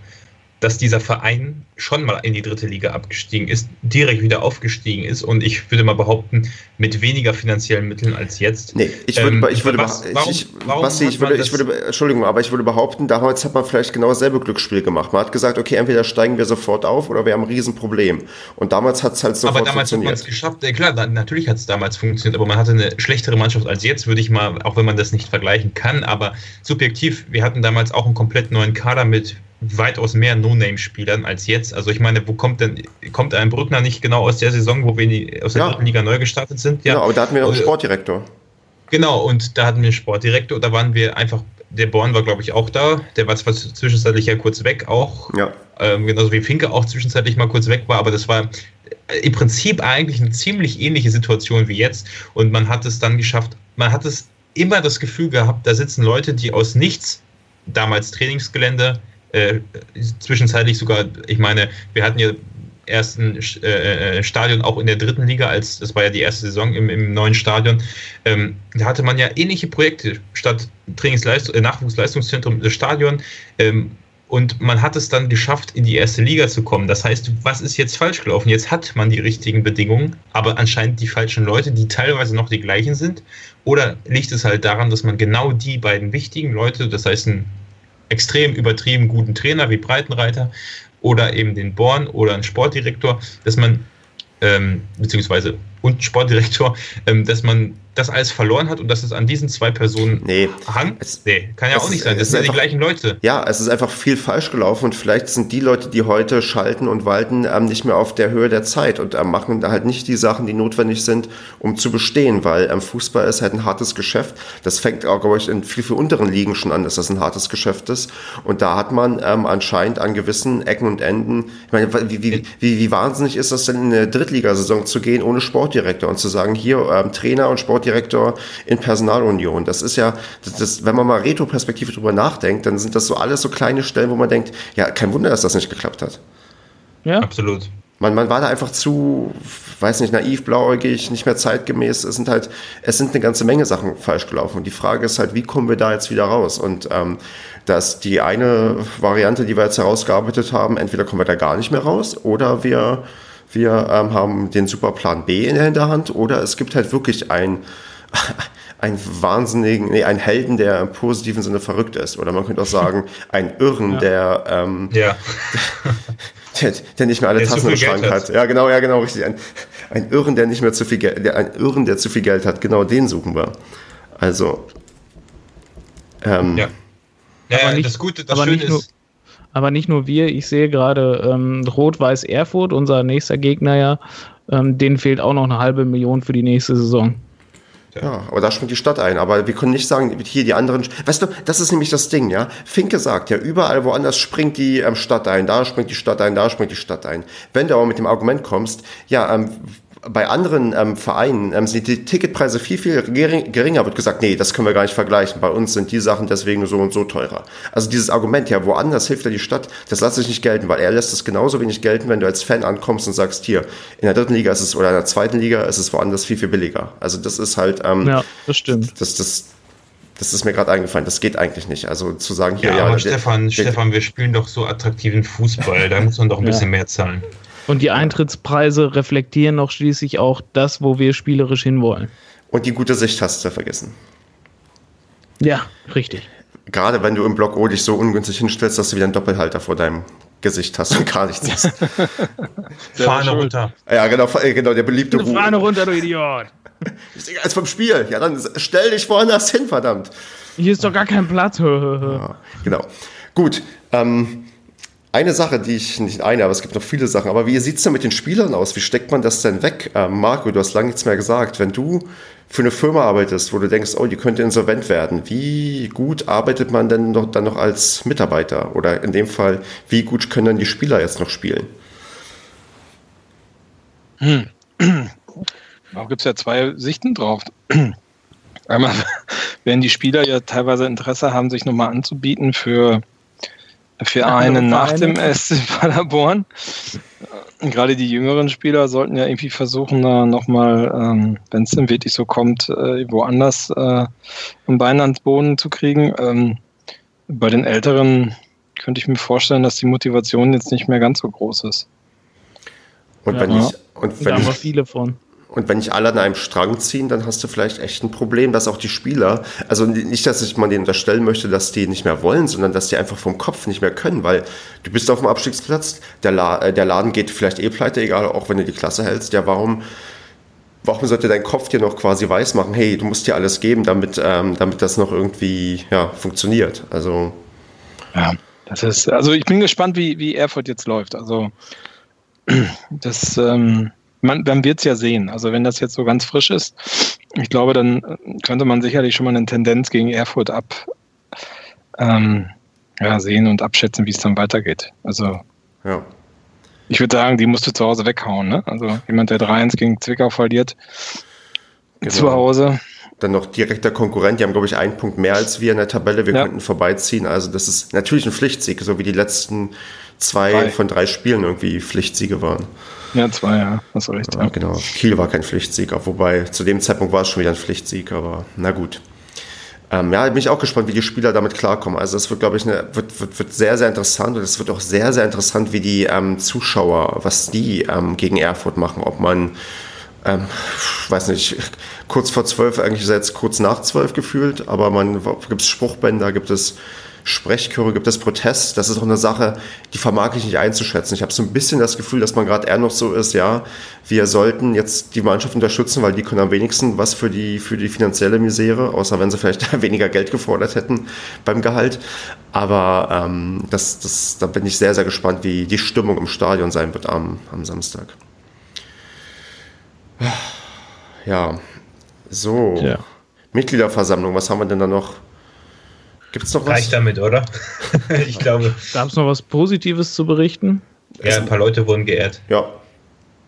dass dieser Verein schon mal in die dritte Liga abgestiegen ist, direkt wieder aufgestiegen ist und ich würde mal behaupten, mit weniger finanziellen Mitteln als jetzt. Nee, ich würde, ähm, ich würde, was, warum, ich, warum Basti, ich würde, ich würde, Entschuldigung, aber ich würde behaupten, damals hat man vielleicht genau dasselbe Glücksspiel gemacht. Man hat gesagt, okay, entweder steigen wir sofort auf oder wir haben ein Riesenproblem. Und damals hat es halt sofort aber damals funktioniert. hat man es geschafft. Ja, klar, natürlich hat es damals funktioniert, aber man hatte eine schlechtere Mannschaft als jetzt, würde ich mal, auch wenn man das nicht vergleichen kann, aber subjektiv, wir hatten damals auch einen komplett neuen Kader mit weitaus mehr No-Name-Spielern als jetzt. Also ich meine, wo kommt denn, kommt ein Brückner nicht genau aus der Saison, wo wir die, aus der ja. dritten Liga neu gestartet sind? Ja, genau, aber da hatten wir einen Sportdirektor. Genau, und da hatten wir einen Sportdirektor, da waren wir einfach, der Born war glaube ich auch da, der war zwar zwischenzeitlich ja kurz weg auch, ja. ähm, genauso wie Finke auch zwischenzeitlich mal kurz weg war, aber das war im Prinzip eigentlich eine ziemlich ähnliche Situation wie jetzt und man hat es dann geschafft, man hat es immer das Gefühl gehabt, da sitzen Leute, die aus nichts, damals Trainingsgelände, äh, zwischenzeitlich sogar, ich meine, wir hatten ja erst ein äh, äh, Stadion auch in der dritten Liga, als das war ja die erste Saison im, im neuen Stadion. Ähm, da hatte man ja ähnliche Projekte statt Trainingsleistung, äh, Nachwuchsleistungszentrum, das Stadion. Ähm, und man hat es dann geschafft, in die erste Liga zu kommen. Das heißt, was ist jetzt falsch gelaufen? Jetzt hat man die richtigen Bedingungen, aber anscheinend die falschen Leute, die teilweise noch die gleichen sind. Oder liegt es halt daran, dass man genau die beiden wichtigen Leute, das heißt ein extrem übertrieben guten Trainer wie Breitenreiter oder eben den Born oder einen Sportdirektor, dass man, ähm, beziehungsweise und Sportdirektor, ähm, dass man das alles verloren hat und dass es an diesen zwei Personen nee, hang? Es, nee, kann ja auch nicht sein. Das sind ja die gleichen Leute. Ja, es ist einfach viel falsch gelaufen und vielleicht sind die Leute, die heute schalten und walten, ähm, nicht mehr auf der Höhe der Zeit und ähm, machen halt nicht die Sachen, die notwendig sind, um zu bestehen, weil ähm, Fußball ist halt ein hartes Geschäft. Das fängt auch, glaube ich, in viel, viel unteren Ligen schon an, dass das ein hartes Geschäft ist. Und da hat man ähm, anscheinend an gewissen Ecken und Enden, ich meine, wie, wie, wie, wie wahnsinnig ist das denn in eine Drittligasaison zu gehen ohne Sportdirektor und zu sagen, hier ähm, Trainer und Sportdirektor Sportdirektor in Personalunion. Das ist ja, das, das, wenn man mal retroperspektive drüber nachdenkt, dann sind das so alles so kleine Stellen, wo man denkt, ja, kein Wunder, dass das nicht geklappt hat. Ja, absolut. Man, man war da einfach zu, weiß nicht, naiv, blauäugig, nicht mehr zeitgemäß. Es sind halt, es sind eine ganze Menge Sachen falsch gelaufen. Und die Frage ist halt, wie kommen wir da jetzt wieder raus? Und ähm, dass die eine Variante, die wir jetzt herausgearbeitet haben, entweder kommen wir da gar nicht mehr raus oder wir wir ähm, haben den Superplan B in der Hinterhand oder es gibt halt wirklich ein einen wahnsinnigen, nee, einen Helden, der im positiven Sinne verrückt ist. Oder man könnte auch sagen, ein Irren, ja. der, ähm, ja. der, der, nicht mehr alle der Tassen im Schrank hat. hat. Ja, genau, ja, genau, richtig. Ein, ein Irren, der nicht mehr zu viel Geld, der, ein Irren, der zu viel Geld hat. Genau den suchen wir. Also, ähm, ja. Ja, aber nicht, das Gute, das Schöne ist, aber nicht nur wir. Ich sehe gerade ähm, Rot-Weiß Erfurt, unser nächster Gegner ja, ähm, denen fehlt auch noch eine halbe Million für die nächste Saison. Ja, aber da springt die Stadt ein. Aber wir können nicht sagen, hier die anderen. Weißt du, das ist nämlich das Ding, ja. Finke sagt ja, überall woanders springt die ähm, Stadt ein, da springt die Stadt ein, da springt die Stadt ein. Wenn du aber mit dem Argument kommst, ja, ähm, bei anderen ähm, Vereinen ähm, sind die Ticketpreise viel, viel geringer, wird gesagt, nee, das können wir gar nicht vergleichen. Bei uns sind die Sachen deswegen so und so teurer. Also dieses Argument, ja, woanders hilft ja die Stadt, das lasse ich nicht gelten, weil er lässt es genauso wenig gelten, wenn du als Fan ankommst und sagst, hier, in der dritten Liga ist es oder in der zweiten Liga ist es woanders viel, viel billiger. Also das ist halt, ähm, ja, das stimmt. Das, das, das ist mir gerade eingefallen. Das geht eigentlich nicht. Also zu sagen, hier, ja, ja aber der, Stefan, der, Stefan, wir spielen doch so attraktiven Fußball, da muss man doch ein ja. bisschen mehr zahlen. Und die Eintrittspreise reflektieren noch schließlich auch das, wo wir spielerisch hinwollen. Und die gute Sicht hast du vergessen. Ja, richtig. Gerade wenn du im Block O dich so ungünstig hinstellst, dass du wieder einen Doppelhalter vor deinem Gesicht hast und gar nichts siehst. Fahne runter. Ja, genau, äh, genau der beliebte Ruf. Fahne runter, du Idiot. Ich sehe alles vom Spiel. Ja, dann stell dich woanders hin, verdammt. Hier ist doch gar kein Platz. ja, genau. Gut. Ähm, eine Sache, die ich, nicht eine, aber es gibt noch viele Sachen, aber wie sieht es denn mit den Spielern aus? Wie steckt man das denn weg? Ähm, Marco, du hast lange nichts mehr gesagt. Wenn du für eine Firma arbeitest, wo du denkst, oh, die könnte insolvent werden, wie gut arbeitet man denn noch, dann noch als Mitarbeiter? Oder in dem Fall, wie gut können dann die Spieler jetzt noch spielen? Hm. Da gibt es ja zwei Sichten drauf. Einmal, wenn die Spieler ja teilweise Interesse haben, sich nochmal anzubieten für für einen nach dem SC Paderborn. Gerade die jüngeren Spieler sollten ja irgendwie versuchen, da nochmal, ähm, wenn es denn wirklich so kommt, äh, woanders äh, ein Bein ans Boden zu kriegen. Ähm, bei den Älteren könnte ich mir vorstellen, dass die Motivation jetzt nicht mehr ganz so groß ist. Und wenn ja. ich, und wenn da haben wir viele von. Und wenn nicht alle an einem Strang ziehen, dann hast du vielleicht echt ein Problem, dass auch die Spieler, also nicht, dass ich mal denen unterstellen möchte, dass die nicht mehr wollen, sondern dass die einfach vom Kopf nicht mehr können, weil du bist auf dem Abstiegsplatz, der, La äh, der Laden geht vielleicht eh pleite, egal, auch wenn du die Klasse hältst. Ja, warum, warum sollte dein Kopf dir noch quasi weiß machen, hey, du musst dir alles geben, damit, ähm, damit das noch irgendwie ja, funktioniert? Also. Ja, das ist, also ich bin gespannt, wie, wie Erfurt jetzt läuft. Also, das, ähm, man, man wird es ja sehen. Also wenn das jetzt so ganz frisch ist, ich glaube, dann könnte man sicherlich schon mal eine Tendenz gegen Erfurt ab ähm, ja, sehen und abschätzen, wie es dann weitergeht. Also ja. ich würde sagen, die musst du zu Hause weghauen. Ne? Also jemand, der 3-1 gegen Zwickau verliert, genau. zu Hause. Dann noch direkter Konkurrent, die haben, glaube ich, einen Punkt mehr als wir in der Tabelle. Wir ja. könnten vorbeiziehen. Also das ist natürlich ein Pflichtsieg, so wie die letzten zwei drei. von drei Spielen irgendwie Pflichtsiege waren. Ja, zwei, ja, hast du recht. Ja, ja. Genau, Kiel war kein Pflichtsieg, wobei zu dem Zeitpunkt war es schon wieder ein Pflichtsieg, aber na gut. Ähm, ja, bin ich auch gespannt, wie die Spieler damit klarkommen. Also es wird, glaube ich, eine, wird, wird, wird sehr, sehr interessant und es wird auch sehr, sehr interessant, wie die ähm, Zuschauer, was die ähm, gegen Erfurt machen, ob man ähm, weiß nicht, kurz vor zwölf, eigentlich ist es jetzt kurz nach zwölf gefühlt, aber man gibt es Spruchbänder, gibt es Sprechchöre, gibt es Protest? Das ist auch eine Sache, die vermag ich nicht einzuschätzen. Ich habe so ein bisschen das Gefühl, dass man gerade eher noch so ist, ja, wir sollten jetzt die Mannschaft unterstützen, weil die können am wenigsten was für die, für die finanzielle Misere, außer wenn sie vielleicht weniger Geld gefordert hätten beim Gehalt. Aber ähm, das, das, da bin ich sehr, sehr gespannt, wie die Stimmung im Stadion sein wird am, am Samstag. Ja, so. Ja. Mitgliederversammlung, was haben wir denn da noch? Gibt es noch was? Reicht damit, oder? ich glaube. Gab es noch was Positives zu berichten? Ja, ein paar Leute wurden geehrt. Ja.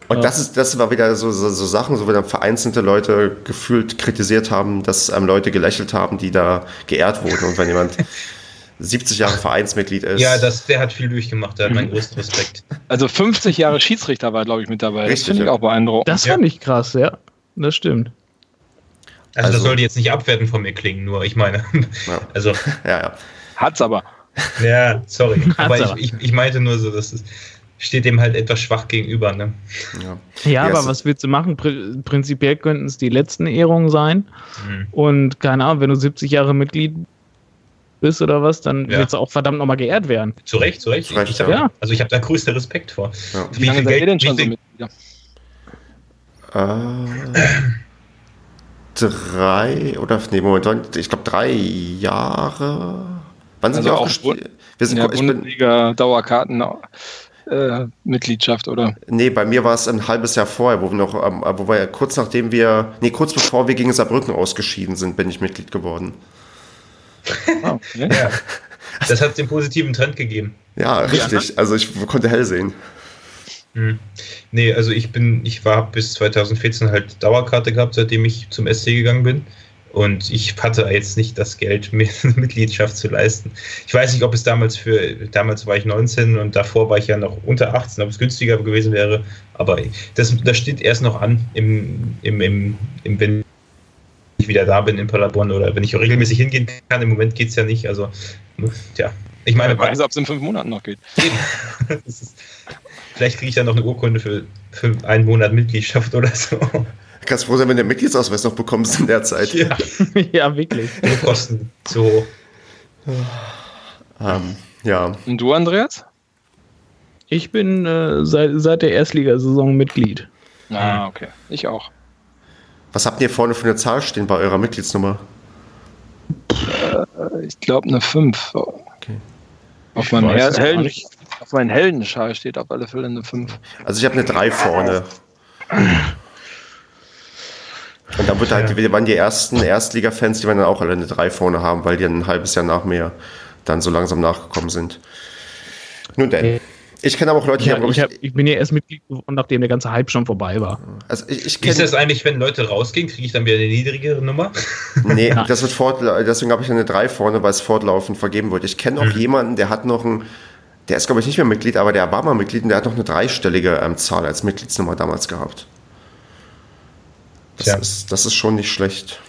Und Ja. das, ist, das war wieder so, so, so Sachen, so wie dann vereinzelte Leute gefühlt kritisiert haben, dass ähm, Leute gelächelt haben, die da geehrt wurden. Und wenn jemand 70 Jahre Vereinsmitglied ist. Ja, das, der hat viel durchgemacht, der hat meinen größten Respekt. Also 50 Jahre Schiedsrichter war, glaube ich, mit dabei. Richtig, das finde ich ja. auch beeindruckend. Das Ja. fand ich krass, ja. Das stimmt. Also, Also- das sollte jetzt nicht abwertend von mir klingen, nur ich meine. Ja. Also, ja, ja. Hat's aber. ja, sorry. Aber ich, aber. ich, ich meinte nur so, das ist, steht dem halt etwas schwach gegenüber. Ne? ja. Ja, Ja, aber was willst du machen? Pr prinzipiell könnten es die letzten Ehrungen sein. Hm. Und keine Ahnung, wenn du 70 Jahre Mitglied bist oder was, dann Ja. du auch verdammt nochmal geehrt werden. Zu Recht, zu Recht. Zu Recht, ich hab, ja. Also ich habe da größten Respekt vor. Ja. Wie lange seid ihr denn schon wie so viel- Mitglieder? Äh, drei oder nee, Moment, ich glaube drei Jahre. Wann sind Also wir auch aufgestiegen? Wir In sind, der ich bin, Bundesliga Dauerkarten äh, Mitgliedschaft oder? nee, bei mir war es ein halbes Jahr vorher, wo wir noch, ähm, wo wir kurz nachdem wir, nee, kurz bevor wir gegen Saarbrücken ausgeschieden sind, bin ich Mitglied geworden. Ah, okay. Ja. Das hat den positiven Trend gegeben. Ja, richtig. Also ich konnte hell sehen. Hm. Nee, also ich bin, ich war bis 2014 halt Dauerkarte gehabt, seitdem ich zum SC gegangen bin. Und ich hatte jetzt nicht das Geld, mir eine Mitgliedschaft zu leisten. Ich weiß nicht, ob es damals für, damals war ich 19 und davor war ich ja noch unter 18, ob es günstiger gewesen wäre. Aber das, das steht erst noch an, im, im, im, im, wenn ich wieder da bin in Paderborn oder wenn ich auch regelmäßig hingehen kann. Im Moment geht es ja nicht. Also, ja. Ich meine, Wer weiß, ob es in fünf Monaten noch geht. Eben. Das ist, vielleicht kriege ich dann noch eine Urkunde für, für einen Monat Mitgliedschaft oder so. Kannst froh sein, wenn du den Mitgliedsausweis noch bekommst in der Zeit. Ja. ja, wirklich. Die Kosten zu hoch. Ähm, ja. Und du, Andreas? Ich bin äh, seit, seit der Erstligasaison Mitglied. Ah, okay. Ich auch. Was habt ihr vorne für eine Zahl stehen bei eurer Mitgliedsnummer? Ich glaube eine 5. Auf meinem weiß Her es gar Helden, nicht. Auf meinem Heldenschal steht auf alle Fälle eine 5. Also ich habe eine 3 vorne. Und dann wird halt, die, waren die ersten Erstliga-Fans, die werden dann auch alle eine 3 vorne haben, weil die dann ein halbes Jahr nach mir dann so langsam nachgekommen sind. Nun denn. Ich kenne aber auch Leute, die Ja, haben, ich, hab, ich bin ja erst Mitglied geworden, nachdem der ganze Hype schon vorbei war. also ich, ich ist das eigentlich, wenn Leute rausgehen? Kriege ich dann wieder eine niedrigere Nummer? nee, das wird fort, deswegen habe ich eine 3 vorne, weil es fortlaufend vergeben wird. Ich kenne auch jemanden, der hat noch ein, der ist glaube ich nicht mehr Mitglied, aber der war mal Mitglied und der hat noch eine dreistellige ähm, Zahl als Mitgliedsnummer damals gehabt. Das, Tja. ist, das ist schon nicht schlecht.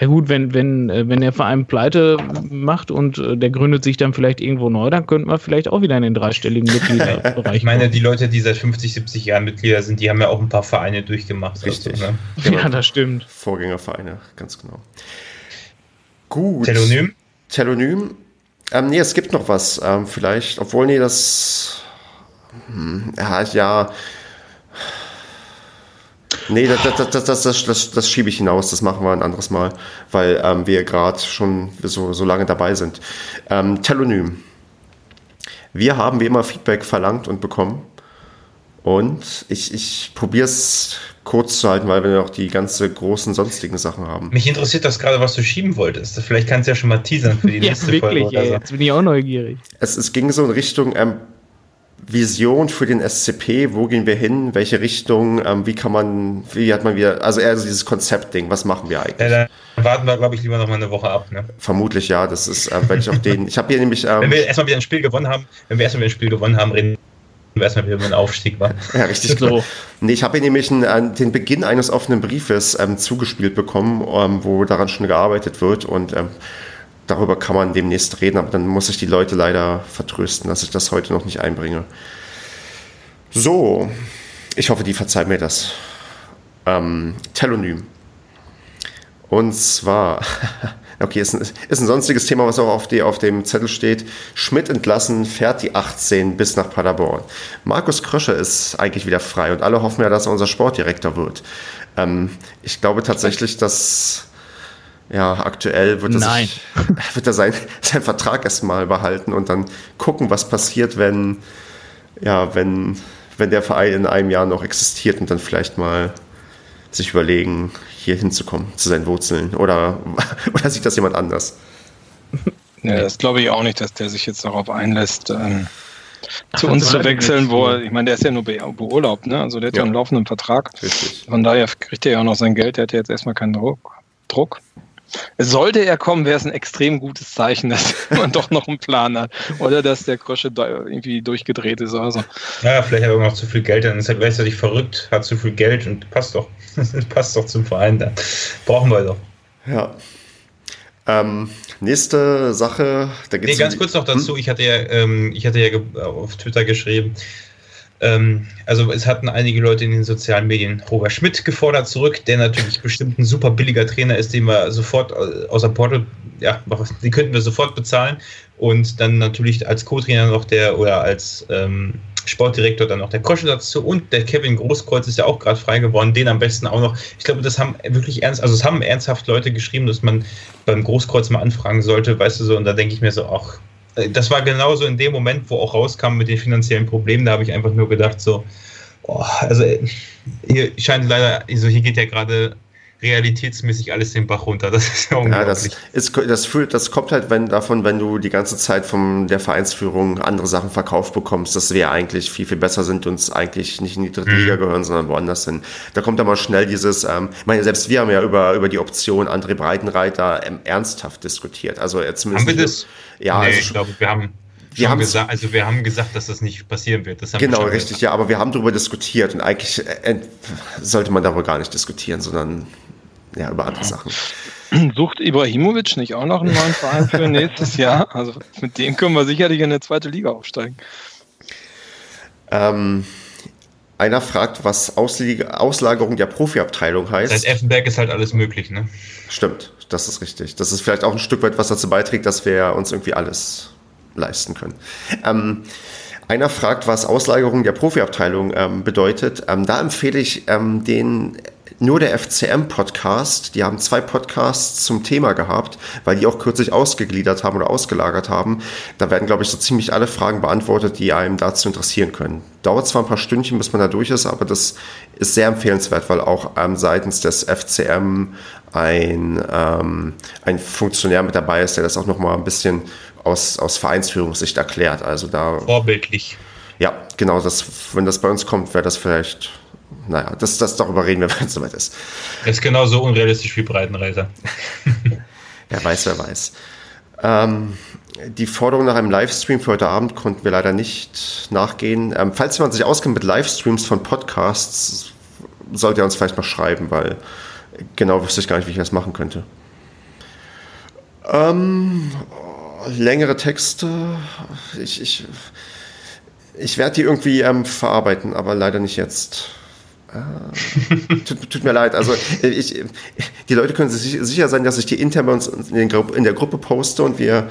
Ja gut, wenn, wenn, äh, wenn der Verein pleite macht und äh, der gründet sich dann vielleicht irgendwo neu, dann könnten wir vielleicht auch wieder in den dreistelligen Mitgliederbereich Ich meine, die Leute, die seit 50, 70 Jahren Mitglieder sind, die haben ja auch ein paar Vereine durchgemacht. Richtig. Also, ne? Genau. Ja, das stimmt. Vorgängervereine, ganz genau. Gut. Telonym? Telonym. Ähm, nee, es gibt noch was. Ähm, vielleicht, obwohl, nee, das. Hm, ja, ja. Nee, das, das, das, das, das, schiebe ich hinaus. Das machen wir ein anderes Mal, weil ähm, wir gerade schon so, so lange dabei sind. Ähm, Telonym. Wir haben wie immer Feedback verlangt und bekommen. Und ich, ich probiere es kurz zu halten, weil wir noch die ganze großen sonstigen Sachen haben. Mich interessiert das gerade, was du schieben wolltest. Vielleicht kannst du ja schon mal teasern für die Ja, nächste wirklich, Folge. Oder jetzt bin ich auch neugierig. Es, es ging so in Richtung ähm, Vision für den SCP, wo gehen wir hin, welche Richtung, ähm, wie kann man, wie hat man wieder, also eher so dieses Konzeptding, was machen wir eigentlich? Ja, dann warten wir, glaube ich, lieber noch mal eine Woche ab. Ne? Vermutlich ja, das ist, äh, werde ich auch den, ich habe hier nämlich, Wenn ähm, wir erstmal wieder ein Spiel gewonnen haben, wenn wir erstmal wieder ein Spiel gewonnen haben, reden wir erstmal wieder den Aufstieg. War. ja, richtig So. Nee, ich habe nämlich einen, äh, den Beginn eines offenen Briefes ähm, zugespielt bekommen, ähm, wo daran schon gearbeitet wird und ähm, darüber kann man demnächst reden, aber dann muss ich die Leute leider vertrösten, dass ich das heute noch nicht einbringe. So, ich hoffe, die verzeihen mir das. Ähm, Telonym. Und zwar, Okay, ist ein, ist ein sonstiges Thema, was auch auf, die, auf dem Zettel steht. Schmidt entlassen, fährt die 18 bis nach Paderborn. Markus Krösche ist eigentlich wieder frei und alle hoffen ja, dass er unser Sportdirektor wird. Ähm, ich glaube tatsächlich, dass ja, aktuell wird er, sich, wird er sein, seinen Vertrag erstmal behalten und dann gucken, was passiert, wenn, ja, wenn, wenn der Verein in einem Jahr noch existiert und dann vielleicht mal sich überlegen, hier hinzukommen, zu seinen Wurzeln. Oder, oder sieht das jemand anders? Ja, das glaube ich auch nicht, dass der sich jetzt darauf einlässt, ähm, zu uns zu wechseln, wo er, ich meine, der ist ja nur beurlaubt, ne? Also der hat ja, ja einen laufenden Vertrag. Richtig. Von daher kriegt er ja auch noch sein Geld, der hat ja jetzt erstmal keinen Druck. Druck. Sollte er kommen, wäre es ein extrem gutes Zeichen, dass man doch noch einen Plan hat. Oder dass der Krosche irgendwie durchgedreht ist. Also. Ja, vielleicht hat er noch zu viel Geld, dann ist er gleichzeitig verrückt, hat zu viel Geld und passt doch. passt doch zum Verein dann. Brauchen wir doch. Ja. Ähm, nächste Sache, da geht's nee, ganz kurz noch dazu. Hm? Ich hatte ja, ähm, ich hatte ja auf Twitter geschrieben, also es hatten einige Leute in den sozialen Medien Robert Schmidt gefordert zurück, der natürlich bestimmt ein super billiger Trainer ist, den wir sofort äh, außer Porto, ja, den könnten wir sofort bezahlen. Und dann natürlich als Co-Trainer noch der oder als ähm, Sportdirektor dann noch der Kosche dazu und der Kevin Großkreuz ist ja auch gerade frei geworden, den am besten auch noch. Ich glaube, das haben wirklich ernst, also es haben ernsthaft Leute geschrieben, dass man beim Großkreuz mal anfragen sollte, weißt du so, und da denke ich mir so, auch äh, das war genauso in dem Moment, wo auch rauskam mit den finanziellen Problemen, da habe ich einfach nur gedacht, so, oh, also hier scheint leider, also hier geht ja gerade realitätsmäßig alles den Bach runter. Das ist ja unglaublich. Ja, das, ist, das, fühlt, das kommt halt wenn, davon, wenn du die ganze Zeit von der Vereinsführung andere Sachen verkauft bekommst, dass wir eigentlich viel, viel besser sind und uns eigentlich nicht in die dritte mhm. Liga gehören, sondern woanders sind. Da kommt dann mal schnell dieses, ähm, ich meine, selbst wir haben ja über, über die Option André Breitenreiter ähm, ernsthaft diskutiert. Also jetzt Haben wir das? Ja, nee, also ich glaube, wir haben wir haben gesagt, also wir haben gesagt, dass das nicht passieren wird. genau, richtig, gesagt. ja, aber wir haben darüber diskutiert und eigentlich äh, sollte man darüber gar nicht diskutieren, sondern ja, über andere Sachen. Sucht Ibrahimovic nicht auch noch einen neuen Verein für nächstes Jahr? Also mit dem können wir sicherlich in der zweite Liga aufsteigen. Ähm, einer fragt, was Auslie Auslagerung der Profiabteilung heißt. Seit Effenberg ist halt alles möglich, ne? Stimmt, das ist richtig. Das ist vielleicht auch ein Stück weit was dazu beiträgt, dass wir uns irgendwie alles leisten können. Ähm, einer fragt, was Auslagerung der Profiabteilung ähm, bedeutet. Ähm, da empfehle ich ähm, den nur der FCM-Podcast. Die haben zwei Podcasts zum Thema gehabt, weil die auch kürzlich ausgegliedert haben oder ausgelagert haben. Da werden, glaube ich, so ziemlich alle Fragen beantwortet, die einem dazu interessieren können. Dauert zwar ein paar Stündchen, bis man da durch ist, aber das ist sehr empfehlenswert, weil auch ähm, seitens des FCM ein, ähm, ein Funktionär mit dabei ist, der das auch nochmal ein bisschen aus, aus Vereinsführungssicht erklärt. Also da. Vorbildlich. Ja, genau, das, wenn das bei uns kommt, wäre das vielleicht naja, das, das darüber reden wir, wenn es soweit ist. Ist genauso unrealistisch wie Breitenreiter. wer weiß, wer weiß. Ähm, die Forderung nach einem Livestream für heute Abend konnten wir leider nicht nachgehen. Ähm, falls jemand sich auskennt mit Livestreams von Podcasts, sollte er uns vielleicht mal schreiben, weil genau wüsste ich gar nicht, wie ich das machen könnte. Ähm, längere Texte. Ich, ich, ich werde die irgendwie ähm, verarbeiten, aber leider nicht jetzt. Äh, tut, tut, mir leid. Also ich, die Leute können sich sicher sein, dass ich die intern bei uns in, in der Gruppe poste und wir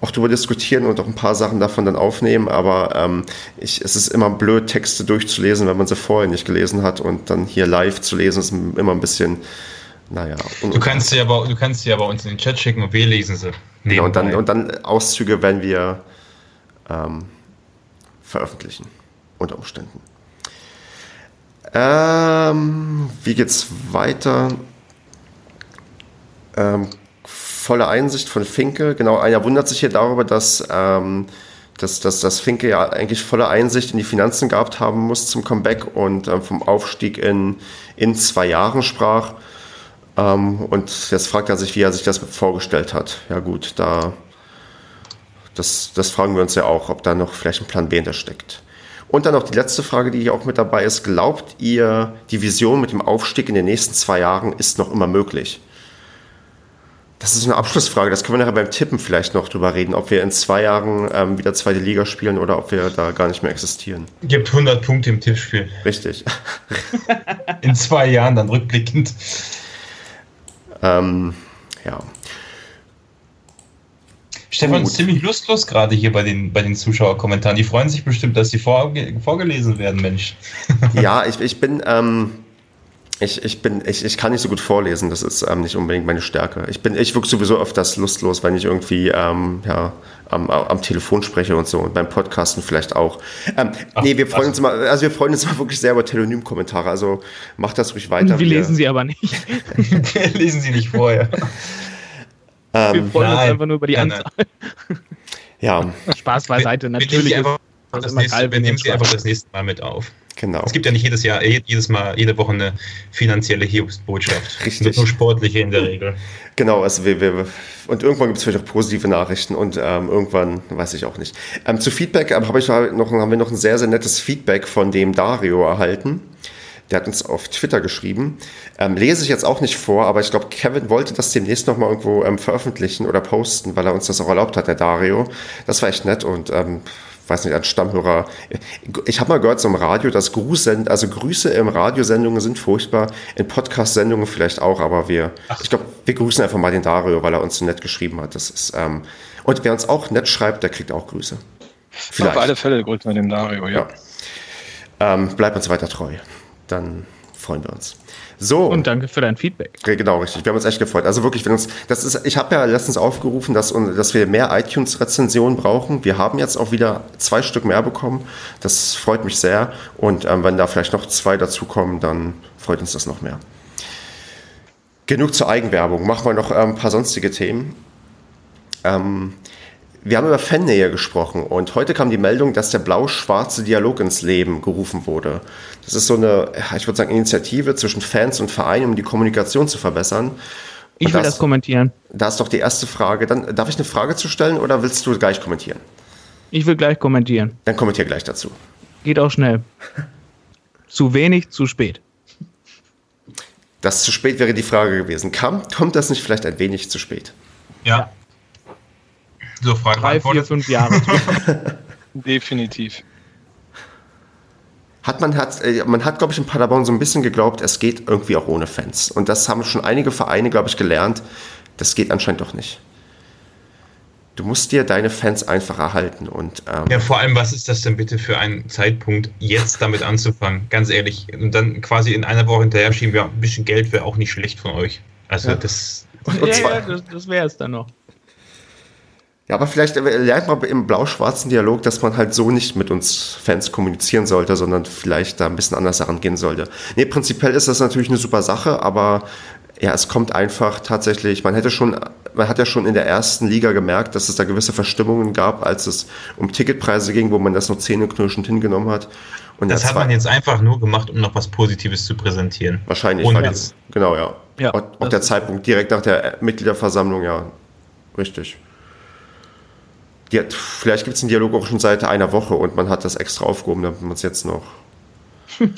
auch darüber diskutieren und auch ein paar Sachen davon dann aufnehmen. Aber ähm, ich, es ist immer blöd, Texte durchzulesen, wenn man sie vorher nicht gelesen hat und dann hier live zu lesen, ist immer ein bisschen, naja. Du kannst sie aber, du kannst sie aber uns in den Chat schicken und wir lesen sie. Genau, und dann, und dann Auszüge werden wir ähm, veröffentlichen unter Umständen. Ähm, wie geht's weiter? Ähm, volle Einsicht von Finke. Genau, einer wundert sich hier darüber, dass, ähm, dass, dass, dass Finke ja eigentlich volle Einsicht in die Finanzen gehabt haben muss zum Comeback und ähm, vom Aufstieg in, in zwei Jahren sprach. Ähm, und jetzt fragt er sich, wie er sich das vorgestellt hat. Ja gut, da das, das fragen wir uns ja auch, ob da noch vielleicht ein Plan B hintersteckt. Und dann noch die letzte Frage, die hier auch mit dabei ist. Glaubt ihr, die Vision mit dem Aufstieg in den nächsten zwei Jahren ist noch immer möglich? Das ist eine Abschlussfrage. Das können wir nachher beim Tippen vielleicht noch drüber reden, ob wir in zwei Jahren ähm, wieder zweite Liga spielen oder ob wir da gar nicht mehr existieren. Gibt 100 Punkte im Tippspiel. Richtig. in zwei Jahren dann rückblickend. Ähm, ja. Stefan ist ziemlich lustlos gerade hier bei den, bei den Zuschauerkommentaren. Die freuen sich bestimmt, dass sie vorge vorgelesen werden, Mensch. Ja, ich, ich bin, ähm, ich, ich bin, ich, ich kann nicht so gut vorlesen, das ist ähm, nicht unbedingt meine Stärke. Ich bin, ich wirke sowieso öfters lustlos, wenn ich irgendwie ähm, ja, am, am Telefon spreche und so und beim Podcasten vielleicht auch. Ähm, Ach, nee, wir freuen also, uns mal, also wir freuen uns mal wirklich sehr über Telonym-Kommentare, also macht das ruhig weiter. Wir lesen sie aber nicht. wir lesen sie nicht vorher. wir ähm, freuen nein, uns einfach nur über die nein, Anzahl. Ja. Spaß beiseite, natürlich. Wir, einfach das nächste, wir nehmen sie einfach das nächste Mal mit auf. Genau. Es gibt ja nicht jedes Jahr, jedes Mal, jede Woche eine finanzielle Hiobsbotschaft. Richtig. Nur sportliche in der Regel. Genau, also wir, wir und irgendwann gibt es vielleicht auch positive Nachrichten und ähm, irgendwann weiß ich auch nicht. Ähm, zu Feedback ähm, hab ich noch, haben wir noch ein sehr, sehr nettes Feedback von dem Dario erhalten. Der hat uns auf Twitter geschrieben. Ähm, lese ich jetzt auch nicht vor, aber ich glaube, Kevin wollte das demnächst nochmal irgendwo ähm, veröffentlichen oder posten, weil er uns das auch erlaubt hat, der Dario. Das war echt nett und ähm, weiß nicht, als Stammhörer. Ich habe mal gehört so im Radio, dass Grußsend also Grüße im Radiosendungen sind furchtbar, in Podcast-Sendungen vielleicht auch, aber wir, Ach. ich glaube, wir grüßen einfach mal den Dario, weil er uns so nett geschrieben hat. Das ist, ähm, und wer uns auch nett schreibt, der kriegt auch Grüße. Vielleicht. Auf alle Fälle grüßen wir den Dario, ja. ja. Ähm, bleibt uns weiter treu. Dann freuen wir uns. So. Und danke für dein Feedback. Genau, richtig. Wir haben uns echt gefreut. Also wirklich, wenn uns, das ist, ich habe ja letztens aufgerufen, dass, dass wir mehr iTunes-Rezensionen brauchen. Wir haben jetzt auch wieder zwei Stück mehr bekommen. Das freut mich sehr. Und ähm, wenn da vielleicht noch zwei dazukommen, dann freut uns das noch mehr. Genug zur Eigenwerbung. Machen wir noch ähm, ein paar sonstige Themen. Ähm, wir haben über Fannähe gesprochen und heute kam die Meldung, dass der blau-schwarze Dialog ins Leben gerufen wurde. Das ist so eine, ich würde sagen, Initiative zwischen Fans und Vereinen, um die Kommunikation zu verbessern. Ich will das, das, kommentieren. Da ist doch die erste Frage. Dann darf ich eine Frage zu stellen oder willst du gleich kommentieren? Ich will gleich kommentieren. Dann kommentiere gleich dazu. Geht auch schnell. zu wenig, zu spät. Das zu spät wäre die Frage gewesen. Kam, kommt das nicht vielleicht ein wenig zu spät? Ja. So frei Drei, vier, fünf Jahre. Definitiv. Hat man hat, äh, man hat, glaube ich, in Paderborn so ein bisschen geglaubt, es geht irgendwie auch ohne Fans. Und das haben schon einige Vereine, glaube ich, gelernt. Das geht anscheinend doch nicht. Du musst dir deine Fans einfach erhalten. Und, ähm ja, vor allem, was ist das denn bitte für ein Zeitpunkt, jetzt damit anzufangen? Ganz ehrlich. Und dann quasi in einer Woche hinterher schieben wir ein bisschen Geld, wäre auch nicht schlecht von euch. Also ja. das. Und, und ja, ja, das, das wäre es dann noch. Ja, aber vielleicht lernt man im blau-schwarzen Dialog, dass man halt so nicht mit uns Fans kommunizieren sollte, sondern vielleicht da ein bisschen anders herangehen sollte. Nee, prinzipiell ist das natürlich eine super Sache, aber ja, es kommt einfach tatsächlich, man hätte schon, man hat ja schon in der ersten Liga gemerkt, dass es da gewisse Verstimmungen gab, als es um Ticketpreise ging, wo man das noch zähneknirschend hingenommen hat. Und das hat man jetzt einfach nur gemacht, um noch was Positives zu präsentieren. Wahrscheinlich, weil jetzt, genau, ja. ja auch, auch der Zeitpunkt direkt nach der Mitgliederversammlung, ja, richtig. Die vielleicht gibt es einen Dialog auch schon seit einer Woche und man hat das extra aufgehoben, damit man es jetzt noch.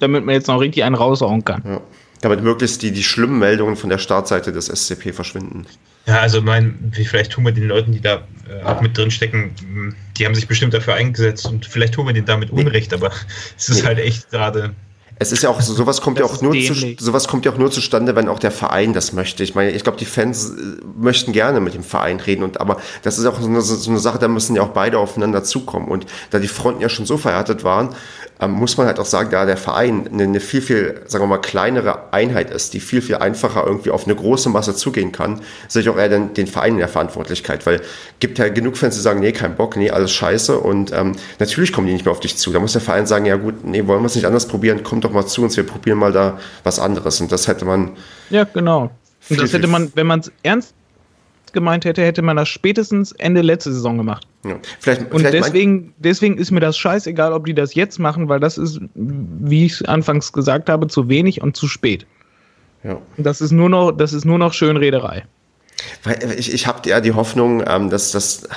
damit man jetzt noch richtig einen raushauen kann. Ja. Damit möglichst die, die schlimmen Meldungen von der Startseite des SCP verschwinden. Ja, also mein, vielleicht tun wir den Leuten, die da äh, auch mit drin stecken, die haben sich bestimmt dafür eingesetzt und vielleicht tun wir denen damit Unrecht, aber es ist nee. halt echt gerade es ist ja auch so, sowas kommt das ja auch nur zu, sowas kommt ja auch nur zustande, wenn auch der Verein das möchte. Ich meine, ich glaube, die Fans äh, möchten gerne mit dem Verein reden und aber das ist auch so eine, so eine Sache, da müssen ja auch beide aufeinander zukommen und da die Fronten ja schon so verhärtet waren, ähm, muss man halt auch sagen, da der Verein eine, eine, viel, viel, sagen wir mal, kleinere Einheit ist, die viel, viel einfacher irgendwie auf eine große Masse zugehen kann, sehe ich auch eher den, den Verein in der Verantwortlichkeit, weil gibt ja genug Fans, die sagen, nee, kein Bock, nee, alles scheiße und ähm, natürlich kommen die nicht mehr auf dich zu. Da muss der Verein sagen, ja gut, nee, wollen wir es nicht anders probieren, kommt doch mal zu uns, wir probieren mal da was anderes und das hätte man... Ja, genau. Und das hätte man, wenn man es ernst gemeint hätte, hätte man das spätestens Ende letzte Saison gemacht. Ja. Vielleicht, und vielleicht deswegen, deswegen ist mir das scheißegal, ob die das jetzt machen, weil das ist, wie ich anfangs gesagt habe, zu wenig und zu spät. Ja. Das ist nur noch, das ist nur noch Schönrederei. Weil ich, ich habe ja die Hoffnung, ähm, dass das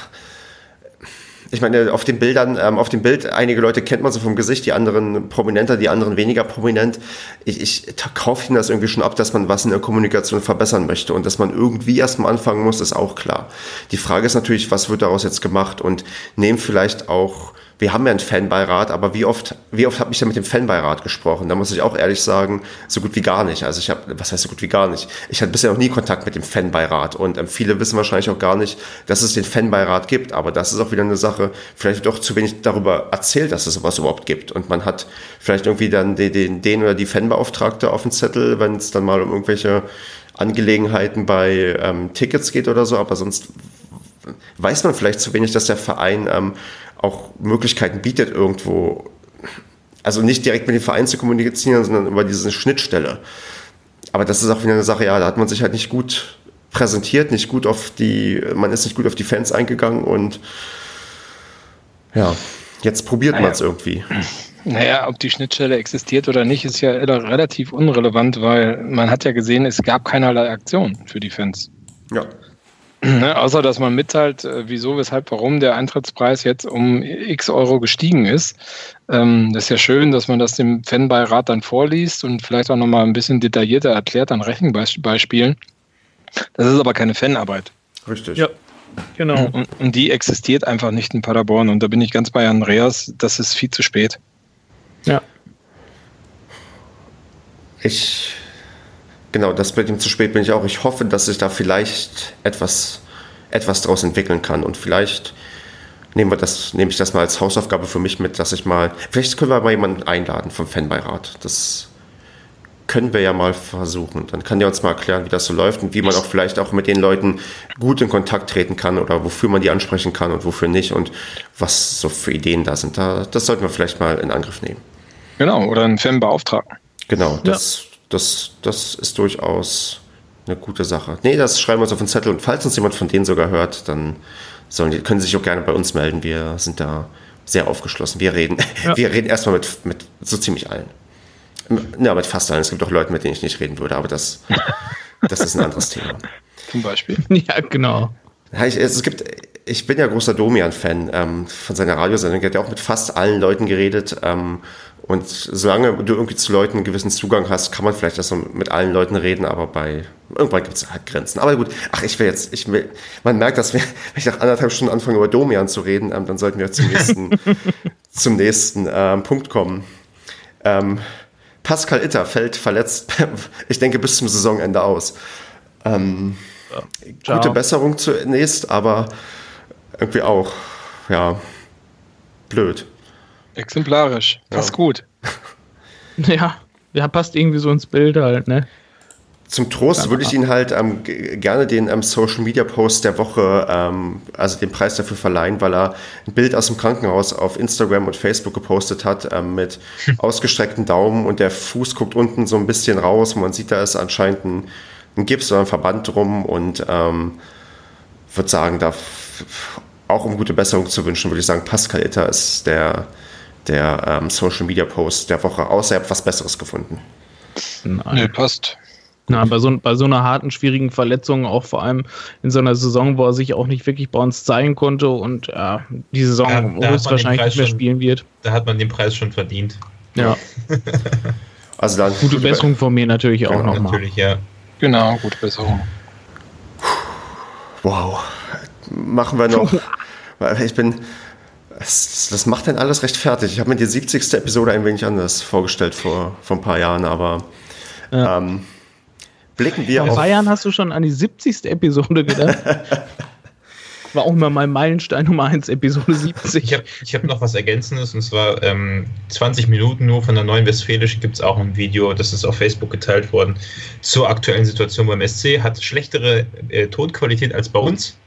ich meine, auf den Bildern, ähm, auf dem Bild, einige Leute kennt man so vom Gesicht, die anderen prominenter, die anderen weniger prominent. Ich, ich kaufe ihnen das irgendwie schon ab, dass man was in der Kommunikation verbessern möchte und dass man irgendwie erstmal anfangen muss, ist auch klar. Die Frage ist natürlich, was wird daraus jetzt gemacht und nehmen vielleicht auch wir haben ja einen Fanbeirat, aber wie oft, wie oft habe ich denn mit dem Fanbeirat gesprochen? Da muss ich auch ehrlich sagen, so gut wie gar nicht. Also ich habe, was heißt so gut wie gar nicht? Ich hatte bisher noch nie Kontakt mit dem Fanbeirat und ähm, viele wissen wahrscheinlich auch gar nicht, dass es den Fanbeirat gibt. Aber das ist auch wieder eine Sache, vielleicht wird auch zu wenig darüber erzählt, dass es sowas überhaupt gibt. Und man hat vielleicht irgendwie dann den, den, den oder die Fanbeauftragte auf dem Zettel, wenn es dann mal um irgendwelche Angelegenheiten bei ähm, Tickets geht oder so, aber sonst weiß man vielleicht zu wenig, dass der Verein ähm, auch Möglichkeiten bietet, irgendwo, also nicht direkt mit dem Verein zu kommunizieren, sondern über diese Schnittstelle. Aber das ist auch wieder eine Sache, ja, da hat man sich halt nicht gut präsentiert, nicht gut auf die, man ist nicht gut auf die Fans eingegangen und ja, jetzt probiert naja. man es irgendwie. Naja, ob die Schnittstelle existiert oder nicht, ist ja relativ unrelevant, weil man hat ja gesehen, es gab keinerlei Aktion für die Fans. Ja. Ne, außer dass man mitteilt, äh, wieso, weshalb, warum der Eintrittspreis jetzt um x Euro gestiegen ist. Ähm, das ist ja schön, dass man das dem Fanbeirat dann vorliest und vielleicht auch nochmal ein bisschen detaillierter erklärt an Rechenbeispielen. Das ist aber keine Fanarbeit. Richtig. Ja, genau. Und, und die existiert einfach nicht in Paderborn. Und da bin ich ganz bei Andreas, das ist viel zu spät. Ja. Ich Genau, das mit dem zu spät bin ich auch. Ich hoffe, dass sich da vielleicht etwas, etwas daraus entwickeln kann. Und vielleicht nehmen wir das, nehme ich das mal als Hausaufgabe für mich mit, dass ich mal, vielleicht können wir mal jemanden einladen vom Fanbeirat. Das können wir ja mal versuchen. Dann kann der uns mal erklären, wie das so läuft und wie man auch vielleicht auch mit den Leuten gut in Kontakt treten kann oder wofür man die ansprechen kann und wofür nicht und was so für Ideen da sind. Da, das sollten wir vielleicht mal in Angriff nehmen. Genau, oder einen Fanbeauftragten. Genau, das, ja das, das ist durchaus eine gute Sache. Nee, das schreiben wir uns auf den Zettel und falls uns jemand von denen sogar hört, dann sollen die, können sie sich auch gerne bei uns melden. Wir sind da sehr aufgeschlossen. Wir reden, ja. wir reden erstmal mit, mit so ziemlich allen. Ja, mit fast allen. Es gibt auch Leute, mit denen ich nicht reden würde, aber das, das ist ein anderes Thema. Zum Beispiel. Ja, genau. Ich, es gibt, ich bin ja großer Domian-Fan ähm, von seiner Radiosendung. Er hat ja auch mit fast allen Leuten geredet. Ähm, und solange du irgendwie zu Leuten einen gewissen Zugang hast, kann man vielleicht das so mit allen Leuten reden, aber bei irgendwann gibt es halt Grenzen. Aber gut, ach, ich will jetzt, ich will, man merkt, dass wir, wenn ich nach anderthalb Stunden anfange, über Domian zu reden, ähm, dann sollten wir zum nächsten, zum nächsten ähm, Punkt kommen. Ähm, Pascal Itter fällt verletzt, ich denke, bis zum Saisonende aus. Ähm, ja. Gute Besserung zunächst, aber irgendwie auch, ja, blöd. Exemplarisch. Passt ja. gut. Ja, ja, passt irgendwie so ins Bild halt, ne? Zum Trost würde ich Ihnen halt ähm, gerne den ähm, Social Media Post der Woche, ähm, also den Preis dafür verleihen, weil er ein Bild aus dem Krankenhaus auf Instagram und Facebook gepostet hat ähm, mit ausgestreckten Daumen und der Fuß guckt unten so ein bisschen raus. Man sieht, da ist anscheinend ein, ein Gips oder ein Verband drum und ähm, würde sagen, da auch um gute Besserung zu wünschen, würde ich sagen, Pascal Itter ist der der ähm, Social Media Post der Woche, außer ihr habt was Besseres gefunden. Nein. Nee, passt. Na, bei so, bei so einer harten, schwierigen Verletzung, auch vor allem in so einer Saison, wo er sich auch nicht wirklich bei uns zeigen konnte und äh, die Saison ja, höchstwahrscheinlich nicht mehr schon, spielen wird. Da hat man den Preis schon verdient. Ja. also dann gute Besserung von mir natürlich genau, auch nochmal. Natürlich, ja. Genau, gute Besserung. Wow. Machen wir noch. Ich bin, das, das macht dann alles recht fertig. Ich habe mir die 70. Episode ein wenig anders vorgestellt vor, vor ein paar Jahren, aber ja. ähm, blicken wir vor auf. Vor Jahren hast du schon an die 70. Episode gedacht. War auch immer mein Meilenstein Nummer 1, Episode 70. Ich habe ich hab noch was Ergänzendes und zwar ähm, 20 Minuten nur von der Neuen Westfälisch gibt es auch ein Video, das ist auf Facebook geteilt worden, zur aktuellen Situation beim SC. Hat schlechtere äh, Tonqualität als bei uns.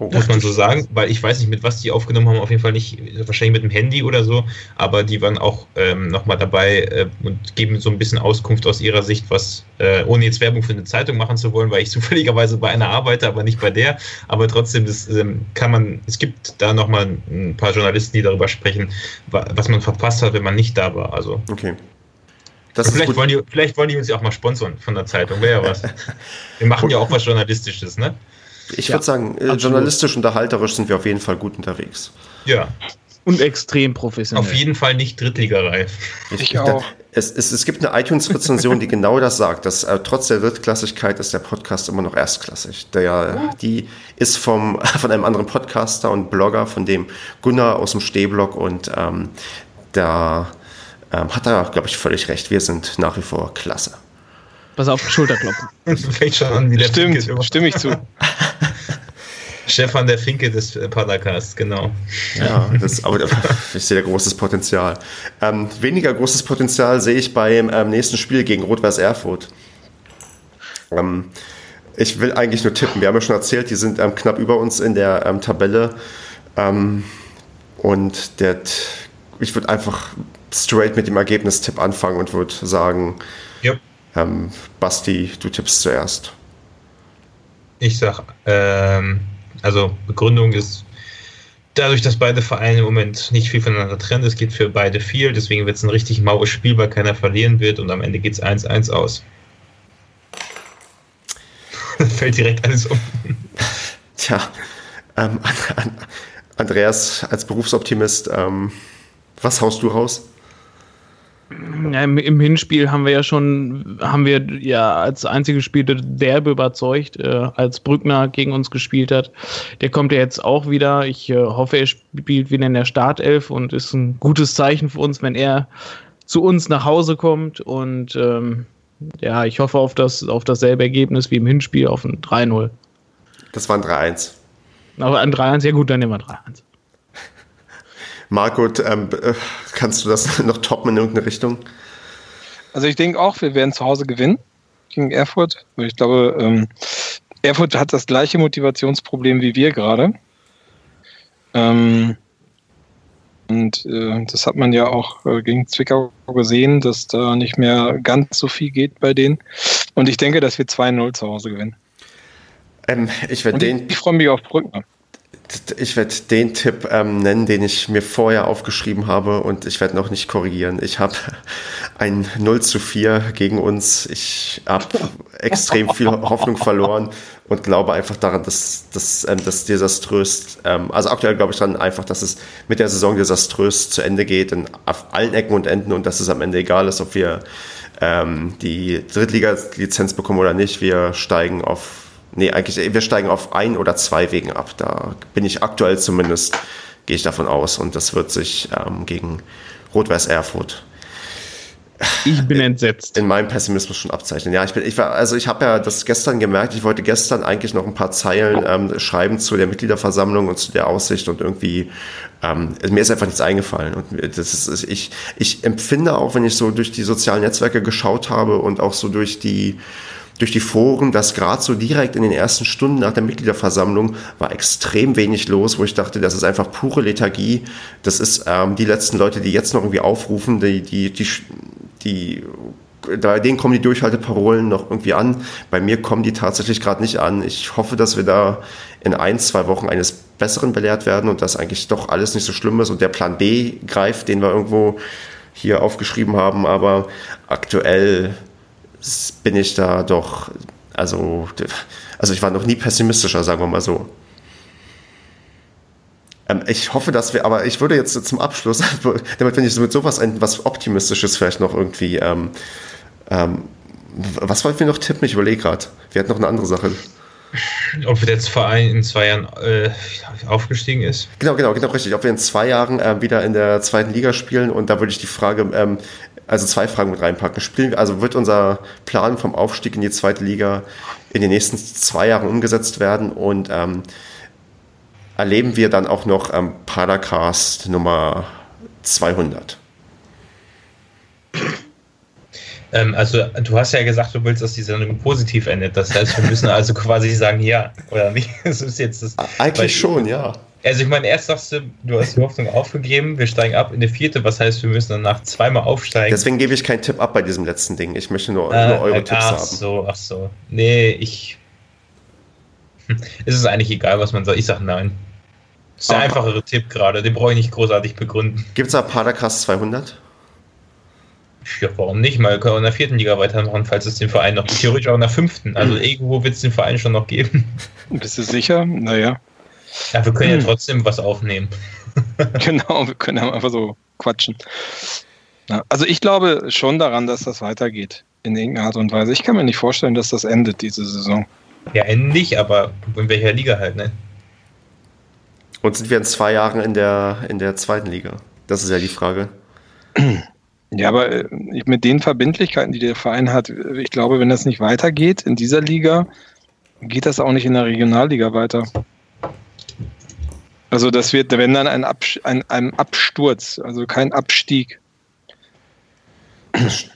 Oh, muss man so sagen, weil ich weiß nicht, mit was die aufgenommen haben, auf jeden Fall nicht, wahrscheinlich mit dem Handy oder so, aber die waren auch ähm, nochmal dabei äh, und geben so ein bisschen Auskunft aus ihrer Sicht, was, äh, ohne jetzt Werbung für eine Zeitung machen zu wollen, weil ich zufälligerweise bei einer arbeite, aber nicht bei der, aber trotzdem, das ähm, kann man, es gibt da nochmal ein paar Journalisten, die darüber sprechen, was man verpasst hat, wenn man nicht da war, also. Okay. vielleicht, wollen die, vielleicht wollen die uns ja auch mal sponsern von der Zeitung, wäre ja was. Wir machen ja auch was Journalistisches, ne? Ich ja, würde sagen, äh, absolut. journalistisch und erhalterisch sind wir auf jeden Fall gut unterwegs. Ja. Und extrem professionell. Auf jeden Fall nicht Drittligareif. Ich, ich auch. Es, es, es gibt eine iTunes-Rezension, die genau das sagt, dass äh, trotz der Drittklassigkeit ist der Podcast immer noch erstklassig. Der, die ist vom, von einem anderen Podcaster und Blogger, von dem Gunnar aus dem Stehblock und ähm, da ähm, hat er, glaube ich, völlig recht. Wir sind nach wie vor klasse. Pass auf, Schulterklopfen. Fängt schon an, wie der Stimmt, stimme ich zu. Stefan der Finke des Podcasts, genau. Ja, das, aber ich sehe da großes Potenzial. Ähm, weniger großes Potenzial sehe ich beim ähm, nächsten Spiel gegen Rot-Weiß Erfurt. Ähm, ich will eigentlich nur tippen. Wir haben ja schon erzählt, die sind ähm, knapp über uns in der ähm, Tabelle. Ähm, und der, ich würde einfach straight mit dem Ergebnistipp anfangen und würde sagen, yep. Basti, du tippst zuerst. Ich sag, ähm, also Begründung ist dadurch, dass beide Vereine im Moment nicht viel voneinander trennen, es geht für beide viel, deswegen wird es ein richtig maues Spiel, weil keiner verlieren wird und am Ende geht es 1-1 aus. Fällt direkt alles um. Tja, ähm, Andreas als Berufsoptimist, ähm, was haust du raus? Ja, im, im, Hinspiel haben wir ja schon, haben wir ja als einzige Spieler derbe überzeugt, äh, als Brückner gegen uns gespielt hat. Der kommt ja jetzt auch wieder. Ich äh, hoffe, er spielt wieder in der Startelf und ist ein gutes Zeichen für uns, wenn er zu uns nach Hause kommt. Und ähm, ja, ich hoffe auf, das, auf dasselbe Ergebnis wie im Hinspiel, auf ein 3-0. Das war ein 3-1. Aber ein 3-1, ja gut, dann nehmen wir 3-1. Marco, ähm, äh, kannst du das noch toppen in irgendeine Richtung? Also ich denke auch, wir werden zu Hause gewinnen gegen Erfurt. Ich glaube, ähm, Erfurt hat das gleiche Motivationsproblem wie wir gerade. Ähm, und äh, das hat man ja auch äh, gegen Zwickau gesehen, dass da nicht mehr ganz so viel geht bei denen. Und ich denke, dass wir 2-0 zu Hause gewinnen. Ähm, ich werde den. Ich freue mich auf Brückner ich werde den Tipp ähm, nennen, den ich mir vorher aufgeschrieben habe und ich werde noch nicht korrigieren. Ich habe ein 0 zu 4 gegen uns. Ich habe extrem viel Hoffnung verloren und glaube einfach daran, dass, dass ähm, das desaströs, ähm, also aktuell glaube ich dann einfach, dass es mit der Saison desaströs zu Ende geht, in, auf allen Ecken und Enden und dass es am Ende egal ist, ob wir ähm, die Drittliga-Lizenz bekommen oder nicht. Wir steigen auf Nee, eigentlich, wir steigen auf ein oder zwei Wegen ab. Da bin ich aktuell zumindest, gehe ich davon aus. Und das wird sich ähm, gegen Rot-Weiß Erfurt. Ich bin entsetzt. In meinem Pessimismus schon abzeichnen. Ja, ich bin, ich war, also ich habe ja das gestern gemerkt. Ich wollte gestern eigentlich noch ein paar Zeilen ähm, schreiben zu der Mitgliederversammlung und zu der Aussicht und irgendwie ähm, mir ist einfach nichts eingefallen. Und das ist, ich, ich empfinde auch, wenn ich so durch die sozialen Netzwerke geschaut habe und auch so durch die durch die Foren, dass gerade so direkt in den ersten Stunden nach der Mitgliederversammlung war extrem wenig los, wo ich dachte, das ist einfach pure Lethargie. Das ist ähm, die letzten Leute, die jetzt noch irgendwie aufrufen, die, die, die, die bei denen kommen die Durchhalteparolen noch irgendwie an. Bei mir kommen die tatsächlich gerade nicht an. Ich hoffe, dass wir da in ein, zwei Wochen eines Besseren belehrt werden und dass eigentlich doch alles nicht so schlimm ist und der Plan B greift, den wir irgendwo hier aufgeschrieben haben. Aber aktuell bin ich da doch, also, also ich war noch nie pessimistischer, sagen wir mal so. Ähm, ich hoffe, dass wir, aber ich würde jetzt zum Abschluss, damit wenn ich mit sowas ein, was Optimistisches vielleicht noch irgendwie, ähm, ähm, was wollten wir noch tippen? Ich überlege gerade. Wir hatten noch eine andere Sache. Ob der Verein in zwei Jahren äh, aufgestiegen ist? Genau, genau, genau, richtig. Ob wir in zwei Jahren äh, wieder in der zweiten Liga spielen und da würde ich die Frage, ähm, also zwei Fragen mit reinpacken. Spielen, also wird unser Plan vom Aufstieg in die zweite Liga in den nächsten zwei Jahren umgesetzt werden und ähm, erleben wir dann auch noch ähm, Padercast Nummer 200? Ähm, also du hast ja gesagt, du willst, dass die Sendung positiv endet. Das heißt, wir müssen also quasi sagen ja oder nicht. Das ist jetzt das. Eigentlich schon, ja. Also ich meine, erst sagst du, du hast die Hoffnung aufgegeben, wir steigen ab in die vierte, was heißt, wir müssen danach zweimal aufsteigen. Deswegen gebe ich keinen Tipp ab bei diesem letzten Ding. Ich möchte nur, äh, nur eure äh, Tipps ach haben. Ach so, ach so. Nee, ich. Es ist eigentlich egal, was man sagt. Ich sage nein. Das ist der einfachere Tipp gerade, den brauche ich nicht großartig begründen. Gibt es da Padercast 200? Ja, warum nicht? Mal können wir in der vierten Liga weitermachen, falls es den Verein noch theoretisch auch in der fünften. Also irgendwo wird es den Verein schon noch geben. Bist du sicher? Naja. Ja, wir können hm. ja trotzdem was aufnehmen. genau, wir können einfach so quatschen. Ja, also ich glaube schon daran, dass das weitergeht in irgendeiner Art und Weise. Ich kann mir nicht vorstellen, dass das endet, diese Saison. Ja, endlich, aber in welcher Liga halt, ne? Und sind wir in zwei Jahren in der, in der zweiten Liga? Das ist ja die Frage. Ja, aber äh, mit den Verbindlichkeiten, die der Verein hat, ich glaube, wenn das nicht weitergeht in dieser Liga, geht das auch nicht in der Regionalliga weiter. Also das wird, wenn dann ein, Abs ein, ein Absturz, also kein Abstieg. Das,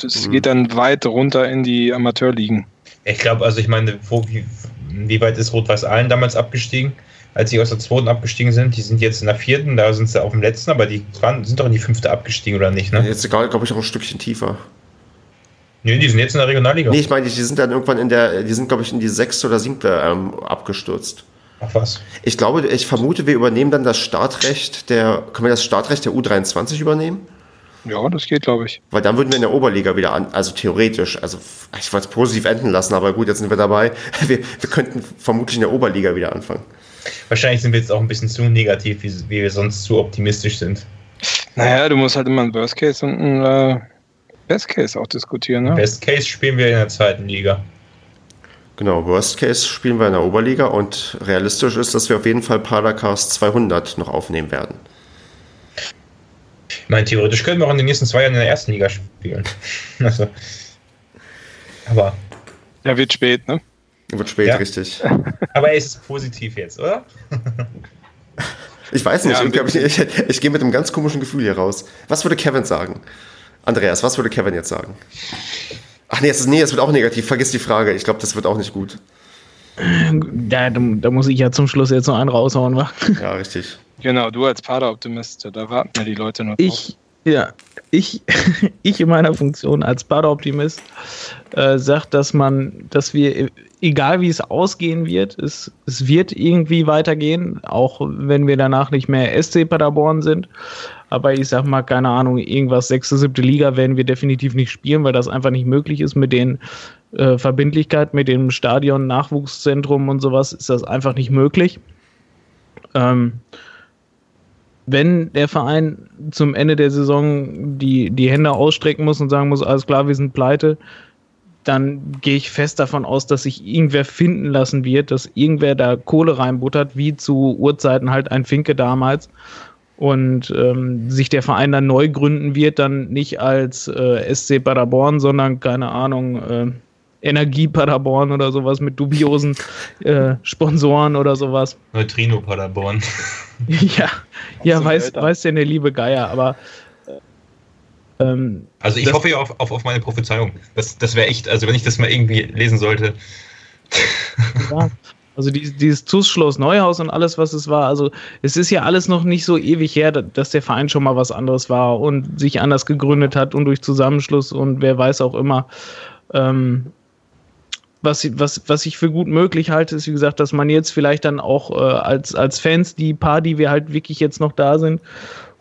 das geht dann weit runter in die Amateurligen. Ich glaube, also ich meine, wo, wie, wie weit ist Rot-Weiß Aalen damals abgestiegen? Als sie aus der zweiten abgestiegen sind, die sind jetzt in der vierten, da sind sie auf dem letzten, aber die waren, sind doch in die fünfte abgestiegen, oder nicht? Ne? Jetzt egal, glaube ich, auch ein Stückchen tiefer. Nee, die sind jetzt in der Regionalliga. Nee, ich meine, die sind dann irgendwann in der, die sind, glaube ich, in die sechste oder siebte ähm, abgestürzt. Ach was. Ich glaube, ich vermute, wir übernehmen dann das Startrecht der, können wir das Startrecht der U23 übernehmen? Ja, das geht, glaube ich. Weil dann würden wir in der Oberliga wieder an, also theoretisch, also ich wollte es positiv enden lassen, aber gut, jetzt sind wir dabei. Wir, wir könnten vermutlich in der Oberliga wieder anfangen. Wahrscheinlich sind wir jetzt auch ein bisschen zu negativ, wie, wie wir sonst zu optimistisch sind. Naja, du musst halt immer ein Worst Case und ein äh, Best Case auch diskutieren, ne? Best Case spielen wir in der zweiten Liga. Genau, Worst Case spielen wir in der Oberliga und realistisch ist, dass wir auf jeden Fall Paracast 200 noch aufnehmen werden. Ich meine, theoretisch können wir auch in den nächsten zwei Jahren in der ersten Liga spielen. also, aber. Ja, wird spät, ne? Wird spät, Ja. richtig. Aber es ist positiv jetzt, oder? Ich weiß nicht, Ja, ich, ich, ich gehe mit einem ganz komischen Gefühl hier raus. Was würde Kevin sagen? Andreas, was würde Kevin jetzt sagen? Ach nee, es ist, nee, es wird auch negativ. Vergiss die Frage. Ich glaube, das wird auch nicht gut. Da, da, muss ich ja zum Schluss jetzt noch einen raushauen, wa? Ja, richtig. Genau, du als Pader-Optimist, da warten ja die Leute noch drauf. Ich, ja, ich, ich in meiner Funktion als Badeoptimist äh, sagt, dass man, dass wir, egal wie es ausgehen wird, es, es wird irgendwie weitergehen, auch wenn wir danach nicht mehr SC Paderborn sind. Aber ich sag mal, keine Ahnung, irgendwas sechste, siebte Liga werden wir definitiv nicht spielen, weil das einfach nicht möglich ist mit den äh, Verbindlichkeiten, mit dem Stadion, Nachwuchszentrum und sowas, ist das einfach nicht möglich. Ähm, wenn der Verein zum Ende der Saison die, die Hände ausstrecken muss und sagen muss, alles klar, wir sind pleite, dann gehe ich fest davon aus, dass sich irgendwer finden lassen wird, dass irgendwer da Kohle reinbuttert, wie zu Urzeiten halt ein Finke damals. Und ähm, sich der Verein dann neu gründen wird, dann nicht als äh, SC Paderborn, sondern keine Ahnung, äh, Energie Paderborn oder sowas mit dubiosen äh, Sponsoren oder sowas. Neutrino Paderborn. Ja, ja weiß, weiß denn der liebe Geier, aber ähm, Also ich Das- hoffe ja auf, auf, auf meine Prophezeiung. Das, das wäre echt, also wenn ich das mal irgendwie lesen sollte. ja, also dieses, dieses TuS Schloss Neuhaus und alles, was es war, also es ist ja alles noch nicht so ewig her, da- dass der Verein schon mal was anderes war und sich anders gegründet hat und durch Zusammenschluss und wer weiß auch immer. Ähm, was, was, was ich für gut möglich halte, ist, wie gesagt, dass man jetzt vielleicht dann auch äh, als, als Fans, die paar, die wir halt wirklich jetzt noch da sind,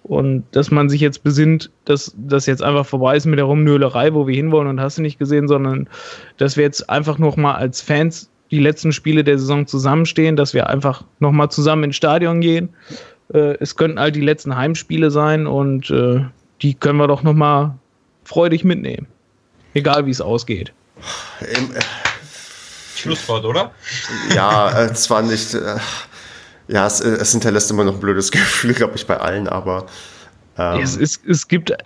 und dass man sich jetzt besinnt, dass das jetzt einfach vorbei ist mit der Rumnöhlerei, wo wir hinwollen und hast du nicht gesehen, sondern dass wir jetzt einfach noch mal als Fans die letzten Spiele der Saison zusammenstehen, dass wir einfach noch mal zusammen ins Stadion gehen. Äh, es könnten halt die letzten Heimspiele sein und äh, die können wir doch noch mal freudig mitnehmen. Egal wie es ausgeht. Im, äh, Schlusswort, oder? ja, äh, zwar nicht. Äh, ja, es, äh, es hinterlässt immer noch ein blödes Gefühl, glaube ich, bei allen, aber. Ähm, Es, es, es gibt äh,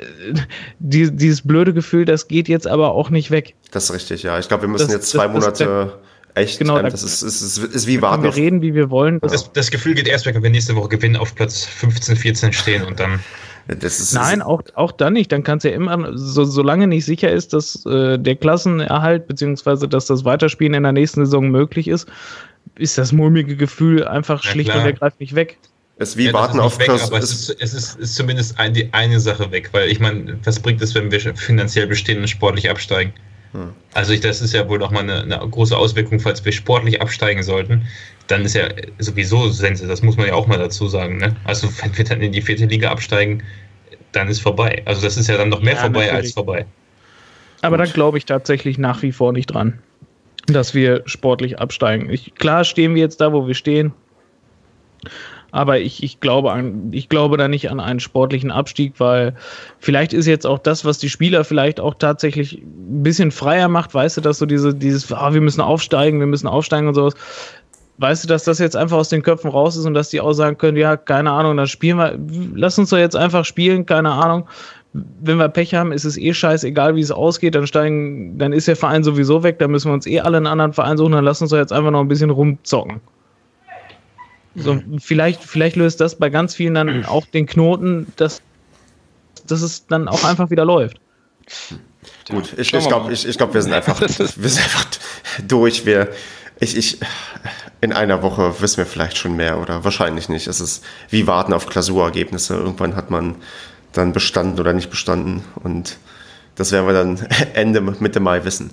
die, dieses blöde Gefühl, das geht jetzt aber auch nicht weg. das ist richtig, ja. Ich glaube, wir müssen Das- jetzt zwei das- das- Monate echt. Genau, ähm, da- das ist, ist, ist, ist wie warten wir auf. reden, wie wir wollen. Das Das, Gefühl geht erst weg, wenn wir nächste Woche gewinnen, auf Platz 15, 14 stehen und dann. Das ist, Nein, auch, auch dann nicht. Dann kann es ja immer, so, solange nicht sicher ist, dass äh, der Klassenerhalt beziehungsweise dass das Weiterspielen in der nächsten Saison möglich ist, ist das mulmige Gefühl einfach Ja, schlicht klar. und ergreifend nicht weg. ist wie Ja, warten auf nicht weg, Klaus- aber es ist, es ist, ist zumindest ein, die eine Sache weg, weil ich meine, was bringt es, wenn wir finanziell bestehen und sportlich absteigen? Also ich, das ist ja wohl nochmal eine, eine große Auswirkung, falls wir sportlich absteigen sollten. Dann ist ja sowieso Sense, das muss man ja auch mal dazu sagen. Ne? Also wenn wir dann in die vierte Liga absteigen, dann ist vorbei. Also das ist ja dann noch mehr Ja, vorbei natürlich. als vorbei. Aber Gut. da glaube ich tatsächlich nach wie vor nicht dran, dass wir sportlich absteigen. Ich, klar stehen wir jetzt da, wo wir stehen. Aber ich, ich, glaube an, ich glaube da nicht an einen sportlichen Abstieg, weil vielleicht ist jetzt auch das, was die Spieler vielleicht auch tatsächlich ein bisschen freier macht, weißt du, dass so diese, dieses, ah, wir müssen aufsteigen, wir müssen aufsteigen und sowas. Weißt du, dass das jetzt einfach aus den Köpfen raus ist und dass die auch sagen können, ja, keine Ahnung, dann spielen wir, lass uns doch jetzt einfach spielen, keine Ahnung wenn wir Pech haben, ist es eh scheißegal, wie es ausgeht, dann steigen, dann ist der Verein sowieso weg, dann müssen wir uns eh alle einen anderen Verein suchen, dann lass uns doch jetzt einfach noch ein bisschen rumzocken. So, vielleicht, vielleicht löst das bei ganz vielen dann auch den Knoten, dass, dass es dann auch einfach wieder läuft. Gut, ich, ich glaube, ich, ich glaub, wir sind einfach, wir sind einfach durch. Wir, ich, ich, in einer Woche wissen wir vielleicht schon mehr oder wahrscheinlich nicht. Es ist wie warten auf Klausurergebnisse. Irgendwann hat man dann bestanden oder nicht bestanden. Und das werden wir dann Ende Mitte Mai wissen.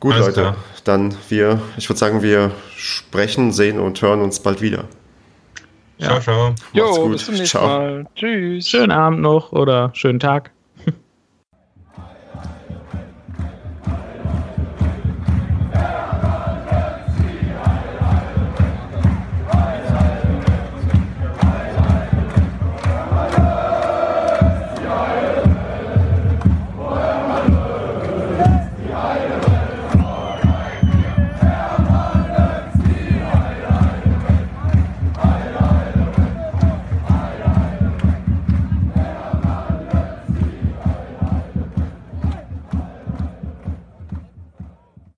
Gut, Alles Leute, klar. dann wir, ich würde sagen, wir sprechen, sehen und hören uns bald wieder. Ja. Ciao, ciao. Jo, bis zum nächsten ciao. Mal. Tschüss. Schönen Abend noch oder schönen Tag.